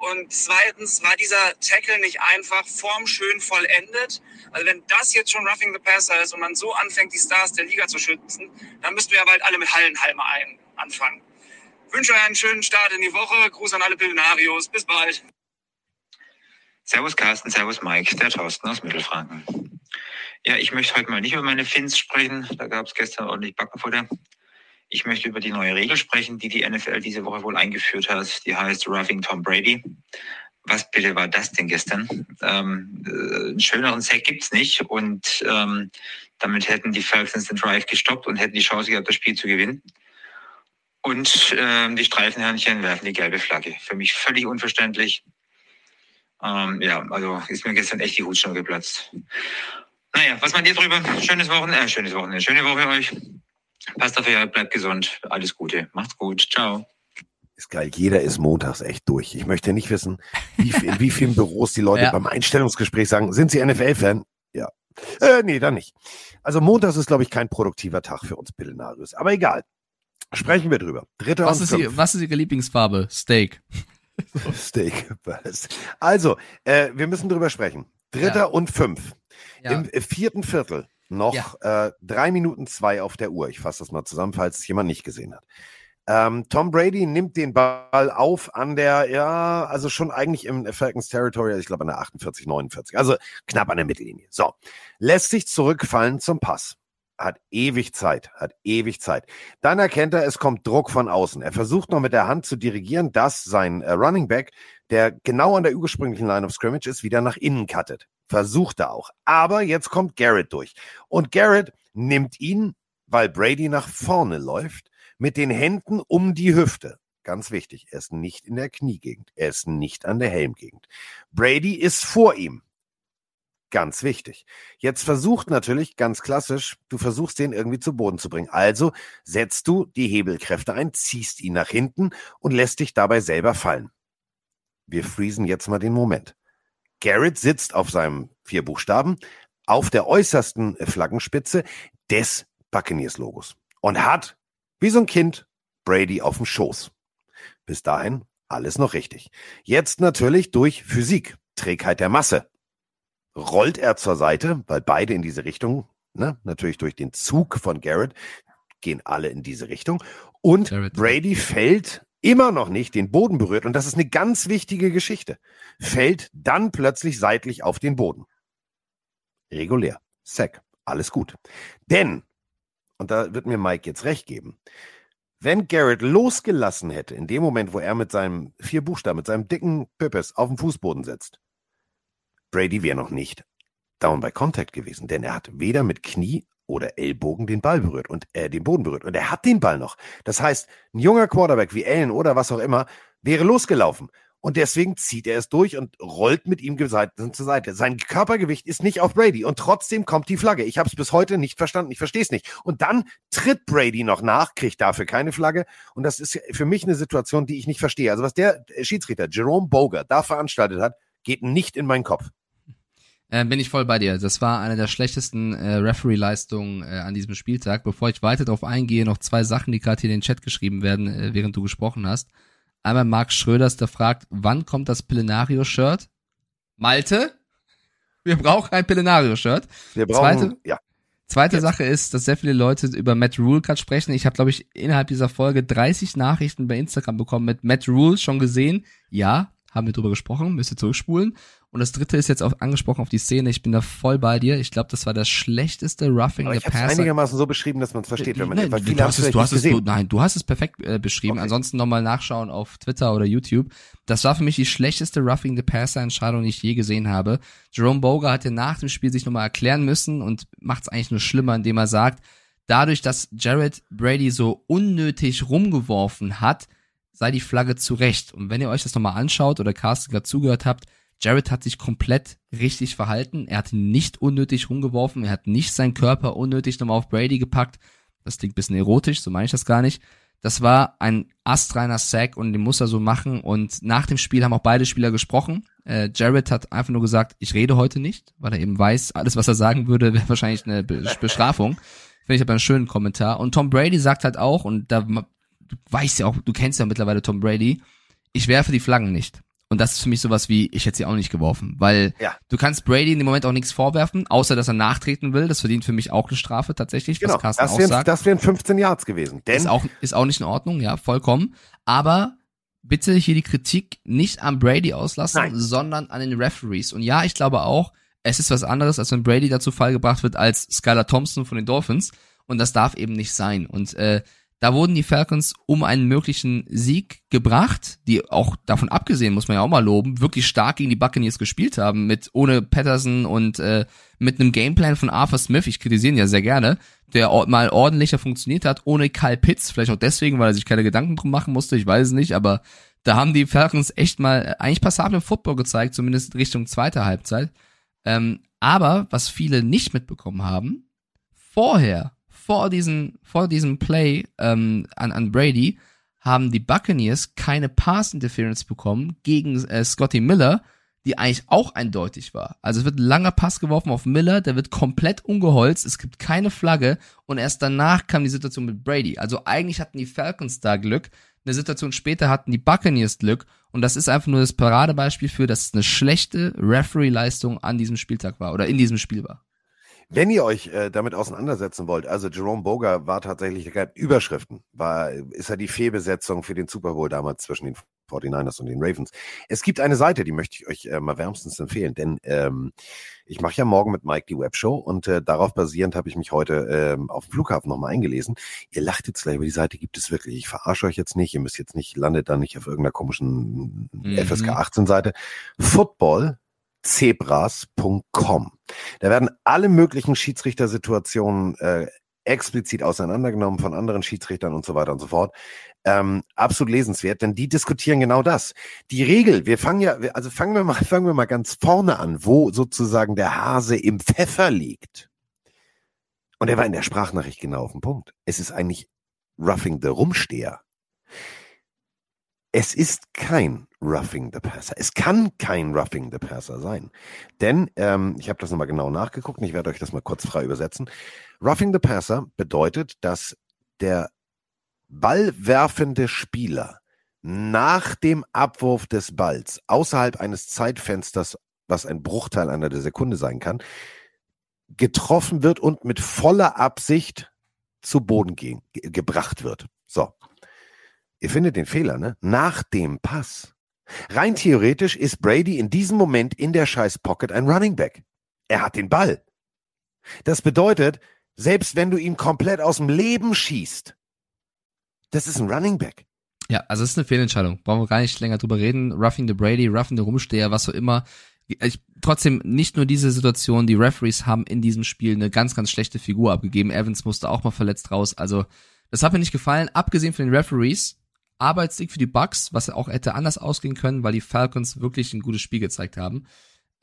Und zweitens war dieser Tackle nicht einfach formschön vollendet. Also wenn das jetzt schon Roughing the Passer ist und man so anfängt, die Stars der Liga zu schützen, dann müssten wir ja bald alle mit Hallenhalme ein anfangen. Wünsche euch einen schönen Start in die Woche. Gruß an alle Pillenarios. Bis bald. Servus Carsten, Servus Mike, der Thorsten aus Mittelfranken. Ja, ich möchte heute mal nicht über meine Fins sprechen, da gab es gestern ordentlich Backenfutter. Ich möchte über die neue Regel sprechen, die die NFL diese Woche wohl eingeführt hat. Die heißt Roughing Tom Brady. Was bitte war das denn gestern? Ähm, äh, einen schöneren Sack gibt's nicht und ähm, damit hätten die Falcons den Drive gestoppt und hätten die Chance gehabt, das Spiel zu gewinnen. Und ähm, die Streifenhörnchen werfen die gelbe Flagge. Für mich völlig unverständlich. Ähm, ja, also ist mir gestern echt die Hutschnur geplatzt. Naja, was meint ihr drüber? Schönes Wochenende, äh, schönes Wochenende, schöne Woche euch. Passt auf euch, bleibt gesund. Alles Gute. Macht's gut. Ciao. Ist geil. Jeder ist montags echt durch. Ich möchte nicht wissen, wie viel, in wie vielen Büros die Leute Ja. beim Einstellungsgespräch sagen, sind sie NFL-Fan? Ja. Äh, nee, dann nicht. Also montags ist, glaube ich, kein produktiver Tag für uns Pillenarius. Aber egal. Sprechen wir drüber. Dritter Was und ist, die, was ist Ihre Lieblingsfarbe? Steak. Steak. Was? Also, äh, wir müssen drüber sprechen. Dritter Ja. und fünf. Ja. Im äh, vierten Viertel noch äh, drei Minuten zwei auf der Uhr. Ich fasse das mal zusammen, falls es jemand nicht gesehen hat. Ähm, Tom Brady nimmt den Ball auf an der, ja, also schon eigentlich im Falcons Territory, also ich glaube an der 48, 49, also knapp an der Mittellinie. So, lässt sich zurückfallen zum Pass. Hat ewig Zeit, hat ewig Zeit. Dann erkennt er, es kommt Druck von außen. Er versucht noch mit der Hand zu dirigieren, dass sein äh, Running Back, der genau an der ursprünglichen Line of Scrimmage ist, wieder nach innen cuttet. Versucht er auch. Aber jetzt kommt Garrett durch. Und Garrett nimmt ihn, weil Brady nach vorne läuft, mit den Händen um die Hüfte. Ganz wichtig, er ist nicht in der Kniegegend, er ist nicht an der Helmgegend. Brady ist vor ihm. Ganz wichtig. Jetzt versucht natürlich, ganz klassisch, du versuchst den irgendwie zu Boden zu bringen. Also setzt du die Hebelkräfte ein, ziehst ihn nach hinten und lässt dich dabei selber fallen. Wir freezen jetzt mal den Moment. Garrett sitzt auf seinem vier Buchstaben auf der äußersten Flaggenspitze des Buccaneers-Logos und hat, wie so ein Kind, Brady auf dem Schoß. Bis dahin alles noch richtig. Jetzt natürlich durch Physik, Trägheit der Masse. Rollt er zur Seite, weil beide in diese Richtung, ne, natürlich durch den Zug von Garrett, gehen alle in diese Richtung. Und Garrett. Brady fällt immer noch nicht den Boden berührt. Und das ist eine ganz wichtige Geschichte. Fällt dann plötzlich seitlich auf den Boden. Regulär. Sack. Alles gut. Denn, und da wird mir Mike jetzt recht geben, wenn Garrett losgelassen hätte, in dem Moment, wo er mit seinem vier Buchstaben, mit seinem dicken Pippes auf dem Fußboden sitzt, Brady wäre noch nicht down by contact gewesen, denn er hat weder mit Knie oder Ellbogen den Ball berührt und äh, den Boden berührt. Und er hat den Ball noch. Das heißt, ein junger Quarterback wie Allen oder was auch immer wäre losgelaufen. Und deswegen zieht er es durch und rollt mit ihm zur Seite. Sein Körpergewicht ist nicht auf Brady und trotzdem kommt die Flagge. Ich habe es bis heute nicht verstanden. Ich verstehe es nicht. Und dann tritt Brady noch nach, kriegt dafür keine Flagge. Und das ist für mich eine Situation, die ich nicht verstehe. Also was der Schiedsrichter Jerome Boger da veranstaltet hat, geht nicht in meinen Kopf. Äh, bin ich voll bei dir. Das war eine der schlechtesten äh, Referee-Leistungen äh, an diesem Spieltag. Bevor ich weiter darauf eingehe, noch zwei Sachen, die gerade hier in den Chat geschrieben werden, äh, während du gesprochen hast. Einmal Marc Schröders, der fragt, wann kommt das Pillenario-Shirt? Malte? Wir brauchen ein Pillenario-Shirt. Wir brauchen, Zweite, ja. Zweite Jetzt. Sache ist, dass sehr viele Leute über Matt Rule gerade sprechen. Ich habe, glaube ich, innerhalb dieser Folge 30 Nachrichten bei Instagram bekommen mit Matt Rule schon gesehen. Ja, haben wir drüber gesprochen, müsst ihr zurückspulen. Und das dritte ist jetzt auch angesprochen auf die Szene. Ich bin da voll bei dir. Ich glaube, das war das schlechteste Roughing Aber the ich habe Passer. einigermaßen so beschrieben, dass man es versteht, wenn man Nein, weil du, hast es du hast es, du, nein, du hast es perfekt äh, beschrieben. Okay. Ansonsten nochmal nachschauen auf Twitter oder YouTube. Das war für mich die schlechteste Roughing the Passer Entscheidung, die ich je gesehen habe. Jerome Boger hat ja nach dem Spiel sich nochmal erklären müssen und macht es eigentlich nur schlimmer, indem er sagt, dadurch, dass Jared Brady so unnötig rumgeworfen hat, sei die Flagge zurecht. Und wenn ihr euch das nochmal anschaut oder Carsten gerade zugehört habt, Jared hat sich komplett richtig verhalten. Er hat nicht unnötig rumgeworfen. Er hat nicht seinen Körper unnötig nochmal auf Brady gepackt. Das klingt bisschen erotisch, so meine ich das gar nicht. Das war ein astreiner Sack und den muss er so machen. Und nach dem Spiel haben auch beide Spieler gesprochen. Äh, Jared hat einfach nur gesagt, ich rede heute nicht, weil er eben weiß, alles, was er sagen würde, wäre wahrscheinlich eine Be Bestrafung. Finde ich aber einen schönen Kommentar. Und Tom Brady sagt halt auch, und da du weißt ja auch, du kennst ja mittlerweile Tom Brady, ich werfe die Flaggen nicht. Und das ist für mich sowas wie, ich hätte sie auch nicht geworfen. Weil Ja. du kannst Brady in dem Moment auch nichts vorwerfen, außer dass er nachtreten will. Das verdient für mich auch eine Strafe tatsächlich, Genau, was Carsten das auch wären, sagt. das wären 15 Yards gewesen. Denn Ist auch, ist auch nicht in Ordnung, ja, vollkommen. Aber bitte hier die Kritik nicht an Brady auslassen, Nein. sondern an den Referees. Und ja, ich glaube auch, es ist was anderes, als wenn Brady dazu Fall gebracht wird als Skylar Thompson von den Dolphins. Und das darf eben nicht sein. Und äh, da wurden die Falcons um einen möglichen Sieg gebracht, die auch davon abgesehen, muss man ja auch mal loben, wirklich stark gegen die Buccaneers gespielt haben, mit ohne Patterson und äh, mit einem Gameplan von Arthur Smith, ich kritisiere ihn ja sehr gerne, der mal ordentlicher funktioniert hat, ohne Kyle Pitts, vielleicht auch deswegen, weil er sich keine Gedanken drum machen musste, ich weiß es nicht, aber da haben die Falcons echt mal eigentlich passablen Football gezeigt, zumindest Richtung zweiter Halbzeit. Ähm, aber was viele nicht mitbekommen haben, vorher, vor diesem, vor diesem Play ähm, an, an Brady, haben die Buccaneers keine Pass Interference bekommen gegen äh, Scotty Miller, die eigentlich auch eindeutig war. Also es wird ein langer Pass geworfen auf Miller, der wird komplett umgeholzt, es gibt keine Flagge und erst danach kam die Situation mit Brady. Also eigentlich hatten die Falcons da Glück, eine Situation später hatten die Buccaneers Glück und das ist einfach nur das Paradebeispiel für, dass es eine schlechte Referee-Leistung an diesem Spieltag war oder in diesem Spiel war. Wenn ihr euch äh, damit auseinandersetzen wollt, also Jerome Boger war tatsächlich, der Überschriften, war, ist er die Fehlbesetzung für den Super Bowl damals zwischen den 49ers und den Ravens. Es gibt eine Seite, die möchte ich euch äh, mal wärmstens empfehlen, denn ähm, ich mache ja morgen mit Mike die Webshow und äh, darauf basierend habe ich mich heute ähm, auf dem Flughafen nochmal eingelesen. Ihr lacht jetzt gleich, aber die Seite gibt es wirklich. Ich verarsche euch jetzt nicht. Ihr müsst jetzt nicht, landet da nicht auf irgendeiner komischen Mhm. FSK 18 Seite. Footballzebras.com. Da werden alle möglichen Schiedsrichtersituationen äh, explizit auseinandergenommen von anderen Schiedsrichtern und so weiter und so fort. Ähm, absolut lesenswert, denn die diskutieren genau das. Die Regel, wir fangen ja, also fangen wir mal, fangen wir mal ganz vorne an, wo sozusagen der Hase im Pfeffer liegt. Und er war in der Sprachnachricht genau auf dem Punkt. Es ist eigentlich Roughing the Rumsteher. Es ist kein Roughing the Passer. Es kann kein Roughing the Passer sein. Denn, ähm, ich habe das nochmal genau nachgeguckt und ich werde euch das mal kurz frei übersetzen. Roughing the Passer bedeutet, dass der ballwerfende Spieler nach dem Abwurf des Balls außerhalb eines Zeitfensters, was ein Bruchteil einer der Sekunde sein kann, getroffen wird und mit voller Absicht zu Boden ge gebracht wird. So. Ihr findet den Fehler, ne? Nach dem Pass. Rein theoretisch ist Brady in diesem Moment in der scheiß Pocket ein Running Back. Er hat den Ball. Das bedeutet, selbst wenn du ihn komplett aus dem Leben schießt, das ist ein Running Back. Ja, also es ist eine Fehlentscheidung. Brauchen wir gar nicht länger drüber reden. Roughing the Brady, Roughing the Rumsteher, was auch immer. Ich, trotzdem nicht nur diese Situation, die Referees haben in diesem Spiel eine ganz, ganz schlechte Figur abgegeben. Evans musste auch mal verletzt raus. Also, das hat mir nicht gefallen. Abgesehen von den Referees, Arbeitssieg für die Bucks, was auch hätte anders ausgehen können, weil die Falcons wirklich ein gutes Spiel gezeigt haben.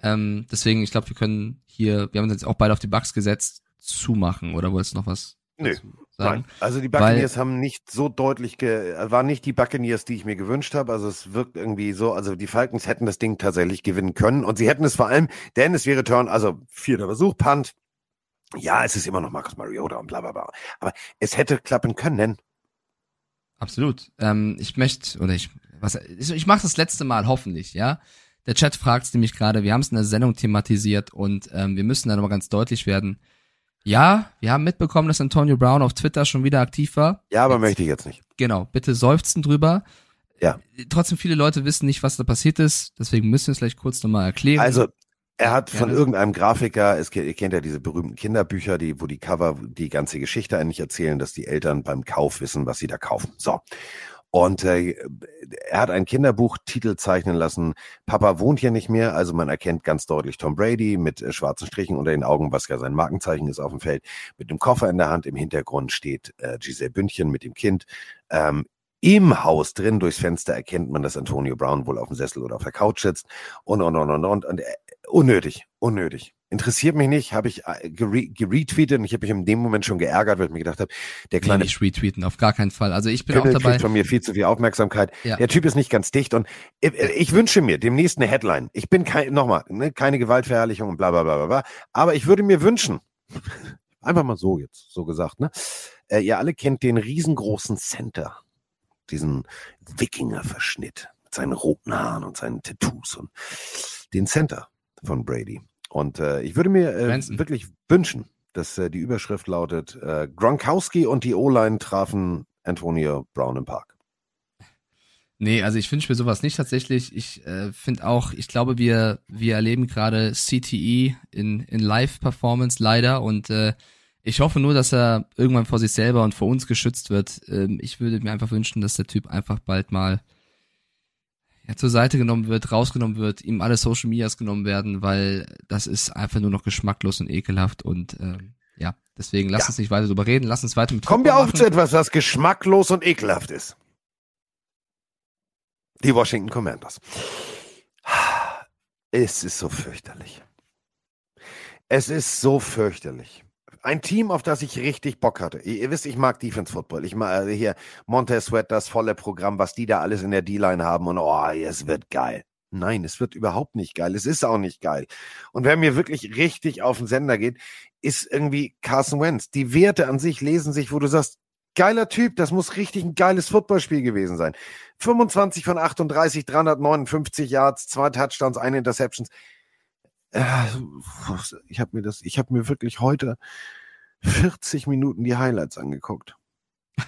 Ähm, deswegen, ich glaube, wir können hier, wir haben uns jetzt auch beide auf die Bucks gesetzt, zumachen. Oder wolltest du noch was Nö. sagen? Nein. Also die Weil- Buccaneers haben nicht so deutlich, ge waren nicht die Buccaneers, die ich mir gewünscht habe. Also es wirkt irgendwie so, also die Falcons hätten das Ding tatsächlich gewinnen können und sie hätten es vor allem, denn es wäre Turn, also vierter Versuch, Punt. Ja, es ist immer noch Marcus Mariota und bla bla bla. Aber es hätte klappen können. Absolut. Ähm, ich möchte, oder ich, was, ich, ich mache das letzte Mal, hoffentlich, ja. Der Chat fragt nämlich gerade, wir haben es in der Sendung thematisiert und ähm, wir müssen da nochmal ganz deutlich werden. Ja, wir haben mitbekommen, dass Antonio Brown auf Twitter schon wieder aktiv war. Ja, aber Jetzt- möchte ich jetzt nicht. Genau, bitte seufzen drüber. Ja. Trotzdem viele Leute wissen nicht, was da passiert ist, deswegen müssen wir es vielleicht kurz nochmal erklären. Also er hat von irgendeinem Grafiker, es, ihr kennt ja diese berühmten Kinderbücher, die, wo die Cover die ganze Geschichte eigentlich erzählen, dass die Eltern beim Kauf wissen, was sie da kaufen. So. Und äh, er hat ein Kinderbuchtitel zeichnen lassen. Papa wohnt hier nicht mehr, also man erkennt ganz deutlich Tom Brady mit äh, schwarzen Strichen unter den Augen, was ja sein Markenzeichen ist auf dem Feld, mit einem Koffer in der Hand. Im Hintergrund steht äh, Giselle Bündchen mit dem Kind. Ähm, im Haus drin durchs Fenster erkennt man, dass Antonio Brown wohl auf dem Sessel oder auf der Couch sitzt und und und und und, und unnötig, unnötig. Interessiert mich nicht, habe ich äh, gere geretweetet und ich habe mich in dem Moment schon geärgert, weil ich mir gedacht habe, der Nee, kleine nicht retweeten, auf gar keinen Fall. Also ich bin Pimmel auch dabei. von mir viel zu viel Aufmerksamkeit. Ja. Der Typ ist nicht ganz dicht und ich, ich wünsche mir demnächst eine Headline. Ich bin kein, nochmal, ne, keine Gewaltverherrlichung und bla bla bla bla bla. Aber ich würde mir wünschen, einfach mal so jetzt, so gesagt, ne? Äh, ihr alle kennt den riesengroßen Center, diesen Wikinger-Verschnitt mit seinen roten Haaren und seinen Tattoos und den Center von Brady. Und äh, ich würde mir äh, wirklich wünschen, dass äh, die Überschrift lautet, äh, Gronkowski und die O-Line trafen Antonio Brown im Park. Nee, also ich wünsche mir sowas nicht tatsächlich. Ich äh, finde auch, ich glaube, wir, wir erleben gerade CTE in, in Live-Performance leider und äh, ich hoffe nur, dass er irgendwann vor sich selber und vor uns geschützt wird. Ähm, ich würde mir einfach wünschen, dass der Typ einfach bald mal ja, zur Seite genommen wird, rausgenommen wird, ihm alle Social Medias genommen werden, weil das ist einfach nur noch geschmacklos und ekelhaft und ähm, ja, deswegen lass Ja. uns nicht weiter drüber reden, lass uns weiter mit Kommen wir Football auch machen. zu etwas, was geschmacklos und ekelhaft ist. Die Washington Commanders. Es ist so fürchterlich. Es ist so fürchterlich. Ein Team, auf das ich richtig Bock hatte. Ihr, ihr wisst, ich mag Defense Football. Ich mag also hier Montez Sweat, das volle Programm, was die da alles in der D-Line haben und oh, es wird geil. Nein, es wird überhaupt nicht geil. Es ist auch nicht geil. Und wer mir wirklich richtig auf den Sender geht, ist irgendwie Carson Wentz. Die Werte an sich lesen sich, wo du sagst, geiler Typ, das muss richtig ein geiles Footballspiel gewesen sein. 25 von 38, 359 Yards, zwei Touchdowns, eine Interceptions. Äh, Ich habe mir das, ich habe mir wirklich heute 40 Minuten die Highlights angeguckt.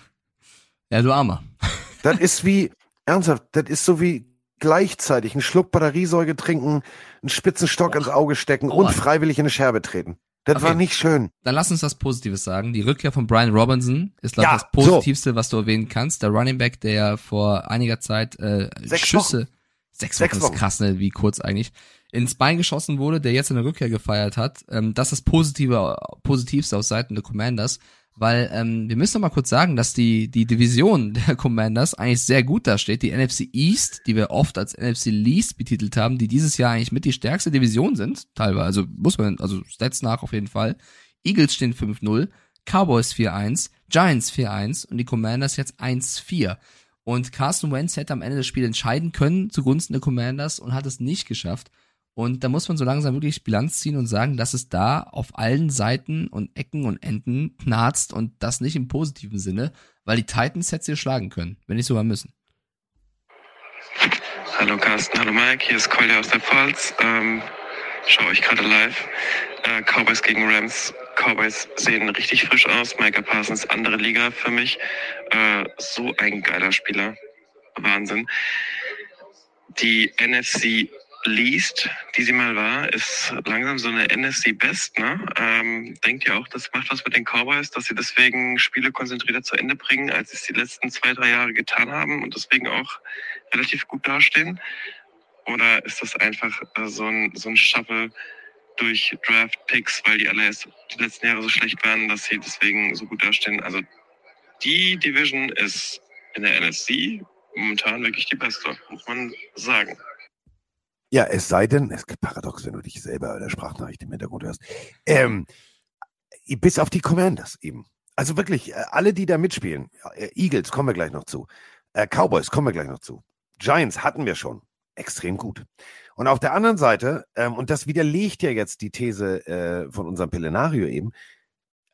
Ja, du Armer. Das ist wie, Ernsthaft, das ist so wie gleichzeitig einen Schluck Batteriesäuge trinken, einen Spitzenstock ins Auge stecken Oh. und freiwillig in eine Scherbe treten. Das Okay. war nicht schön. Dann lass uns was Positives sagen. Die Rückkehr von Brian Robinson ist, glaube ich, Ja, das Positivste, was du erwähnen kannst. Der Running Back, der ja vor einiger Zeit äh, Sechs Schüsse, sechs Wochen Sechs ist Wochen. krass, ne? wie kurz eigentlich, ins Bein geschossen wurde, der jetzt eine Rückkehr gefeiert hat. Ähm, das ist das Positive, Positivste aus Seiten der Commanders, weil ähm, wir müssen noch mal kurz sagen, dass die, die Division der Commanders eigentlich sehr gut dasteht. Die NFC East, die wir oft als NFC Least betitelt haben, die dieses Jahr eigentlich mit die stärkste Division sind, teilweise, also muss man, also Stats nach auf jeden Fall. Eagles stehen 5-0, Cowboys 4-1, Giants 4-1 und die Commanders jetzt 1-4. Und Carson Wentz hätte am Ende das Spiel entscheiden können zugunsten der Commanders und hat es nicht geschafft. Und da muss man so langsam wirklich Bilanz ziehen und sagen, dass es da auf allen Seiten und Ecken und Enden knarzt und das nicht im positiven Sinne, weil die Titans hätte sie schlagen können, wenn nicht sogar müssen. Hallo Carsten, hallo Mike, hier ist Kolja aus der Pfalz. Ähm, schaue ich gerade live. Äh, Cowboys gegen Rams. Cowboys sehen richtig frisch aus. Micah Parsons, andere Liga für mich. Äh, so ein geiler Spieler. Wahnsinn. Die NFC Least, die sie mal war, ist langsam so eine NFC Best. Ne? Ähm, denkt ihr auch, das macht was mit den Cowboys, dass sie deswegen Spiele konzentrierter zu Ende bringen, als sie es die letzten zwei, drei Jahre getan haben und deswegen auch relativ gut dastehen? Oder ist das einfach äh, so ein, so ein Shuffle durch Draft-Picks, weil die alle erst die letzten Jahre so schlecht waren, dass sie deswegen so gut dastehen? Also die Division ist in der NFC momentan wirklich die beste, muss man sagen. Ja, es sei denn, es ist paradox, wenn du dich selber in der Sprachnachricht im Hintergrund hörst. Ähm, bis auf die Commanders eben. Also wirklich, äh, alle, die da mitspielen, äh, Eagles kommen wir gleich noch zu, äh, Cowboys kommen wir gleich noch zu, Giants hatten wir schon, extrem gut. Und auf der anderen Seite, ähm, und das widerlegt ja jetzt die These äh, von unserem Pelenario eben,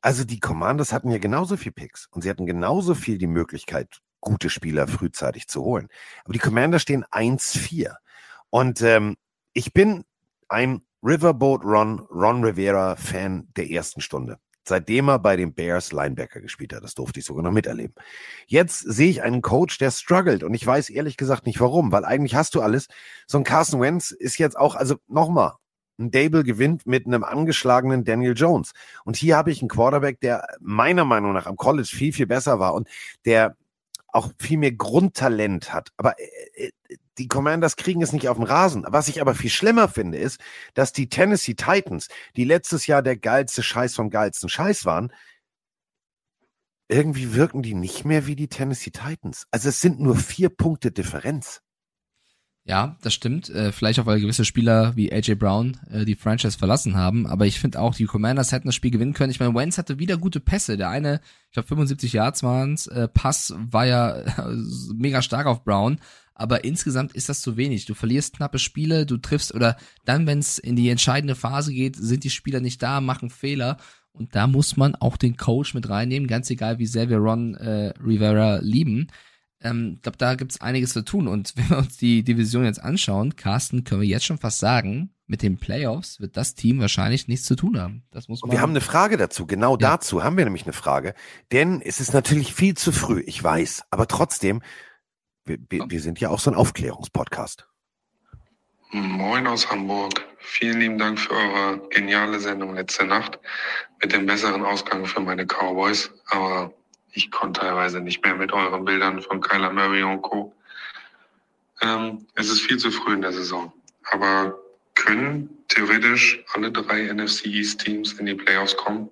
also die Commanders hatten ja genauso viel Picks und sie hatten genauso viel die Möglichkeit, gute Spieler frühzeitig zu holen. Aber die Commanders stehen 1-4. Und ähm, ich bin ein Riverboat Ron, Ron Rivera Fan der ersten Stunde. Seitdem er bei den Bears Linebacker gespielt hat. Das durfte ich sogar noch miterleben. Jetzt sehe ich einen Coach, der struggelt. Und ich weiß ehrlich gesagt nicht warum, weil eigentlich hast du alles. So ein Carson Wentz ist jetzt auch, also nochmal, ein Dable gewinnt mit einem angeschlagenen Daniel Jones. Und hier habe ich einen Quarterback, der meiner Meinung nach am College viel, viel besser war und der auch viel mehr Grundtalent hat. Aber äh, die Commanders kriegen es nicht auf den Rasen. Was ich aber viel schlimmer finde, ist, dass die Tennessee Titans, die letztes Jahr der geilste Scheiß vom geilsten Scheiß waren, irgendwie wirken die nicht mehr wie die Tennessee Titans. Also es sind nur vier Punkte Differenz. Ja, das stimmt. Äh, vielleicht auch, weil gewisse Spieler wie AJ Brown äh, die Franchise verlassen haben. Aber ich finde auch, die Commanders hätten das Spiel gewinnen können. Ich meine, Wentz hatte wieder gute Pässe. Der eine, ich glaube 75 Yards waren's, äh, Pass war ja mega stark auf Brown. Aber insgesamt ist das zu wenig. Du verlierst knappe Spiele, du triffst oder dann, wenn es in die entscheidende Phase geht, sind die Spieler nicht da, machen Fehler. Und da muss man auch den Coach mit reinnehmen, ganz egal, wie sehr wir Ron äh, Rivera lieben. Ähm, ich glaube, da gibt's einiges zu tun. Und wenn wir uns die Division jetzt anschauen, Carsten, können wir jetzt schon fast sagen, mit den Playoffs wird das Team wahrscheinlich nichts zu tun haben. Das muss man. Und wir haben eine Frage dazu. Genau Ja. dazu haben wir nämlich eine Frage. Denn es ist natürlich viel zu früh, ich weiß. Aber trotzdem, wir, wir, wir sind ja auch so ein Aufklärungspodcast. Moin aus Hamburg. Vielen lieben Dank für eure geniale Sendung letzte Nacht mit dem besseren Ausgang für meine Cowboys. Aber ich konnte teilweise nicht mehr mit euren Bildern von Kyler Murray und Co. Ähm, es ist viel zu früh in der Saison. Aber können theoretisch alle drei NFC East Teams in die Playoffs kommen,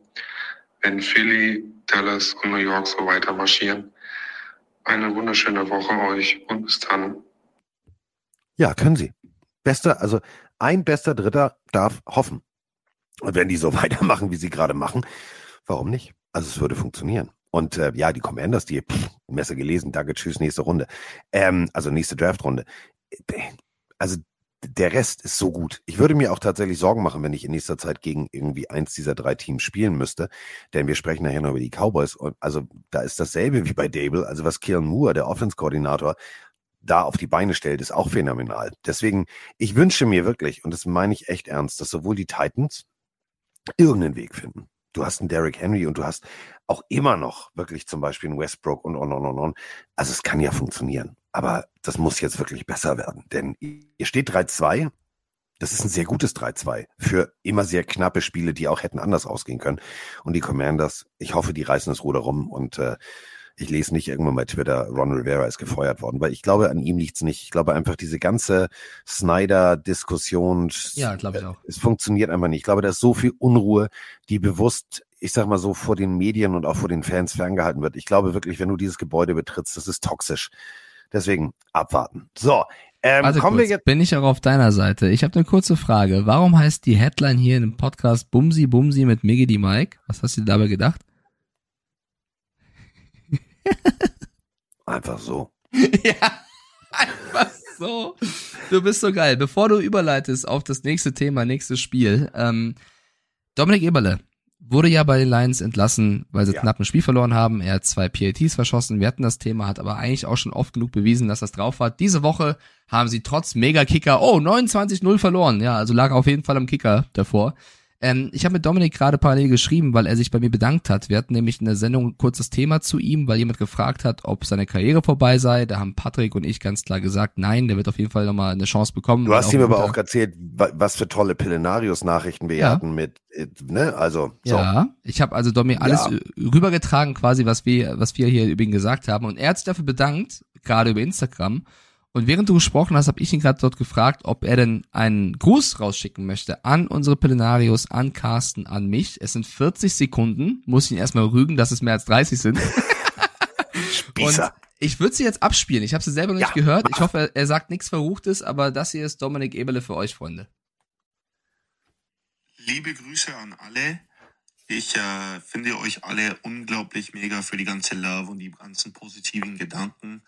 wenn Philly, Dallas und New York so weiter marschieren? Eine wunderschöne Woche euch und bis dann. Ja, können sie. Bester, also ein bester Dritter darf hoffen. Und wenn die so weitermachen, wie sie gerade machen, warum nicht? Also es würde funktionieren. Und äh, ja, die Commanders, die pff, Messe gelesen, danke, tschüss, nächste Runde. Ähm, also nächste Draftrunde. Also der Rest ist so gut. Ich würde mir auch tatsächlich Sorgen machen, wenn ich in nächster Zeit gegen irgendwie eins dieser drei Teams spielen müsste. Denn wir sprechen nachher noch über die Cowboys. Und also da ist dasselbe wie bei Dable. Also was Kieran Moore, der Offense-Koordinator, da auf die Beine stellt, ist auch phänomenal. Deswegen, ich wünsche mir wirklich, und das meine ich echt ernst, dass sowohl die Titans irgendeinen Weg finden. Du hast einen Derrick Henry und du hast auch immer noch wirklich zum Beispiel einen Westbrook und on, on, on, on. Also es kann ja funktionieren. Aber das muss jetzt wirklich besser werden. Denn ihr steht 3-2. Das ist ein sehr gutes 3-2 für immer sehr knappe Spiele, die auch hätten anders ausgehen können. Und die Commanders, ich hoffe, die reißen das Ruder rum und äh, ich lese nicht irgendwann bei Twitter, Ron Rivera ist gefeuert worden, weil ich glaube, an ihm liegt's nicht. Ich glaube einfach, diese ganze Snyder-Diskussion, Ja, glaube ich auch. es funktioniert einfach nicht. Ich glaube, da ist so viel Unruhe, die bewusst, ich sag mal so, vor den Medien und auch vor den Fans ferngehalten wird. Ich glaube wirklich, wenn du dieses Gebäude betrittst, das ist toxisch. Deswegen abwarten. So, ähm, Warte kommen kurz, wir jetzt. bin ich auch auf deiner Seite. Ich habe eine kurze Frage. Warum heißt die Headline hier in dem Podcast Bumsi Bumsi mit Miggy die Mike? Was hast du dir dabei gedacht? Einfach so. ja, einfach so. Du bist so geil. Bevor du überleitest auf das nächste Thema, nächstes Spiel, ähm, Dominik Eberle wurde ja bei den Lions entlassen, weil sie knapp ein Spiel verloren haben. Er hat zwei PATs verschossen. Wir hatten das Thema, hat aber eigentlich auch schon oft genug bewiesen, dass das drauf war. Diese Woche haben sie trotz Mega-Kicker, oh, 29-0 verloren. Ja, also lag auf jeden Fall am Kicker davor. Ähm, ich habe mit Dominik gerade parallel geschrieben, weil er sich bei mir bedankt hat. Wir hatten nämlich in der Sendung ein kurzes Thema zu ihm, weil jemand gefragt hat, ob seine Karriere vorbei sei. Da haben Patrick und ich ganz klar gesagt, nein, der wird auf jeden Fall nochmal eine Chance bekommen. Du hast ihm aber auch erzählt, wa- was für tolle Pillenarius-Nachrichten wir Ja. hatten mit, äh, ne, also, so. Ja, ich habe also Domi alles Ja. rübergetragen, quasi, was wir, was wir hier über ihn gesagt haben. Und er hat sich dafür bedankt, gerade über Instagram. Und während du gesprochen hast, habe ich ihn gerade dort gefragt, ob er denn einen Gruß rausschicken möchte an unsere Pillenarios, an Carsten, an mich. Es sind 40 Sekunden, muss ich ihn erstmal rügen, dass es mehr als 30 sind. Und ich würde sie jetzt abspielen. Ich habe sie selber noch nicht gehört. Ich hoffe, er, er sagt nichts Verruchtes, aber das hier ist Dominik Eberle für euch, Freunde. Liebe Grüße an alle. Ich äh, finde euch alle unglaublich mega für die ganze Love und die ganzen positiven Gedanken.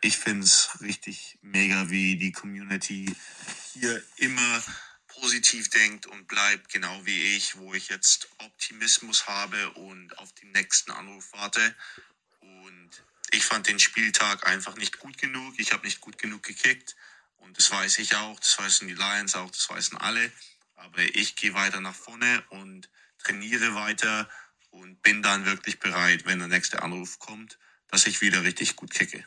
Ich finde es richtig mega, wie die Community hier immer positiv denkt und bleibt, genau wie ich, wo ich jetzt Optimismus habe und auf den nächsten Anruf warte. Und ich fand den Spieltag einfach nicht gut genug. Ich habe nicht gut genug gekickt. Und das weiß ich auch, das wissen die Lions auch, das wissen alle. Aber ich gehe weiter nach vorne und trainiere weiter und bin dann wirklich bereit, wenn der nächste Anruf kommt, dass ich wieder richtig gut kicke.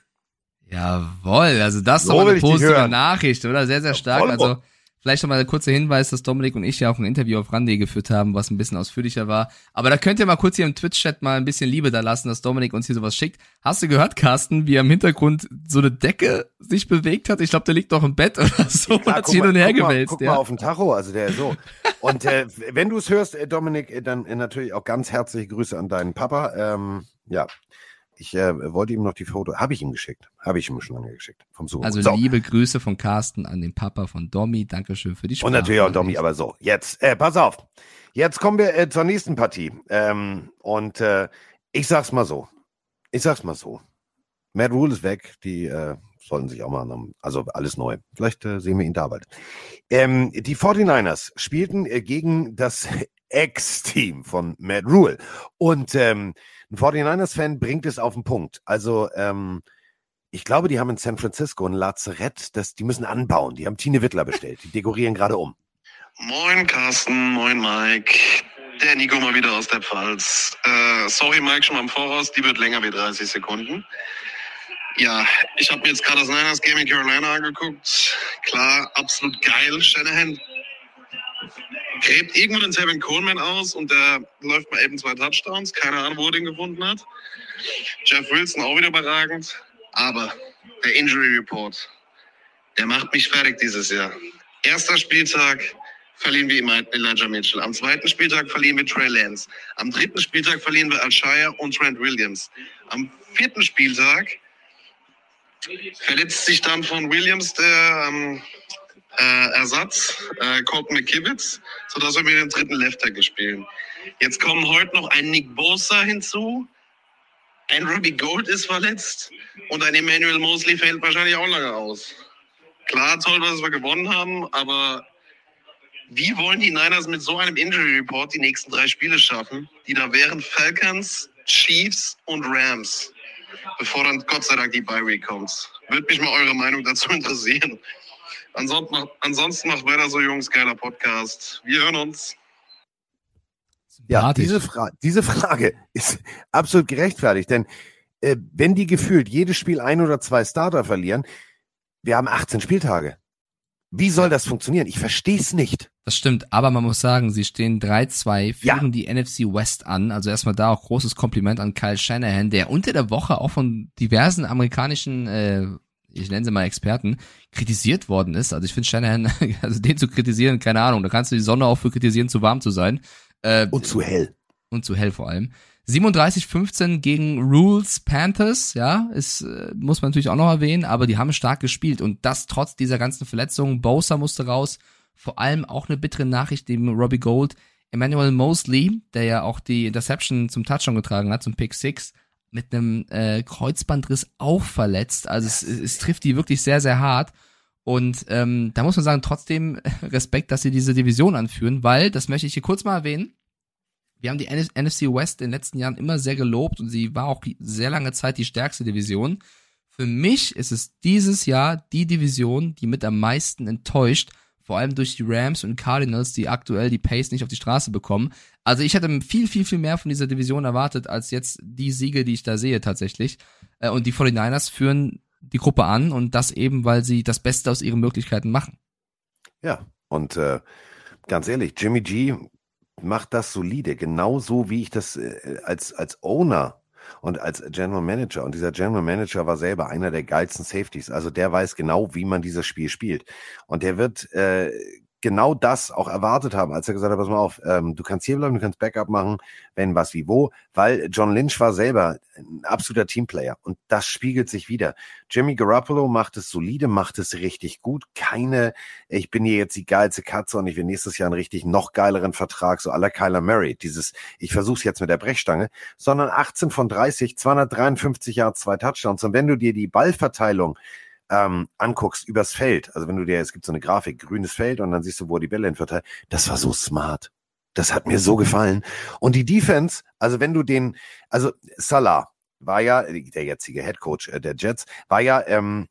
Jawoll, also das ist So doch mal will eine positive. Nachricht, oder? Sehr, sehr stark. Jawohl. Also vielleicht noch mal ein kurzer Hinweis, dass Dominik und ich ja auch ein Interview auf Rande geführt haben, was ein bisschen ausführlicher war. Aber da könnt ihr mal kurz hier im Twitch-Chat mal ein bisschen Liebe da lassen, dass Dominik uns hier sowas schickt. Hast du gehört, Carsten, wie er im Hintergrund so eine Decke sich bewegt hat? Ich glaube, der liegt doch im Bett oder so und Ja, hat guck sich hin und her guck mal, gewälzt. Guck ja. mal auf den Tacho, also der ist so. Und äh, wenn du es hörst, äh, Dominik, äh, dann äh, natürlich auch ganz herzliche Grüße an deinen Papa. Ähm, ja, ich äh, wollte ihm noch die Foto, habe ich ihm geschickt, habe ich ihm schon lange geschickt vom Super Also so. liebe Grüße von Carsten an den Papa von Domi. Dankeschön für die Sprache. Und natürlich auch Domi, aber so, jetzt, äh, pass auf. Jetzt kommen wir äh, zur nächsten Partie. Ähm, und äh, ich sag's mal so. Ich sag's mal so. Matt Rule ist weg. Die äh, sollten sich auch mal annehmen. Also alles neu. Vielleicht äh, sehen wir ihn da bald. Ähm, die 49ers spielten äh, gegen das Ex-Team von Matt Rule. Und ähm, ein 49ers-Fan bringt es auf den Punkt. Also, ähm, ich glaube, die haben in San Francisco ein Lazarett, das, die müssen anbauen. Die haben Tine Wittler bestellt. Die dekorieren gerade um. Moin Carsten, moin Mike. Der Nico mal wieder aus der Pfalz. Äh, sorry Mike, schon mal im Voraus, die wird länger wie 30 Sekunden. Ja, ich habe mir jetzt gerade das Niners Game in Carolina angeguckt. Klar, absolut geil, Shanahan. Gräbt irgendwo den Tevin Coleman aus und der läuft mal eben zwei Touchdowns. Keine Ahnung, wo er den gefunden hat. Jeff Wilson auch wieder überragend. Aber der Injury Report, der macht mich fertig dieses Jahr. Erster Spieltag verlieren wir Elijah Mitchell. Am zweiten Spieltag verlieren wir Trey Lance. Am dritten Spieltag verlieren wir Alshire und Trent Williams. Am vierten Spieltag verletzt sich dann von Williams der ähm, äh, Ersatz, äh, Colton McKivitz, sodass wir mit dem dritten Left Tackle spielen. Jetzt kommen heute noch ein Nick Bosa hinzu, ein Ruby Gold ist verletzt und ein Emmanuel Mosley fällt wahrscheinlich auch lange aus. Klar, toll, dass wir gewonnen haben, aber wie wollen die Niners mit so einem Injury Report die nächsten drei Spiele schaffen, die da wären Falcons, Chiefs und Rams, bevor dann Gott sei Dank die Bye Week kommt? Würde mich mal eure Meinung dazu interessieren. Ansonsten macht, ansonsten macht weiter so, Jungs, geiler Podcast. Wir hören uns. Ja, diese, Fra diese Frage ist absolut gerechtfertigt, denn äh, wenn die gefühlt jedes Spiel ein oder zwei Starter verlieren, wir haben 18 Spieltage. Wie soll das funktionieren? Ich verstehe es nicht. Das stimmt, aber man muss sagen, sie stehen 3-2, führen die NFC West an. Also erstmal da auch großes Kompliment an Kyle Shanahan, der unter der Woche auch von diversen amerikanischen, äh, ich nenne sie mal Experten, kritisiert worden ist. Also ich finde Shanahan, also den zu kritisieren, keine Ahnung, da kannst du die Sonne auch für kritisieren, zu warm zu sein. Äh, Und zu hell. Und zu hell vor allem. 37-15 gegen Rules Panthers, ja, ist, äh, muss man natürlich auch noch erwähnen, aber die haben stark gespielt und das trotz dieser ganzen Verletzungen. Bosa musste raus, vor allem auch eine bittere Nachricht neben Robbie Gold. Emmanuel Mosley, der ja auch die Interception zum Touchdown getragen hat, zum Pick 6, mit einem äh, Kreuzbandriss auch verletzt. Also es, es trifft die wirklich sehr, sehr hart. Und ähm, da muss man sagen, trotzdem Respekt, dass sie diese Division anführen, weil, das möchte ich hier kurz mal erwähnen, wir haben die NFC West in den letzten Jahren immer sehr gelobt und sie war auch sehr lange Zeit die stärkste Division. Für mich ist es dieses Jahr die Division, die mit am meisten enttäuscht, vor allem durch die Rams und Cardinals, die aktuell die Pace nicht auf die Straße bekommen. Also ich hätte viel, viel, viel mehr von dieser Division erwartet, als jetzt die Siege, die ich da sehe tatsächlich. Äh, Und die 49ers führen die Gruppe an und das eben, weil sie das Beste aus ihren Möglichkeiten machen. Ja, und äh, ganz ehrlich, Jimmy G macht das solide, genauso wie ich das äh, als, als Owner und als General Manager. Und dieser General Manager war selber einer der geilsten Safeties. Also der weiß genau, wie man dieses Spiel spielt. Und der wird äh, genau das auch erwartet haben, als er gesagt hat, pass mal auf, ähm, du kannst hier bleiben, du kannst Backup machen, wenn was wie wo, weil John Lynch war selber ein absoluter Teamplayer und das spiegelt sich wieder. Jimmy Garoppolo macht es solide, macht es richtig gut. Keine, ich bin hier jetzt die geilste Katze und ich will nächstes Jahr einen richtig noch geileren Vertrag, so aller Kyler Murray. Dieses, ich versuch's jetzt mit der Brechstange, sondern 18 von 30, 253 Yards, zwei Touchdowns. Und wenn du dir die Ballverteilung ähm, anguckst übers Feld, also wenn du dir, es gibt so eine Grafik, grünes Feld und dann siehst du, wo die Bälle hin das war so smart. Das hat mir so gefallen. Und die Defense, also wenn du den, also Salah war ja, der jetzige Head Coach äh, der Jets, war ja, ähm,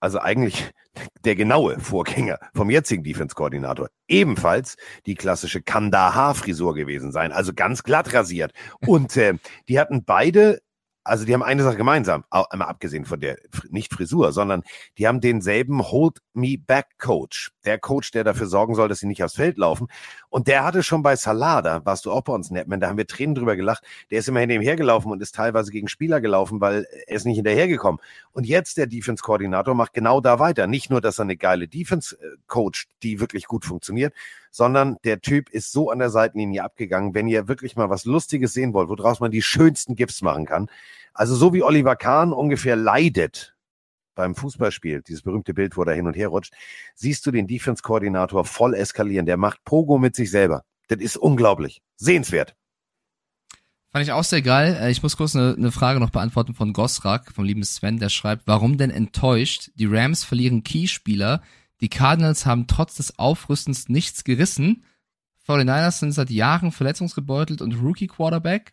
also eigentlich der genaue Vorgänger vom jetzigen Defense-Koordinator. Ebenfalls die klassische Kandahar-Frisur gewesen sein, also ganz glatt rasiert. Und äh, die hatten beide also die haben eine Sache gemeinsam, au- einmal abgesehen von der, nicht Frisur, sondern die haben denselben Hold Me Back Coach. Der Coach, der dafür sorgen soll, dass sie nicht aufs Feld laufen. Und der hatte schon bei Salah, da warst du auch bei uns, Netman, da haben wir Tränen drüber gelacht. Der ist immer hinter ihm hergelaufen und ist teilweise gegen Spieler gelaufen, weil er ist nicht hinterhergekommen. Und jetzt der Defense-Koordinator macht genau da weiter. Nicht nur, dass er eine geile Defense äh, coacht, die wirklich gut funktioniert, sondern der Typ ist so an der Seitenlinie abgegangen, wenn ihr wirklich mal was Lustiges sehen wollt, woraus man die schönsten Gips machen kann. Also so wie Oliver Kahn ungefähr leidet beim Fußballspiel, dieses berühmte Bild, wo er hin und her rutscht, siehst du den Defense-Koordinator voll eskalieren. Der macht Pogo mit sich selber. Das ist unglaublich. Sehenswert. Fand ich auch sehr geil. Äh, Ich muss kurz eine, eine Frage noch beantworten von Gosrak, vom lieben Sven, der schreibt, warum denn enttäuscht? Die Rams verlieren Keyspieler. Die Cardinals haben trotz des Aufrüstens nichts gerissen. 49ers sind seit Jahren verletzungsgebeutelt und Rookie Quarterback.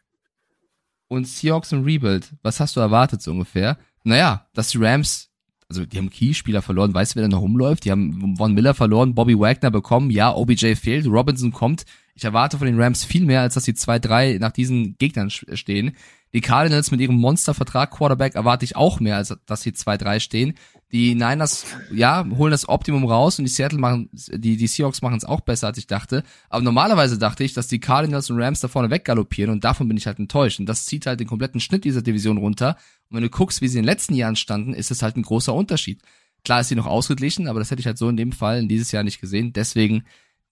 Und Seahawks im Rebuild. Was hast du erwartet so ungefähr? Naja, dass die Rams, also die haben Keyspieler verloren, weißt du, wer da noch rumläuft? Die haben Von Miller verloren, Bobby Wagner bekommen, ja, OBJ fehlt, Robinson kommt. Ich erwarte von den Rams viel mehr, als dass sie 2-3 nach diesen Gegnern stehen. Die Cardinals mit ihrem Monstervertrag Quarterback erwarte ich auch mehr, als dass sie 2-3 stehen. Die Niners, ja, holen das Optimum raus und die Seattle machen, die, die Seahawks machen es auch besser, als ich dachte. Aber normalerweise dachte ich, dass die Cardinals und Rams da vorne weggaloppieren und davon bin ich halt enttäuscht. Und das zieht halt den kompletten Schnitt dieser Division runter. Und wenn du guckst, wie sie in den letzten Jahren standen, ist es halt ein großer Unterschied. Klar ist sie noch ausgeglichen, aber das hätte ich halt so in dem Fall in dieses Jahr nicht gesehen. Deswegen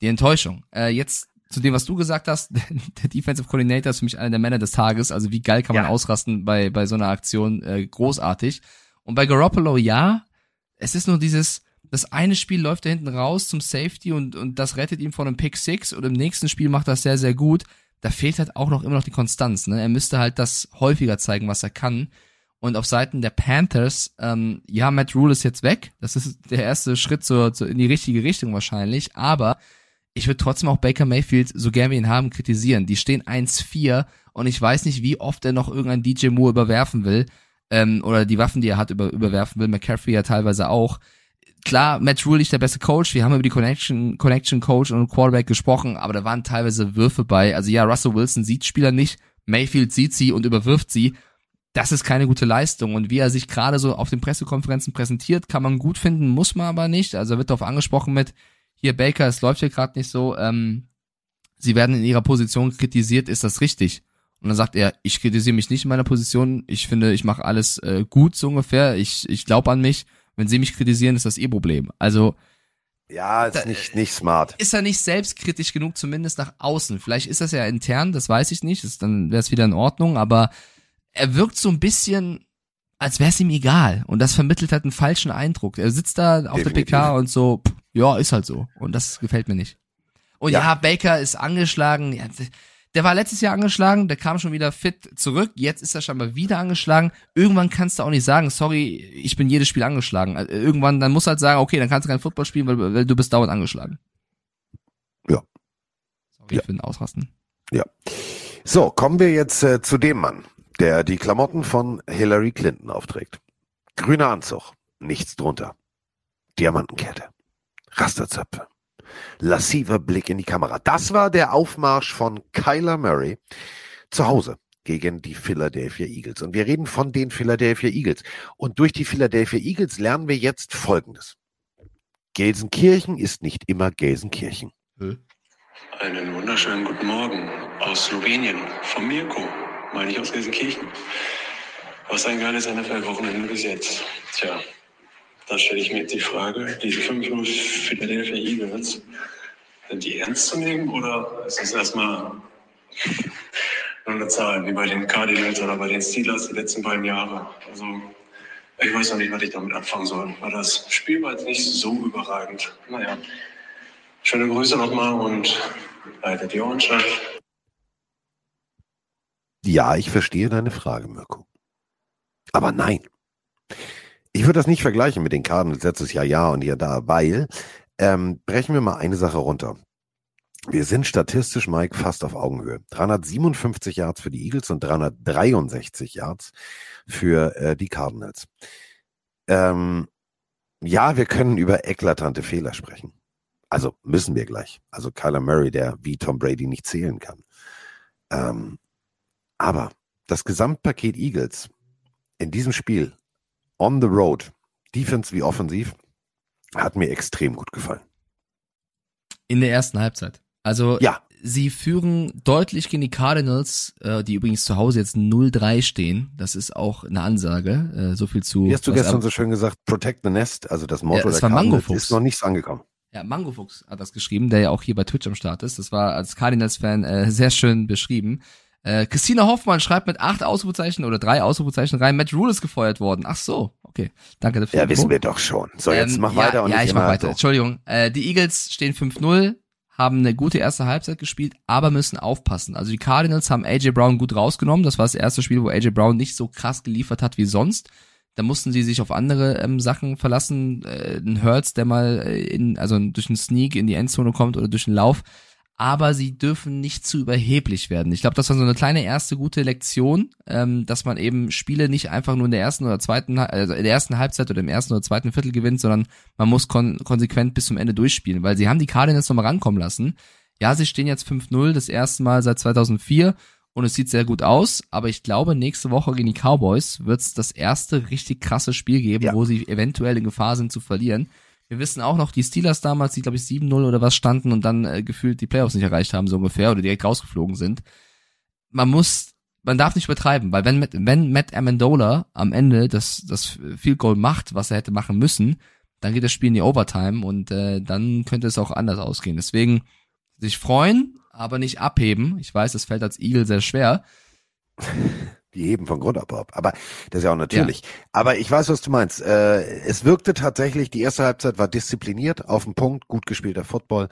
die Enttäuschung. Äh, jetzt zu dem, was du gesagt hast, der Defensive Coordinator ist für mich einer der Männer des Tages. Also wie geil kann man ausrasten bei, bei so einer Aktion? Äh, großartig. Und bei Garoppolo, ja, es ist nur dieses, das eine Spiel läuft da hinten raus zum Safety und, und das rettet ihn vor einem Pick Six und im nächsten Spiel macht das sehr, sehr gut. Da fehlt halt auch noch immer noch die Konstanz. Ne? Er müsste halt das häufiger zeigen, was er kann. Und auf Seiten der Panthers, ähm, ja, Matt Rule ist jetzt weg. Das ist der erste Schritt zur, zur, in die richtige Richtung wahrscheinlich. Aber ich würde trotzdem auch Baker Mayfield, so gern wir ihn haben, kritisieren. Die stehen 1-4 und ich weiß nicht, wie oft er noch irgendein DJ Moore überwerfen will. Ähm, oder die Waffen, die er hat, über, überwerfen will. McCaffrey ja teilweise auch. klar, Matt Rule nicht der beste Coach. Wir haben über die Connection, Connection Coach und Quarterback gesprochen, aber da waren teilweise Würfe bei. Also ja, Russell Wilson sieht Spieler nicht, Mayfield sieht sie und überwirft sie. Das ist keine gute Leistung. Und wie er sich gerade so auf den Pressekonferenzen präsentiert, kann man gut finden, muss man aber nicht. Also er wird darauf angesprochen mit, hier Baker, es läuft hier gerade nicht so, ähm, sie werden in ihrer Position kritisiert, ist das richtig? Und dann sagt er, ich kritisiere mich nicht in meiner Position, ich finde, ich mache alles äh, gut so ungefähr, ich, ich glaube an mich, wenn sie mich kritisieren, ist das ihr Problem. Also ja, ist nicht, nicht smart. Ist er nicht selbstkritisch genug, zumindest nach außen. Vielleicht ist das ja intern, das weiß ich nicht, ist, dann wäre es wieder in Ordnung, aber er wirkt so ein bisschen, als wäre es ihm egal. Und das vermittelt halt einen falschen Eindruck. Er sitzt da auf Definitiv. der PK und so, pff, ja, ist halt so. Und das gefällt mir nicht. Und ja, ja Baker ist angeschlagen. Ja, der war letztes Jahr angeschlagen, der kam schon wieder fit zurück, jetzt ist er scheinbar wieder angeschlagen. Irgendwann kannst du auch nicht sagen, sorry, ich bin jedes Spiel angeschlagen. Also irgendwann, dann musst du halt sagen, okay, dann kannst du kein Football spielen, weil, weil du bist dauernd angeschlagen. Ja. Sorry ja. für den Ausrasten. Ja. So, kommen wir jetzt äh, zu dem Mann, der die Klamotten von Hillary Clinton aufträgt. Grüner Anzug, nichts drunter. Diamantenkette, Rasterzöpfe, lassiver Blick in die Kamera. Das war der Aufmarsch von Kyler Murray zu Hause gegen die Philadelphia Eagles. Und wir reden von den Philadelphia Eagles. Und durch die Philadelphia Eagles lernen wir jetzt Folgendes. Gelsenkirchen ist nicht immer Gelsenkirchen. Einen wunderschönen guten Morgen aus Slowenien, von Mirko, meine ich aus Gelsenkirchen. Was ein geiles NFL-Wochenende bis jetzt. Tja, da stelle ich mir jetzt die Frage, diese 5-0 Philadelphia Eagles, sind die ernst zu nehmen oder ist es erstmal nur eine Zahl, wie bei den Cardinals oder bei den Steelers die letzten beiden Jahre? Also ich weiß noch nicht, was ich damit anfangen soll, weil das Spiel war jetzt nicht so überragend. Naja, schöne Grüße nochmal und leitet die Ohren. Ja, ich verstehe deine Frage, Mirko. Aber nein. Ich würde das nicht vergleichen mit den Cardinals letztes Jahr ja und hier da, weil ähm, brechen wir mal eine Sache runter. Wir sind statistisch, Mike, fast auf Augenhöhe. 357 Yards für die Eagles und 363 Yards für äh, die Cardinals. Ähm, ja, wir können über eklatante Fehler sprechen. Also müssen wir gleich. Also Kyler Murray, der wie Tom Brady nicht zählen kann. Ähm, aber das Gesamtpaket Eagles in diesem Spiel on the road, Defense wie offensiv, hat mir extrem gut gefallen. In der ersten Halbzeit. Also ja. sie führen deutlich gegen die Cardinals, äh, die übrigens zu Hause jetzt 0-3 stehen. Das ist auch eine Ansage. Äh, so viel zu. Wie hast du gestern so schön gesagt, Protect the Nest, also das Motto ja, das der Cardinals ist noch nichts angekommen. Ja, Mango Fuchs hat das geschrieben, der ja auch hier bei Twitch am Start ist. Das war als Cardinals-Fan äh, sehr schön beschrieben. Äh, Christina Hoffmann schreibt mit acht Ausrufezeichen oder drei Ausrufezeichen rein, Matt Rule ist gefeuert worden. Ach so, okay. Danke dafür. Ja, wissen wir doch schon. So, jetzt Ähm, mach ja, weiter und Ja, ich mach weiter. so. Entschuldigung. Äh, die Eagles stehen 5-0, haben eine gute erste Halbzeit gespielt, aber müssen aufpassen. Also die Cardinals haben AJ Brown gut rausgenommen. Das war das erste Spiel, wo AJ Brown nicht so krass geliefert hat wie sonst. Da mussten sie sich auf andere ähm, Sachen verlassen. Äh, ein Hurts, der mal äh, in, also durch einen Sneak in die Endzone kommt oder durch einen Lauf. Aber sie dürfen nicht zu überheblich werden. Ich glaube, das war so eine kleine erste gute Lektion, ähm, dass man eben Spiele nicht einfach nur in der ersten oder zweiten, also in der ersten Halbzeit oder im ersten oder zweiten Viertel gewinnt, sondern man muss kon konsequent bis zum Ende durchspielen, weil sie haben die Cardinals nochmal rankommen lassen. Ja, sie stehen jetzt 5-0, das erste Mal seit 2004 und es sieht sehr gut aus, aber ich glaube, nächste Woche gegen die Cowboys wird es das erste richtig krasse Spiel geben, wo sie eventuell in Gefahr sind zu verlieren. Wir wissen auch noch, die Steelers damals, die glaube ich 7-0 oder was standen und dann äh, gefühlt die Playoffs nicht erreicht haben, so ungefähr, oder direkt rausgeflogen sind. Man muss, man darf nicht übertreiben, weil wenn, wenn Matt Amendola am Ende das, das Field Goal macht, was er hätte machen müssen, dann geht das Spiel in die Overtime und äh, dann könnte es auch anders ausgehen. Deswegen sich freuen, aber nicht abheben. Ich weiß, das fällt als Eagle sehr schwer. Die heben von Grund ab ab. Aber das ist ja auch natürlich. Aber ich weiß, was du meinst. Äh, es wirkte tatsächlich, die erste Halbzeit war diszipliniert, auf den Punkt, gut gespielter Football.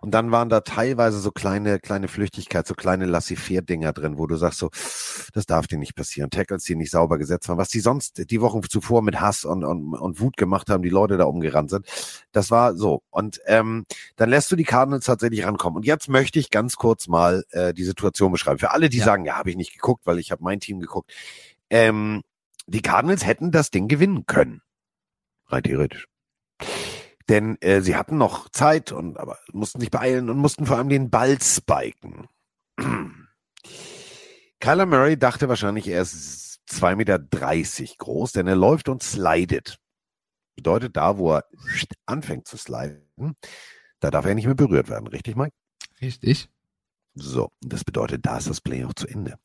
Und dann waren da teilweise so kleine, kleine Flüchtigkeit, so kleine Laissez-faire-Dinger drin, wo du sagst so, das darf dir nicht passieren. Tackles, die nicht sauber gesetzt waren. Was die sonst die Wochen zuvor mit Hass und, und, und Wut gemacht haben, die Leute da umgerannt sind. Das war so. Und ähm, dann lässt du die Cardinals tatsächlich rankommen. Und jetzt möchte ich ganz kurz mal äh, die Situation beschreiben. Für alle, die Ja. sagen, ja, habe ich nicht geguckt, weil ich habe mein Team geguckt. Ähm, die Cardinals hätten das Ding gewinnen können. Rein theoretisch. Denn äh, sie hatten noch Zeit und aber mussten sich beeilen und mussten vor allem den Ball spiken. Kyler Murray dachte wahrscheinlich, er ist 2,30 Meter groß, denn er läuft und slidet. Bedeutet, da, wo er anfängt zu sliden, da darf er nicht mehr berührt werden, richtig, Mike? Richtig. So, das bedeutet, da ist das Play auch zu Ende.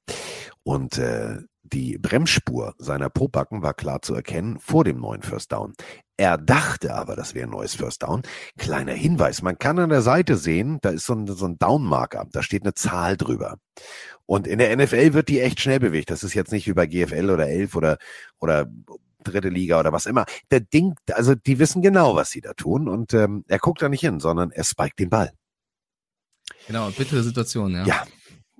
Und äh, die Bremsspur seiner Pobacken war klar zu erkennen vor dem neuen First Down. Er dachte aber, das wäre ein neues First Down. Kleiner Hinweis, man kann an der Seite sehen, da ist so ein, so ein Down-Marker, da steht eine Zahl drüber. Und in der NFL wird die echt schnell bewegt. Das ist jetzt nicht wie bei GFL oder 11 oder, oder dritte Liga oder was immer. Der Ding, also die wissen genau, was sie da tun. Und ähm, er guckt da nicht hin, sondern er spiked den Ball. Genau, bittere Situation, ja. Ja.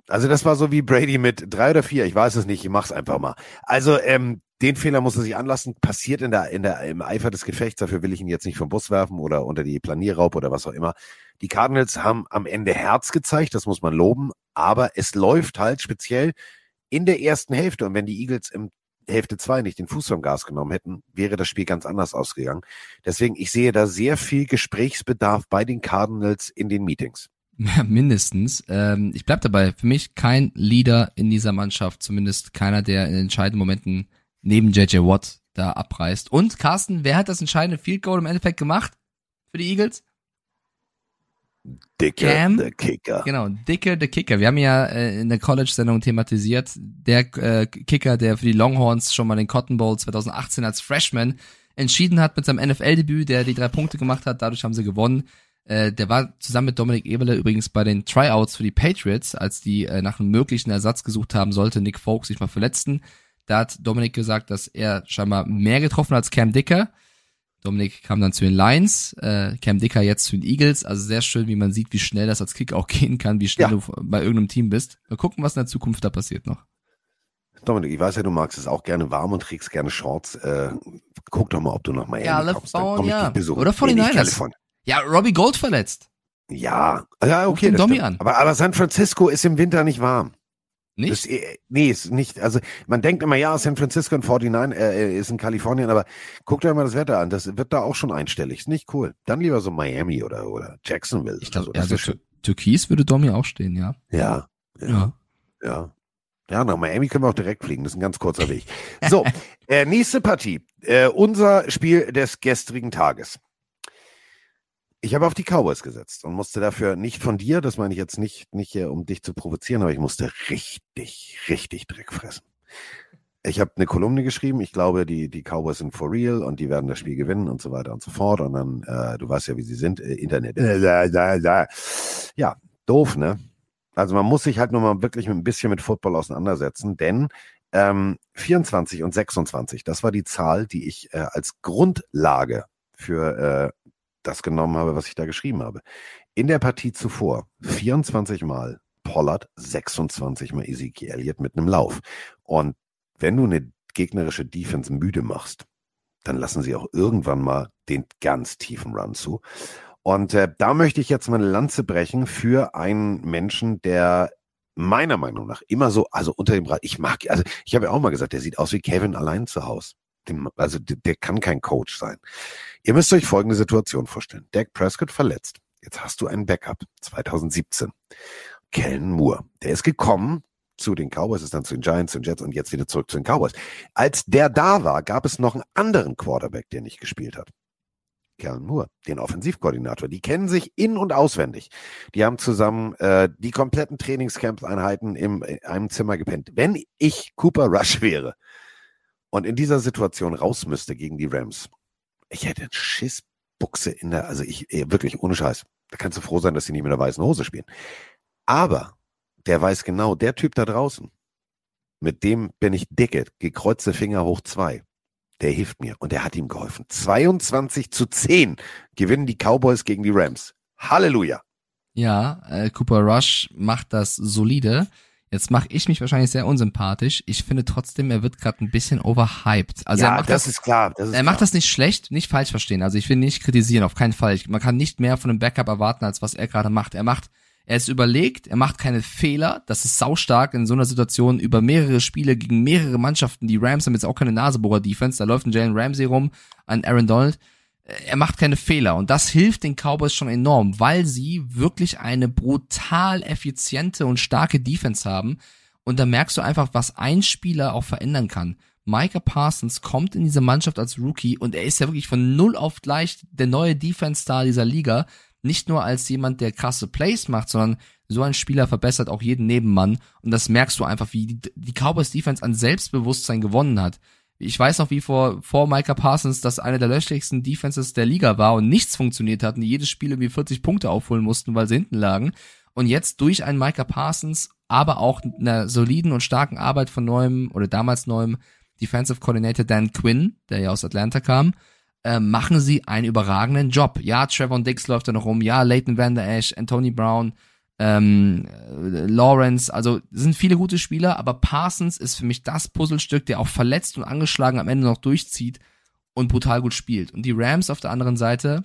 Also das war so wie Brady mit drei oder vier, ich weiß es nicht, ich mach's einfach mal. Also ähm, den Fehler muss er sich anlassen, passiert in der, in der, im Eifer des Gefechts, dafür will ich ihn jetzt nicht vom Bus werfen oder unter die Planierraub oder was auch immer. Die Cardinals haben am Ende Herz gezeigt, das muss man loben, aber es läuft halt speziell in der ersten Hälfte und wenn die Eagles im Hälfte zwei nicht den Fuß vom Gas genommen hätten, wäre das Spiel ganz anders ausgegangen. Deswegen, ich sehe da sehr viel Gesprächsbedarf bei den Cardinals in den Meetings. Ja, mindestens. Ähm, ich bleib dabei. Für mich kein Leader in dieser Mannschaft, zumindest keiner, der in entscheidenden Momenten neben JJ Watt da abreißt. Und Carsten, wer hat das entscheidende Field Goal im Endeffekt gemacht für die Eagles? Dicker, Cam, der Kicker. Genau, Dicker, der Kicker. Wir haben ja äh, in der College-Sendung thematisiert, der äh, Kicker, der für die Longhorns schon mal den Cotton Bowl 2018 als Freshman entschieden hat mit seinem NFL-Debüt, der die drei Punkte gemacht hat, dadurch haben sie gewonnen. Äh, der war zusammen mit Dominik Eberle übrigens bei den Tryouts für die Patriots, als die äh, nach einem möglichen Ersatz gesucht haben, sollte Nick Folk sich mal verletzen. Da hat Dominik gesagt, dass er scheinbar mehr getroffen als Cam Dicker. Dominik kam dann zu den Lions, äh, Cam Dicker jetzt zu den Eagles. Also sehr schön, wie man sieht, wie schnell das als Kick auch gehen kann, wie schnell Ja. du bei irgendeinem Team bist. Mal gucken, was in der Zukunft da passiert noch. Dominik, ich weiß ja, du magst es auch gerne warm und trägst gerne Shorts. Äh, guck doch mal, ob du noch mal Ja, kommst. Dann komm ich besuchen. Oder Nee, nicht 49ers. Ja, Robbie Gold verletzt. Ja, ja, okay. den Domi an. Aber, aber San Francisco ist im Winter nicht warm. Nicht? Das, äh, nee, ist nicht. Also man denkt immer, ja, San Francisco und 49 äh, ist in Kalifornien, aber guckt euch mal das Wetter an. Das wird da auch schon einstellig. Ist nicht cool. Dann lieber so Miami oder, oder Jacksonville. Ich glaube, so. Also. Tür- Türkis würde Domi auch stehen, ja. Ja, ja, Ja. ja. Ja, nach Miami können wir auch direkt fliegen. Das ist ein ganz kurzer Weg. So, äh, nächste Partie. Äh, unser Spiel des gestrigen Tages. Ich habe auf die Cowboys gesetzt und musste dafür nicht von dir, das meine ich jetzt nicht, nicht hier, um dich zu provozieren, aber ich musste richtig, richtig Dreck fressen. Ich habe eine Kolumne geschrieben, ich glaube, die, die Cowboys sind for real und die werden das Spiel gewinnen und so weiter und so fort. Und dann, äh, du weißt ja, wie sie sind, äh, Internet. Äh. Ja, doof, ne? Also man muss sich halt nur mal wirklich ein bisschen mit Football auseinandersetzen, denn ähm, 24 und 26, das war die Zahl, die ich äh, als Grundlage für äh, das genommen habe, was ich da geschrieben habe. In der Partie zuvor 24 Mal Pollard, 26 Mal Ezekiel Elliott mit einem Lauf. Und wenn du eine gegnerische Defense müde machst, dann lassen sie auch irgendwann mal den ganz tiefen Run zu. Und äh, da möchte ich jetzt mal eine Lanze brechen für einen Menschen, der meiner Meinung nach immer so, also unter dem Rad, ich mag, also ich habe ja auch mal gesagt, der sieht aus wie Kevin allein zu Hause. Dem, also der, kann kein Coach sein. Ihr müsst euch folgende Situation vorstellen. Dak Prescott verletzt. Jetzt hast du einen Backup. 2017. Kellen Moore. Der ist gekommen zu den Cowboys, ist dann zu den Giants, den Jets und jetzt wieder zurück zu den Cowboys. Als der da war, gab es noch einen anderen Quarterback, der nicht gespielt hat. Kellen Moore, den Offensivkoordinator. Die kennen sich in- und auswendig. Die haben zusammen äh, die kompletten Trainingscamp-Einheiten in einem Zimmer gepennt. Wenn ich Cooper Rush wäre und in dieser Situation raus müsste gegen die Rams, ich hätte einen Schissbuchse in der, also ich, wirklich ohne Scheiß. Da kannst du froh sein, dass sie nicht mit der weißen Hose spielen. Aber der weiß genau, der Typ da draußen, mit dem bin ich dicke, gekreuzte Finger hoch zwei. Der hilft mir und der hat ihm geholfen. 22 zu 10 gewinnen die Cowboys gegen die Rams. Halleluja. Ja, äh, Cooper Rush macht das solide. Jetzt mache ich mich wahrscheinlich sehr unsympathisch. Ich finde trotzdem, er wird gerade ein bisschen overhyped. Also ja, er macht das, das, ist klar. Das ist er macht klar. das nicht schlecht, nicht falsch verstehen. Also ich will nicht kritisieren, auf keinen Fall. Ich, man kann nicht mehr von einem Backup erwarten, als was er gerade macht. Er macht, er ist überlegt, er macht keine Fehler. Das ist saustark in so einer Situation über mehrere Spiele gegen mehrere Mannschaften. Die Rams haben jetzt auch keine Nasebohrer-Defense. Da läuft ein Jalen Ramsey rum, ein Aaron Donald. Er macht keine Fehler und das hilft den Cowboys schon enorm, weil sie wirklich eine brutal effiziente und starke Defense haben und da merkst du einfach, was ein Spieler auch verändern kann. Micah Parsons kommt in diese Mannschaft als Rookie und er ist ja wirklich von null auf gleich der neue Defense-Star dieser Liga. Nicht nur als jemand, der krasse Plays macht, sondern so ein Spieler verbessert auch jeden Nebenmann. Und das merkst du einfach, wie die, Cowboys Defense an Selbstbewusstsein gewonnen hat. Ich weiß noch, wie vor, vor Micah Parsons das eine der löchligsten Defenses der Liga war und nichts funktioniert hat und jedes Spiel irgendwie 40 Punkte aufholen mussten, weil sie hinten lagen. Und jetzt durch einen Micah Parsons, aber auch einer soliden und starken Arbeit von neuem oder damals neuem Defensive Coordinator Dan Quinn, der ja aus Atlanta kam, äh, machen sie einen überragenden Job. Ja, Trevor Dix läuft da noch rum, ja, Leighton Van Der Esch, Anthony Brown, ähm, äh, Lawrence, also sind viele gute Spieler, aber Parsons ist für mich das Puzzlestück, der auch verletzt und angeschlagen am Ende noch durchzieht und brutal gut spielt. Und die Rams auf der anderen Seite,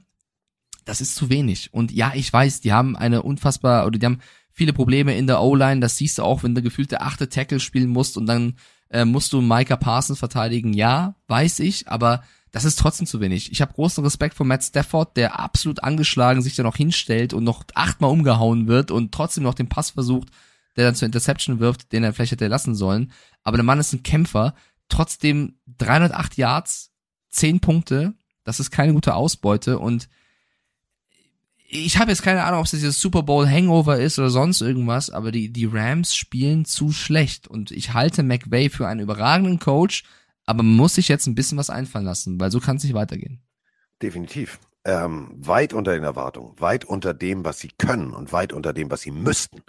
das ist zu wenig. Und ja, ich weiß, die haben eine unfassbar, oder die haben viele Probleme in der O-Line, das siehst du auch, wenn du gefühlt der achte Tackle spielen musst und dann äh, musst du Micah Parsons verteidigen. Ja, weiß ich, aber das ist trotzdem zu wenig. Ich habe großen Respekt vor Matt Stafford, der absolut angeschlagen sich da noch hinstellt und noch achtmal umgehauen wird und trotzdem noch den Pass versucht, der dann zur Interception wirft, den er vielleicht hätte lassen sollen. Aber der Mann ist ein Kämpfer. Trotzdem 308 Yards, 10 Punkte. Das ist keine gute Ausbeute und ich habe jetzt keine Ahnung, ob es dieses Super Bowl Hangover ist oder sonst irgendwas, aber die, die Rams spielen zu schlecht und ich halte McVay für einen überragenden Coach, aber man muss sich jetzt ein bisschen was einfallen lassen, weil so kann es nicht weitergehen. Definitiv. Ähm, weit unter den Erwartungen, weit unter dem, was sie können und weit unter dem, was sie müssten.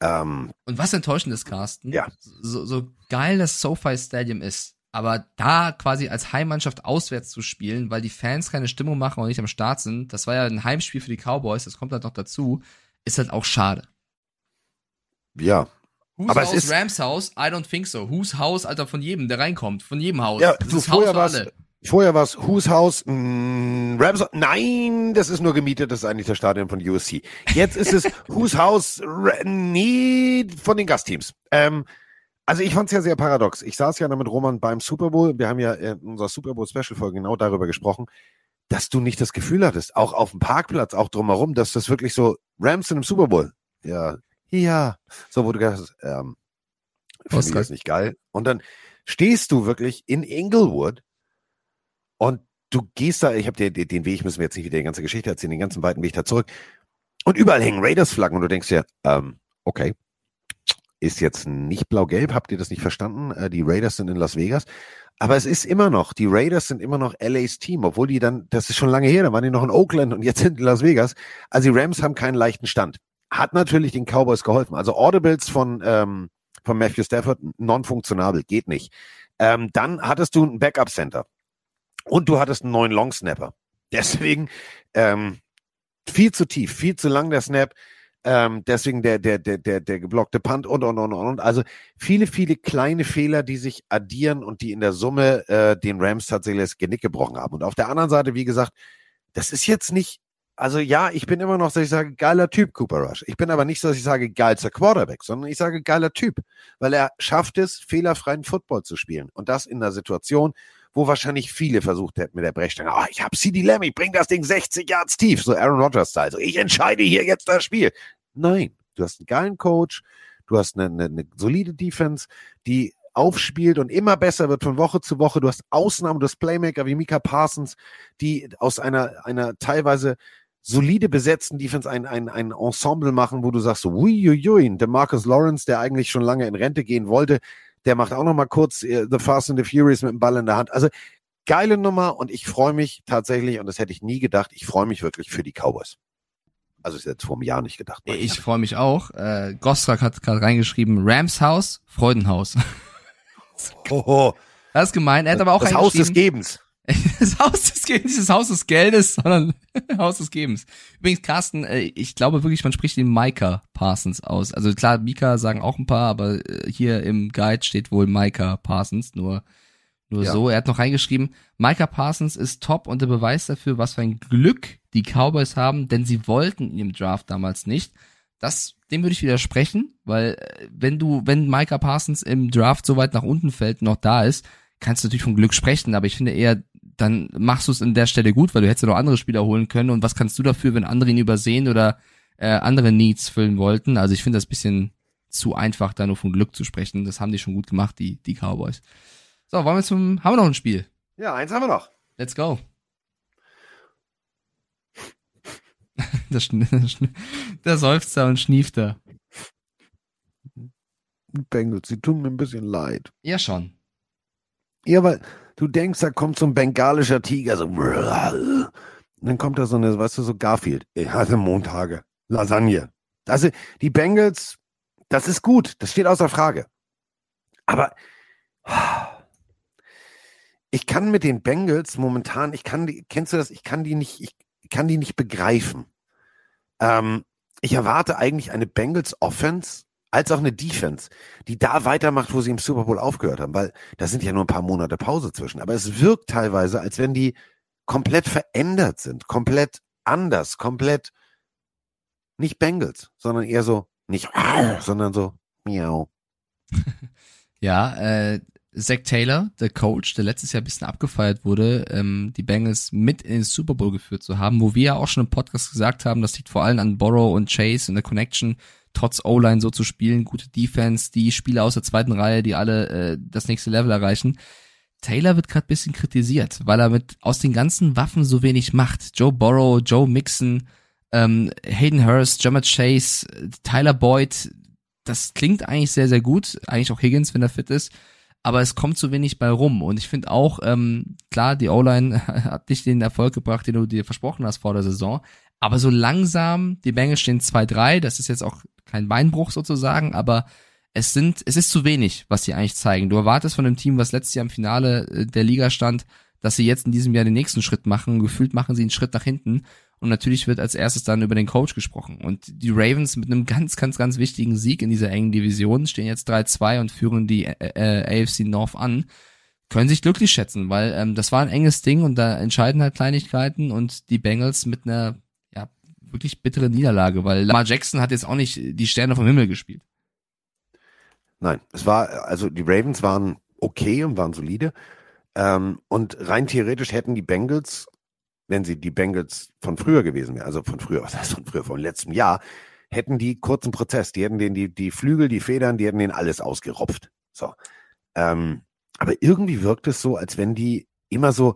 Ähm, und was enttäuschend ist, Carsten, ja. so, so geil das SoFi Stadium ist, aber da quasi als Heimmannschaft auswärts zu spielen, weil die Fans keine Stimmung machen und nicht am Start sind, das war ja ein Heimspiel für die Cowboys, das kommt halt noch dazu, ist halt auch schade. Ja. Whose aber House, es ist Rams House? I don't think so. Whose House, Alter, von jedem, der reinkommt, von jedem Haus. Ja, das so ist vorher Haus alle. vorher war's Whose House, mh, Rams, nein, das ist nur gemietet, das ist eigentlich das Stadion von USC. Jetzt ist es Whose House, nee, von den Gastteams. Ähm, also ich fand es ja sehr paradox. Ich saß ja da mit Roman beim Super Bowl. Wir haben ja in unserer Super Bowl Special Folge genau darüber gesprochen, dass du nicht das Gefühl hattest, auch auf dem Parkplatz, auch drumherum, dass das wirklich so Rams in einem Super Bowl. Ja, ja. So, wo du gedacht hast, ähm, das nicht geil. Und dann stehst du wirklich in Inglewood und du gehst da, ich habe dir den Weg, müssen wir jetzt nicht wieder die ganze Geschichte erzählen, den ganzen weiten Weg da zurück. Und überall hängen Raiders-Flaggen und du denkst dir, ähm, okay, ist jetzt nicht blau-gelb, habt ihr das nicht verstanden? Äh, die Raiders sind in Las Vegas. Aber es ist immer noch, die Raiders sind immer noch LAs Team, obwohl die dann, das ist schon lange her, da waren die noch in Oakland und jetzt sind in Las Vegas. Also die Rams haben keinen leichten Stand. Hat natürlich den Cowboys geholfen. Also Audibles von, ähm, von Matthew Stafford, non-funktionabel, geht nicht. Ähm, dann hattest du ein Backup-Center und du hattest einen neuen Long-Snapper. Deswegen ähm, viel zu tief, viel zu lang der Snap. Ähm, deswegen der, der, der, der, der geblockte Punt und, und, und, und. Also viele, viele kleine Fehler, die sich addieren und die in der Summe äh, den Rams tatsächlich das Genick gebrochen haben. Und auf der anderen Seite, wie gesagt, das ist jetzt nicht, also ja, ich bin immer noch, dass ich sage, geiler Typ, Cooper Rush. Ich bin aber nicht so, dass ich sage, geilster Quarterback, sondern ich sage, geiler Typ, weil er schafft es, fehlerfreien Football zu spielen. Und das in einer Situation, wo wahrscheinlich viele versucht hätten mit der Brechstange, ah, ich habe CD Lamb, ich bring das Ding 60 Yards tief, so Aaron Rodgers-Style, so ich entscheide hier jetzt das Spiel. Nein, du hast einen geilen Coach, du hast eine, eine, eine solide Defense, die aufspielt und immer besser wird von Woche zu Woche. Du hast Ausnahmen, du hast Playmaker wie Mika Parsons, die aus einer, einer teilweise solide besetzten Defense ein, ein, ein Ensemble machen, wo du sagst, so, uiuiui, der Marcus Lawrence, der eigentlich schon lange in Rente gehen wollte, der macht auch noch mal kurz äh, The Fast and the Furious mit dem Ball in der Hand. Also geile Nummer und ich freue mich tatsächlich, und das hätte ich nie gedacht, ich freue mich wirklich für die Cowboys. Also ist jetzt vor einem Jahr nicht gedacht. Ich freue mich auch. Äh, Gostrak hat gerade reingeschrieben, Rams Haus, Freudenhaus. Hoho. Das ist gemein. Er hat aber auch Das Haus des Gebens. Das Haus des nicht das Haus des Geldes, sondern Haus des Gebens. Übrigens, Carsten, äh, ich glaube wirklich, man spricht den Micah Parsons aus. Also klar, Mika sagen auch ein paar, aber äh, hier im Guide steht wohl Micah Parsons, nur, nur Ja. so. Er hat noch reingeschrieben, Micah Parsons ist top und der Beweis dafür, was für ein Glück die Cowboys haben, denn sie wollten ihn im Draft damals nicht. Das, dem würde ich widersprechen, weil äh, wenn du, wenn Micah Parsons im Draft so weit nach unten fällt noch da ist, kannst du natürlich von Glück sprechen, aber ich finde eher, dann machst du es an der Stelle gut, weil du hättest ja noch andere Spieler holen können. Und was kannst du dafür, wenn andere ihn übersehen oder äh, andere Needs füllen wollten? Also ich finde das bisschen zu einfach, da nur von Glück zu sprechen. Das haben die schon gut gemacht, die, die Cowboys. So, wollen wir zum, haben wir noch ein Spiel? Ja, eins haben wir noch. Let's go. Der, Schn der, Schn der Seufzer und Schniefter. Bengals, sie tun mir ein bisschen leid. Ja, schon. Ja, weil du denkst, da kommt so ein bengalischer Tiger, so. Und dann kommt da so eine, weißt du, so Garfield. Ich hatte Montage. Lasagne. Also, die Bengals, das ist gut. Das steht außer Frage. Aber ich kann mit den Bengals momentan, ich kann die, kennst du das? Ich kann die nicht, ich kann die nicht begreifen. Ähm, ich erwarte eigentlich eine Bengals Offense als auch eine Defense, die da weitermacht, wo sie im Super Bowl aufgehört haben, weil da sind ja nur ein paar Monate Pause zwischen. Aber es wirkt teilweise, als wenn die komplett verändert sind, komplett anders, komplett nicht Bengals, sondern eher so nicht, sondern so miau. Ja, äh, Zach Taylor, der Coach, der letztes Jahr ein bisschen abgefeiert wurde, ähm, die Bengals mit in den Super Bowl geführt zu haben, wo wir ja auch schon im Podcast gesagt haben, das liegt vor allem an Borrow und Chase und der Connection, trotz O-Line so zu spielen, gute Defense, die Spieler aus der zweiten Reihe, die alle äh, das nächste Level erreichen. Taylor wird gerade bisschen kritisiert, weil er mit aus den ganzen Waffen so wenig macht. Joe Borrow, Joe Mixon, ähm, Hayden Hurst, Jammer Chase, Tyler Boyd, das klingt eigentlich sehr, sehr gut. Eigentlich auch Higgins, wenn er fit ist. Aber es kommt zu wenig bei rum. Und ich finde auch, ähm, klar, die O-Line hat nicht den Erfolg gebracht, den du dir versprochen hast vor der Saison. Aber so langsam, die Bengals stehen 2-3, das ist jetzt auch kein Beinbruch sozusagen, aber es sind, es ist zu wenig, was sie eigentlich zeigen. Du erwartest von dem Team, was letztes Jahr im Finale äh, der Liga stand, dass sie jetzt in diesem Jahr den nächsten Schritt machen. Gefühlt machen sie einen Schritt nach hinten. Und natürlich wird als erstes dann über den Coach gesprochen. Und die Ravens mit einem ganz, ganz, ganz wichtigen Sieg in dieser engen Division stehen jetzt 3-2 und führen die äh, äh AFC North an. Können sich glücklich schätzen, weil ähm, das war ein enges Ding und da entscheiden halt Kleinigkeiten und die Bengals mit einer ja wirklich bitteren Niederlage, weil Lamar Jackson hat jetzt auch nicht die Sterne vom Himmel gespielt. Nein, es war, also die Ravens waren okay und waren solide. Ähm, und rein theoretisch hätten die Bengals wenn sie die Bengals von früher gewesen wären, also von früher, was heißt von früher, von letztem Jahr, hätten die kurzen Prozess, die hätten den, die, die Flügel, die Federn, die hätten den alles ausgeropft. So. Ähm, aber irgendwie wirkt es so, als wenn die immer so,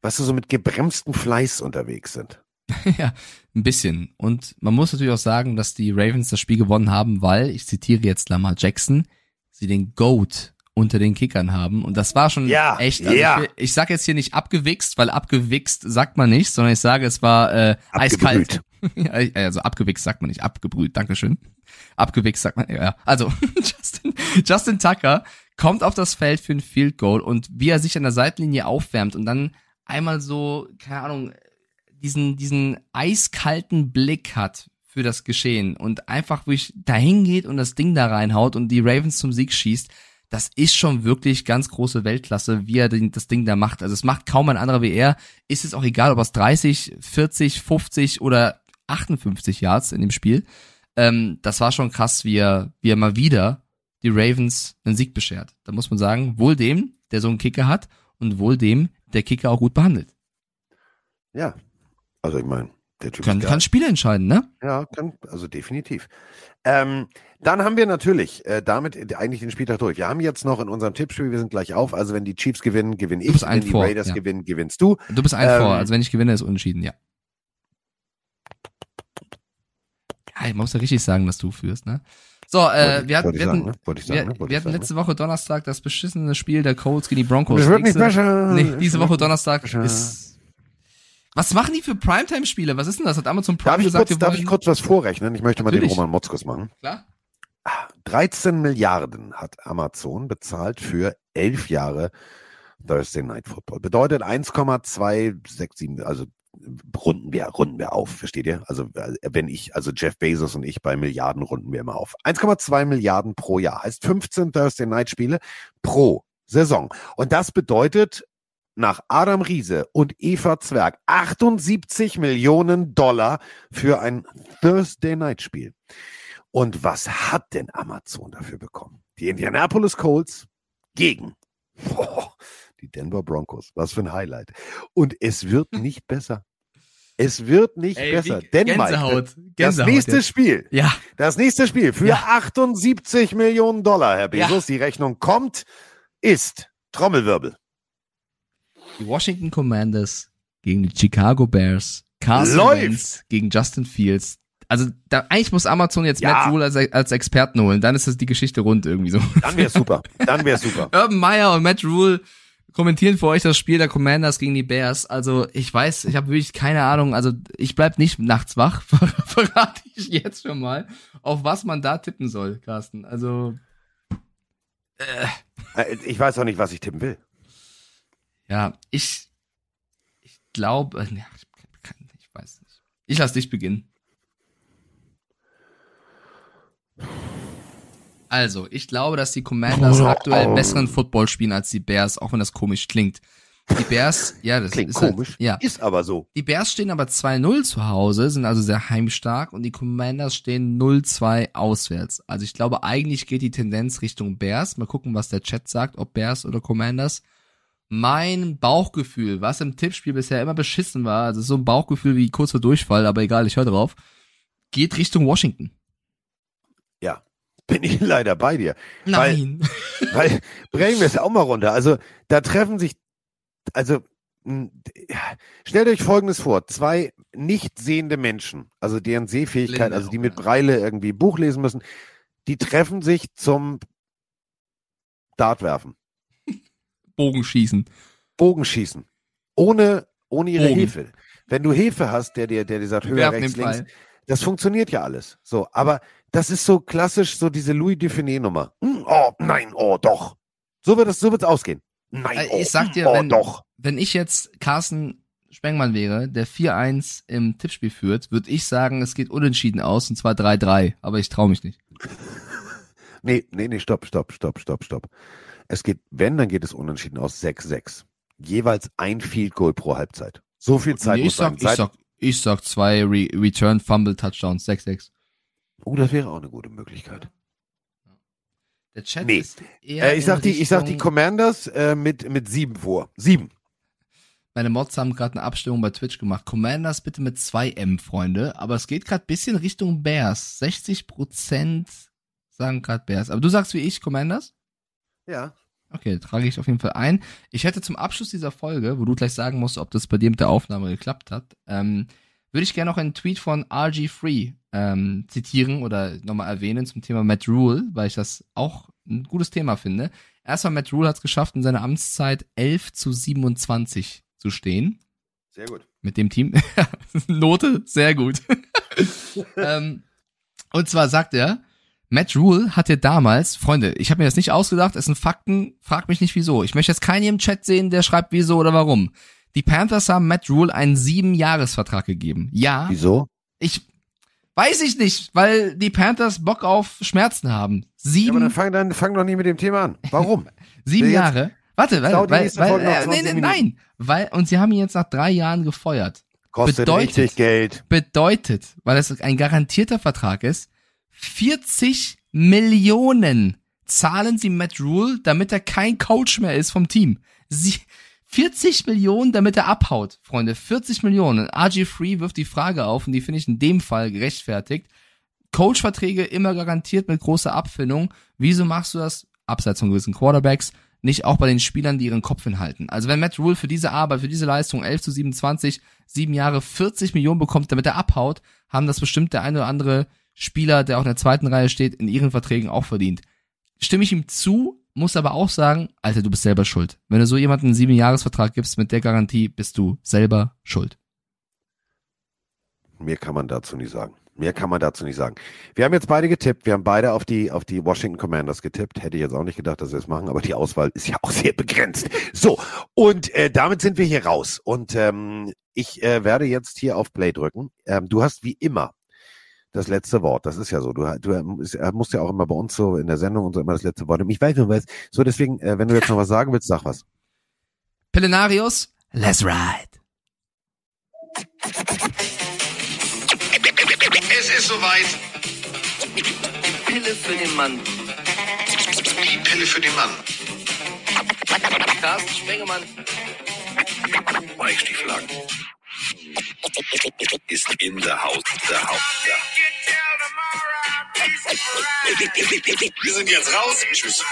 was weißt du, so mit gebremstem Fleiß unterwegs sind. ja, ein bisschen. Und man muss natürlich auch sagen, dass die Ravens das Spiel gewonnen haben, weil, ich zitiere jetzt Lamar Jackson, sie den GOAT unter den Kickern haben. Und das war schon ja, echt. Also ja. ich, ich sag jetzt hier nicht abgewichst, weil abgewichst sagt man nicht, sondern ich sage, es war äh, eiskalt. also abgewichst sagt man nicht, abgebrüht, Dankeschön. Abgewichst sagt man, ja. Also Justin, Justin Tucker kommt auf das Feld für ein Field Goal und wie er sich an der Seitenlinie aufwärmt und dann einmal so, keine Ahnung, diesen, diesen eiskalten Blick hat für das Geschehen und einfach wirklich dahin geht und das Ding da reinhaut und die Ravens zum Sieg schießt das ist schon wirklich ganz große Weltklasse, wie er das Ding da macht. Also es macht kaum ein anderer wie er. Ist es auch egal, ob es 30, 40, 50 oder 58 Yards in dem Spiel. Ähm, das war schon krass, wie er, wie er mal wieder die Ravens einen Sieg beschert. Da muss man sagen, wohl dem, der so einen Kicker hat und wohl dem, der Kicker auch gut behandelt. Ja, also ich meine, der Typ kann, kann Spiele entscheiden, ne? Ja, kann, also definitiv. Ähm, dann haben wir natürlich äh, damit eigentlich den Spieltag durch. Wir haben jetzt noch in unserem Tippspiel, wir sind gleich auf. Also wenn die Chiefs gewinnen, gewinne ich. wenn die vor, Raiders ja. gewinnen, gewinnst du. Du bist ein Ähm, vor, also wenn ich gewinne, ist unentschieden, ja. Ja, ich muss ja richtig sagen, dass du führst, ne? So, äh, wir hatten, wir hatten, sagen, ne? Wir, ne? Hatten letzte Woche Donnerstag das beschissene Spiel der Colts gegen die Broncos. Das wird nicht besser. Nee, Es diese Woche Donnerstag ist. Was machen die für Primetime-Spiele? Was ist denn das? Hat Amazon Prime Darf ich, gesagt, kurz, darf ich kurz was vorrechnen? Ich möchte mal den. Roman Motzkos machen. Klar. 13 Milliarden hat Amazon bezahlt für elf Jahre Thursday Night Football. Bedeutet 1,267, also runden wir, runden wir auf, versteht ihr? Also äh, wenn ich, also Jeff Bezos und ich bei Milliarden runden wir immer auf. 1,2 Milliarden pro Jahr heißt 15 Thursday Night Spiele pro Saison. Und das bedeutet nach Adam Riese und Eva Zwerg 78 Millionen Dollar für ein Thursday Night Spiel. Und was hat denn Amazon dafür bekommen? Die Indianapolis Colts gegen boah, Die Denver Broncos. Was für ein Highlight. Und es wird nicht besser. Es wird nicht Ey, besser. Denn Mike, Gänsehaut. das Gänsehaut nächste jetzt. Spiel. Ja. Das nächste Spiel für Ja. 78 Millionen Dollar, Herr Ja. Bezos. Die Rechnung kommt, ist Trommelwirbel. Die Washington Commanders gegen die Chicago Bears. Carson Läuft. Wentz gegen Justin Fields. Also da, eigentlich muss Amazon jetzt Ja. Matt Rule als, als Experten holen. Dann ist das die Geschichte rund irgendwie so. Dann wäre super. Dann wäre super. Urban Meyer und Matt Rule kommentieren für euch das Spiel der Commanders gegen die Bears. Also ich weiß, ich habe wirklich keine Ahnung. Also ich bleib nicht nachts wach, ver verrate ich jetzt schon mal, auf was man da tippen soll, Carsten. Also Äh, Ich weiß auch nicht, was ich tippen will. Ja, ich ich glaube, ja, ich, kann- ich weiß nicht. Ich lass dich beginnen. Also, ich glaube, dass die Commanders aktuell besseren Football spielen als die Bears, auch wenn das komisch klingt. Die Bears, ja, das Klingt ist komisch. Halt, ja. Ist aber so. Die Bears stehen aber 2-0 zu Hause, sind also sehr heimstark und die Commanders stehen 0-2 auswärts. Also ich glaube, eigentlich geht die Tendenz Richtung Bears. Mal gucken, was der Chat sagt, ob Bears oder Commanders. Mein Bauchgefühl, was im Tippspiel bisher immer beschissen war, also so ein Bauchgefühl wie kurz vor Durchfall, aber egal, ich höre drauf, geht Richtung Washington. Ja. Bin ich leider bei dir. Nein. Weil, weil brechen wir es auch mal runter. Also, da treffen sich, also, stellt euch Folgendes vor. Zwei nicht sehende Menschen, also deren Sehfähigkeit, Blinde also die mit. Breile irgendwie Buch lesen müssen, die treffen sich zum Dartwerfen, Bogenschießen. Bogenschießen. Ohne, ohne ihre Bogen. Hefe. Wenn du Hefe hast, der dir, der dir sagt, höher, rechts, links, Pfeil. das funktioniert ja alles. So, aber das ist so klassisch, so diese Louis Dufiné-Nummer. Hm, Oh, nein, oh, doch. So wird es, so wird's ausgehen. Nein, Äh, oh, ich sag dir, oh, wenn, doch. wenn ich jetzt Carsten Spengmann wäre, der 4-1 im Tippspiel führt, würde ich sagen, es geht unentschieden aus, und zwar 3-3. Aber ich traue mich nicht. Nee, nee, nee, stopp, stopp, stopp, stopp, stopp. Es geht, wenn, dann geht es unentschieden aus 6-6. Jeweils ein Field Goal pro Halbzeit. So viel Zeit Nee, muss ich, sag, sein. ich, sag, ich sag zwei Re Return Fumble Touchdowns, 6-6. Oh, das wäre auch eine gute Möglichkeit. Der Chat Nee. ist eher Äh, ich, sag die, ich sag die Commanders äh, mit, mit sieben vor. Sieben. Meine Mods haben gerade eine Abstimmung bei Twitch gemacht. Commanders bitte mit 2M, Freunde. Aber es geht gerade bisschen Richtung Bears. 60% sagen gerade Bears. Aber du sagst wie ich, Commanders? Ja. Okay, trage ich auf jeden Fall ein. Ich hätte zum Abschluss dieser Folge, wo du gleich sagen musst, ob das bei dir mit der Aufnahme geklappt hat, ähm, würde ich gerne noch einen Tweet von RG Free ähm, zitieren oder nochmal erwähnen zum Thema Matt Rule, weil ich das auch ein gutes Thema finde. Erstmal, Matt Rule hat es geschafft, in seiner Amtszeit 11 zu 27 zu stehen Sehr gut. mit dem Team. Note, sehr gut. ähm, und zwar sagt er, Matt Rule hat ja damals, Freunde, ich habe mir das nicht ausgedacht, es sind Fakten, frag mich nicht wieso. Ich möchte jetzt keinen im Chat sehen, der schreibt wieso oder warum. Die Panthers haben Matt Rule einen sieben-Jahres-Vertrag gegeben. Ja, Wieso? ich weiß ich nicht, weil die Panthers Bock auf Schmerzen haben. Ja, Sieben, aber dann fang, dann fang doch nie mit dem Thema an. Warum? sieben jetzt- Jahre. Warte, weil, weil, weil äh, nee, 20 nee, nein, weil und sie haben ihn jetzt nach drei Jahren gefeuert. Kostet Bedeutet- richtig Geld. bedeutet, weil es ein garantierter Vertrag ist, 40 Millionen zahlen sie Matt Rule, damit er kein Coach mehr ist vom Team. Sie, 40 Millionen, damit er abhaut, Freunde. 40 Millionen. RG Free wirft die Frage auf, und die finde ich in dem Fall gerechtfertigt. Coach-Verträge immer garantiert mit großer Abfindung. Wieso machst du das, abseits von gewissen Quarterbacks, nicht auch bei den Spielern, die ihren Kopf hinhalten? Also wenn Matt Rule für diese Arbeit, für diese Leistung 11 zu 27, sieben Jahre 40 Millionen bekommt, damit er abhaut, haben das bestimmt der eine oder andere Spieler, der auch in der zweiten Reihe steht, in ihren Verträgen auch verdient. Stimme ich ihm zu, muss aber auch sagen, Alter, du bist selber schuld. Wenn du so jemanden einen sieben Jahresvertrag gibst mit der Garantie, bist du selber schuld. Mehr kann man dazu nicht sagen. Mehr kann man dazu nicht sagen. Wir haben jetzt beide getippt. Wir haben beide auf die, auf die Washington Commanders getippt. Hätte ich jetzt auch nicht gedacht, dass wir es machen, aber die Auswahl ist ja auch sehr begrenzt. So, und äh, damit sind wir hier raus. Und ähm, ich äh, werde jetzt hier auf Play drücken. Ähm, du hast wie immer das letzte Wort. Das ist ja so. Du, du musst ja auch immer bei uns so in der Sendung und so immer das letzte Wort. Und ich weiß nicht, was. So, deswegen, äh, wenn du jetzt noch was sagen willst, sag was. Pillenarius, let's ride. Es ist soweit. Pille für den Mann. Die Pille für den Mann. Carsten Spengemann. Stieflagen. Ist in der Haut, der Haut, Wir sind jetzt raus. Tschüss.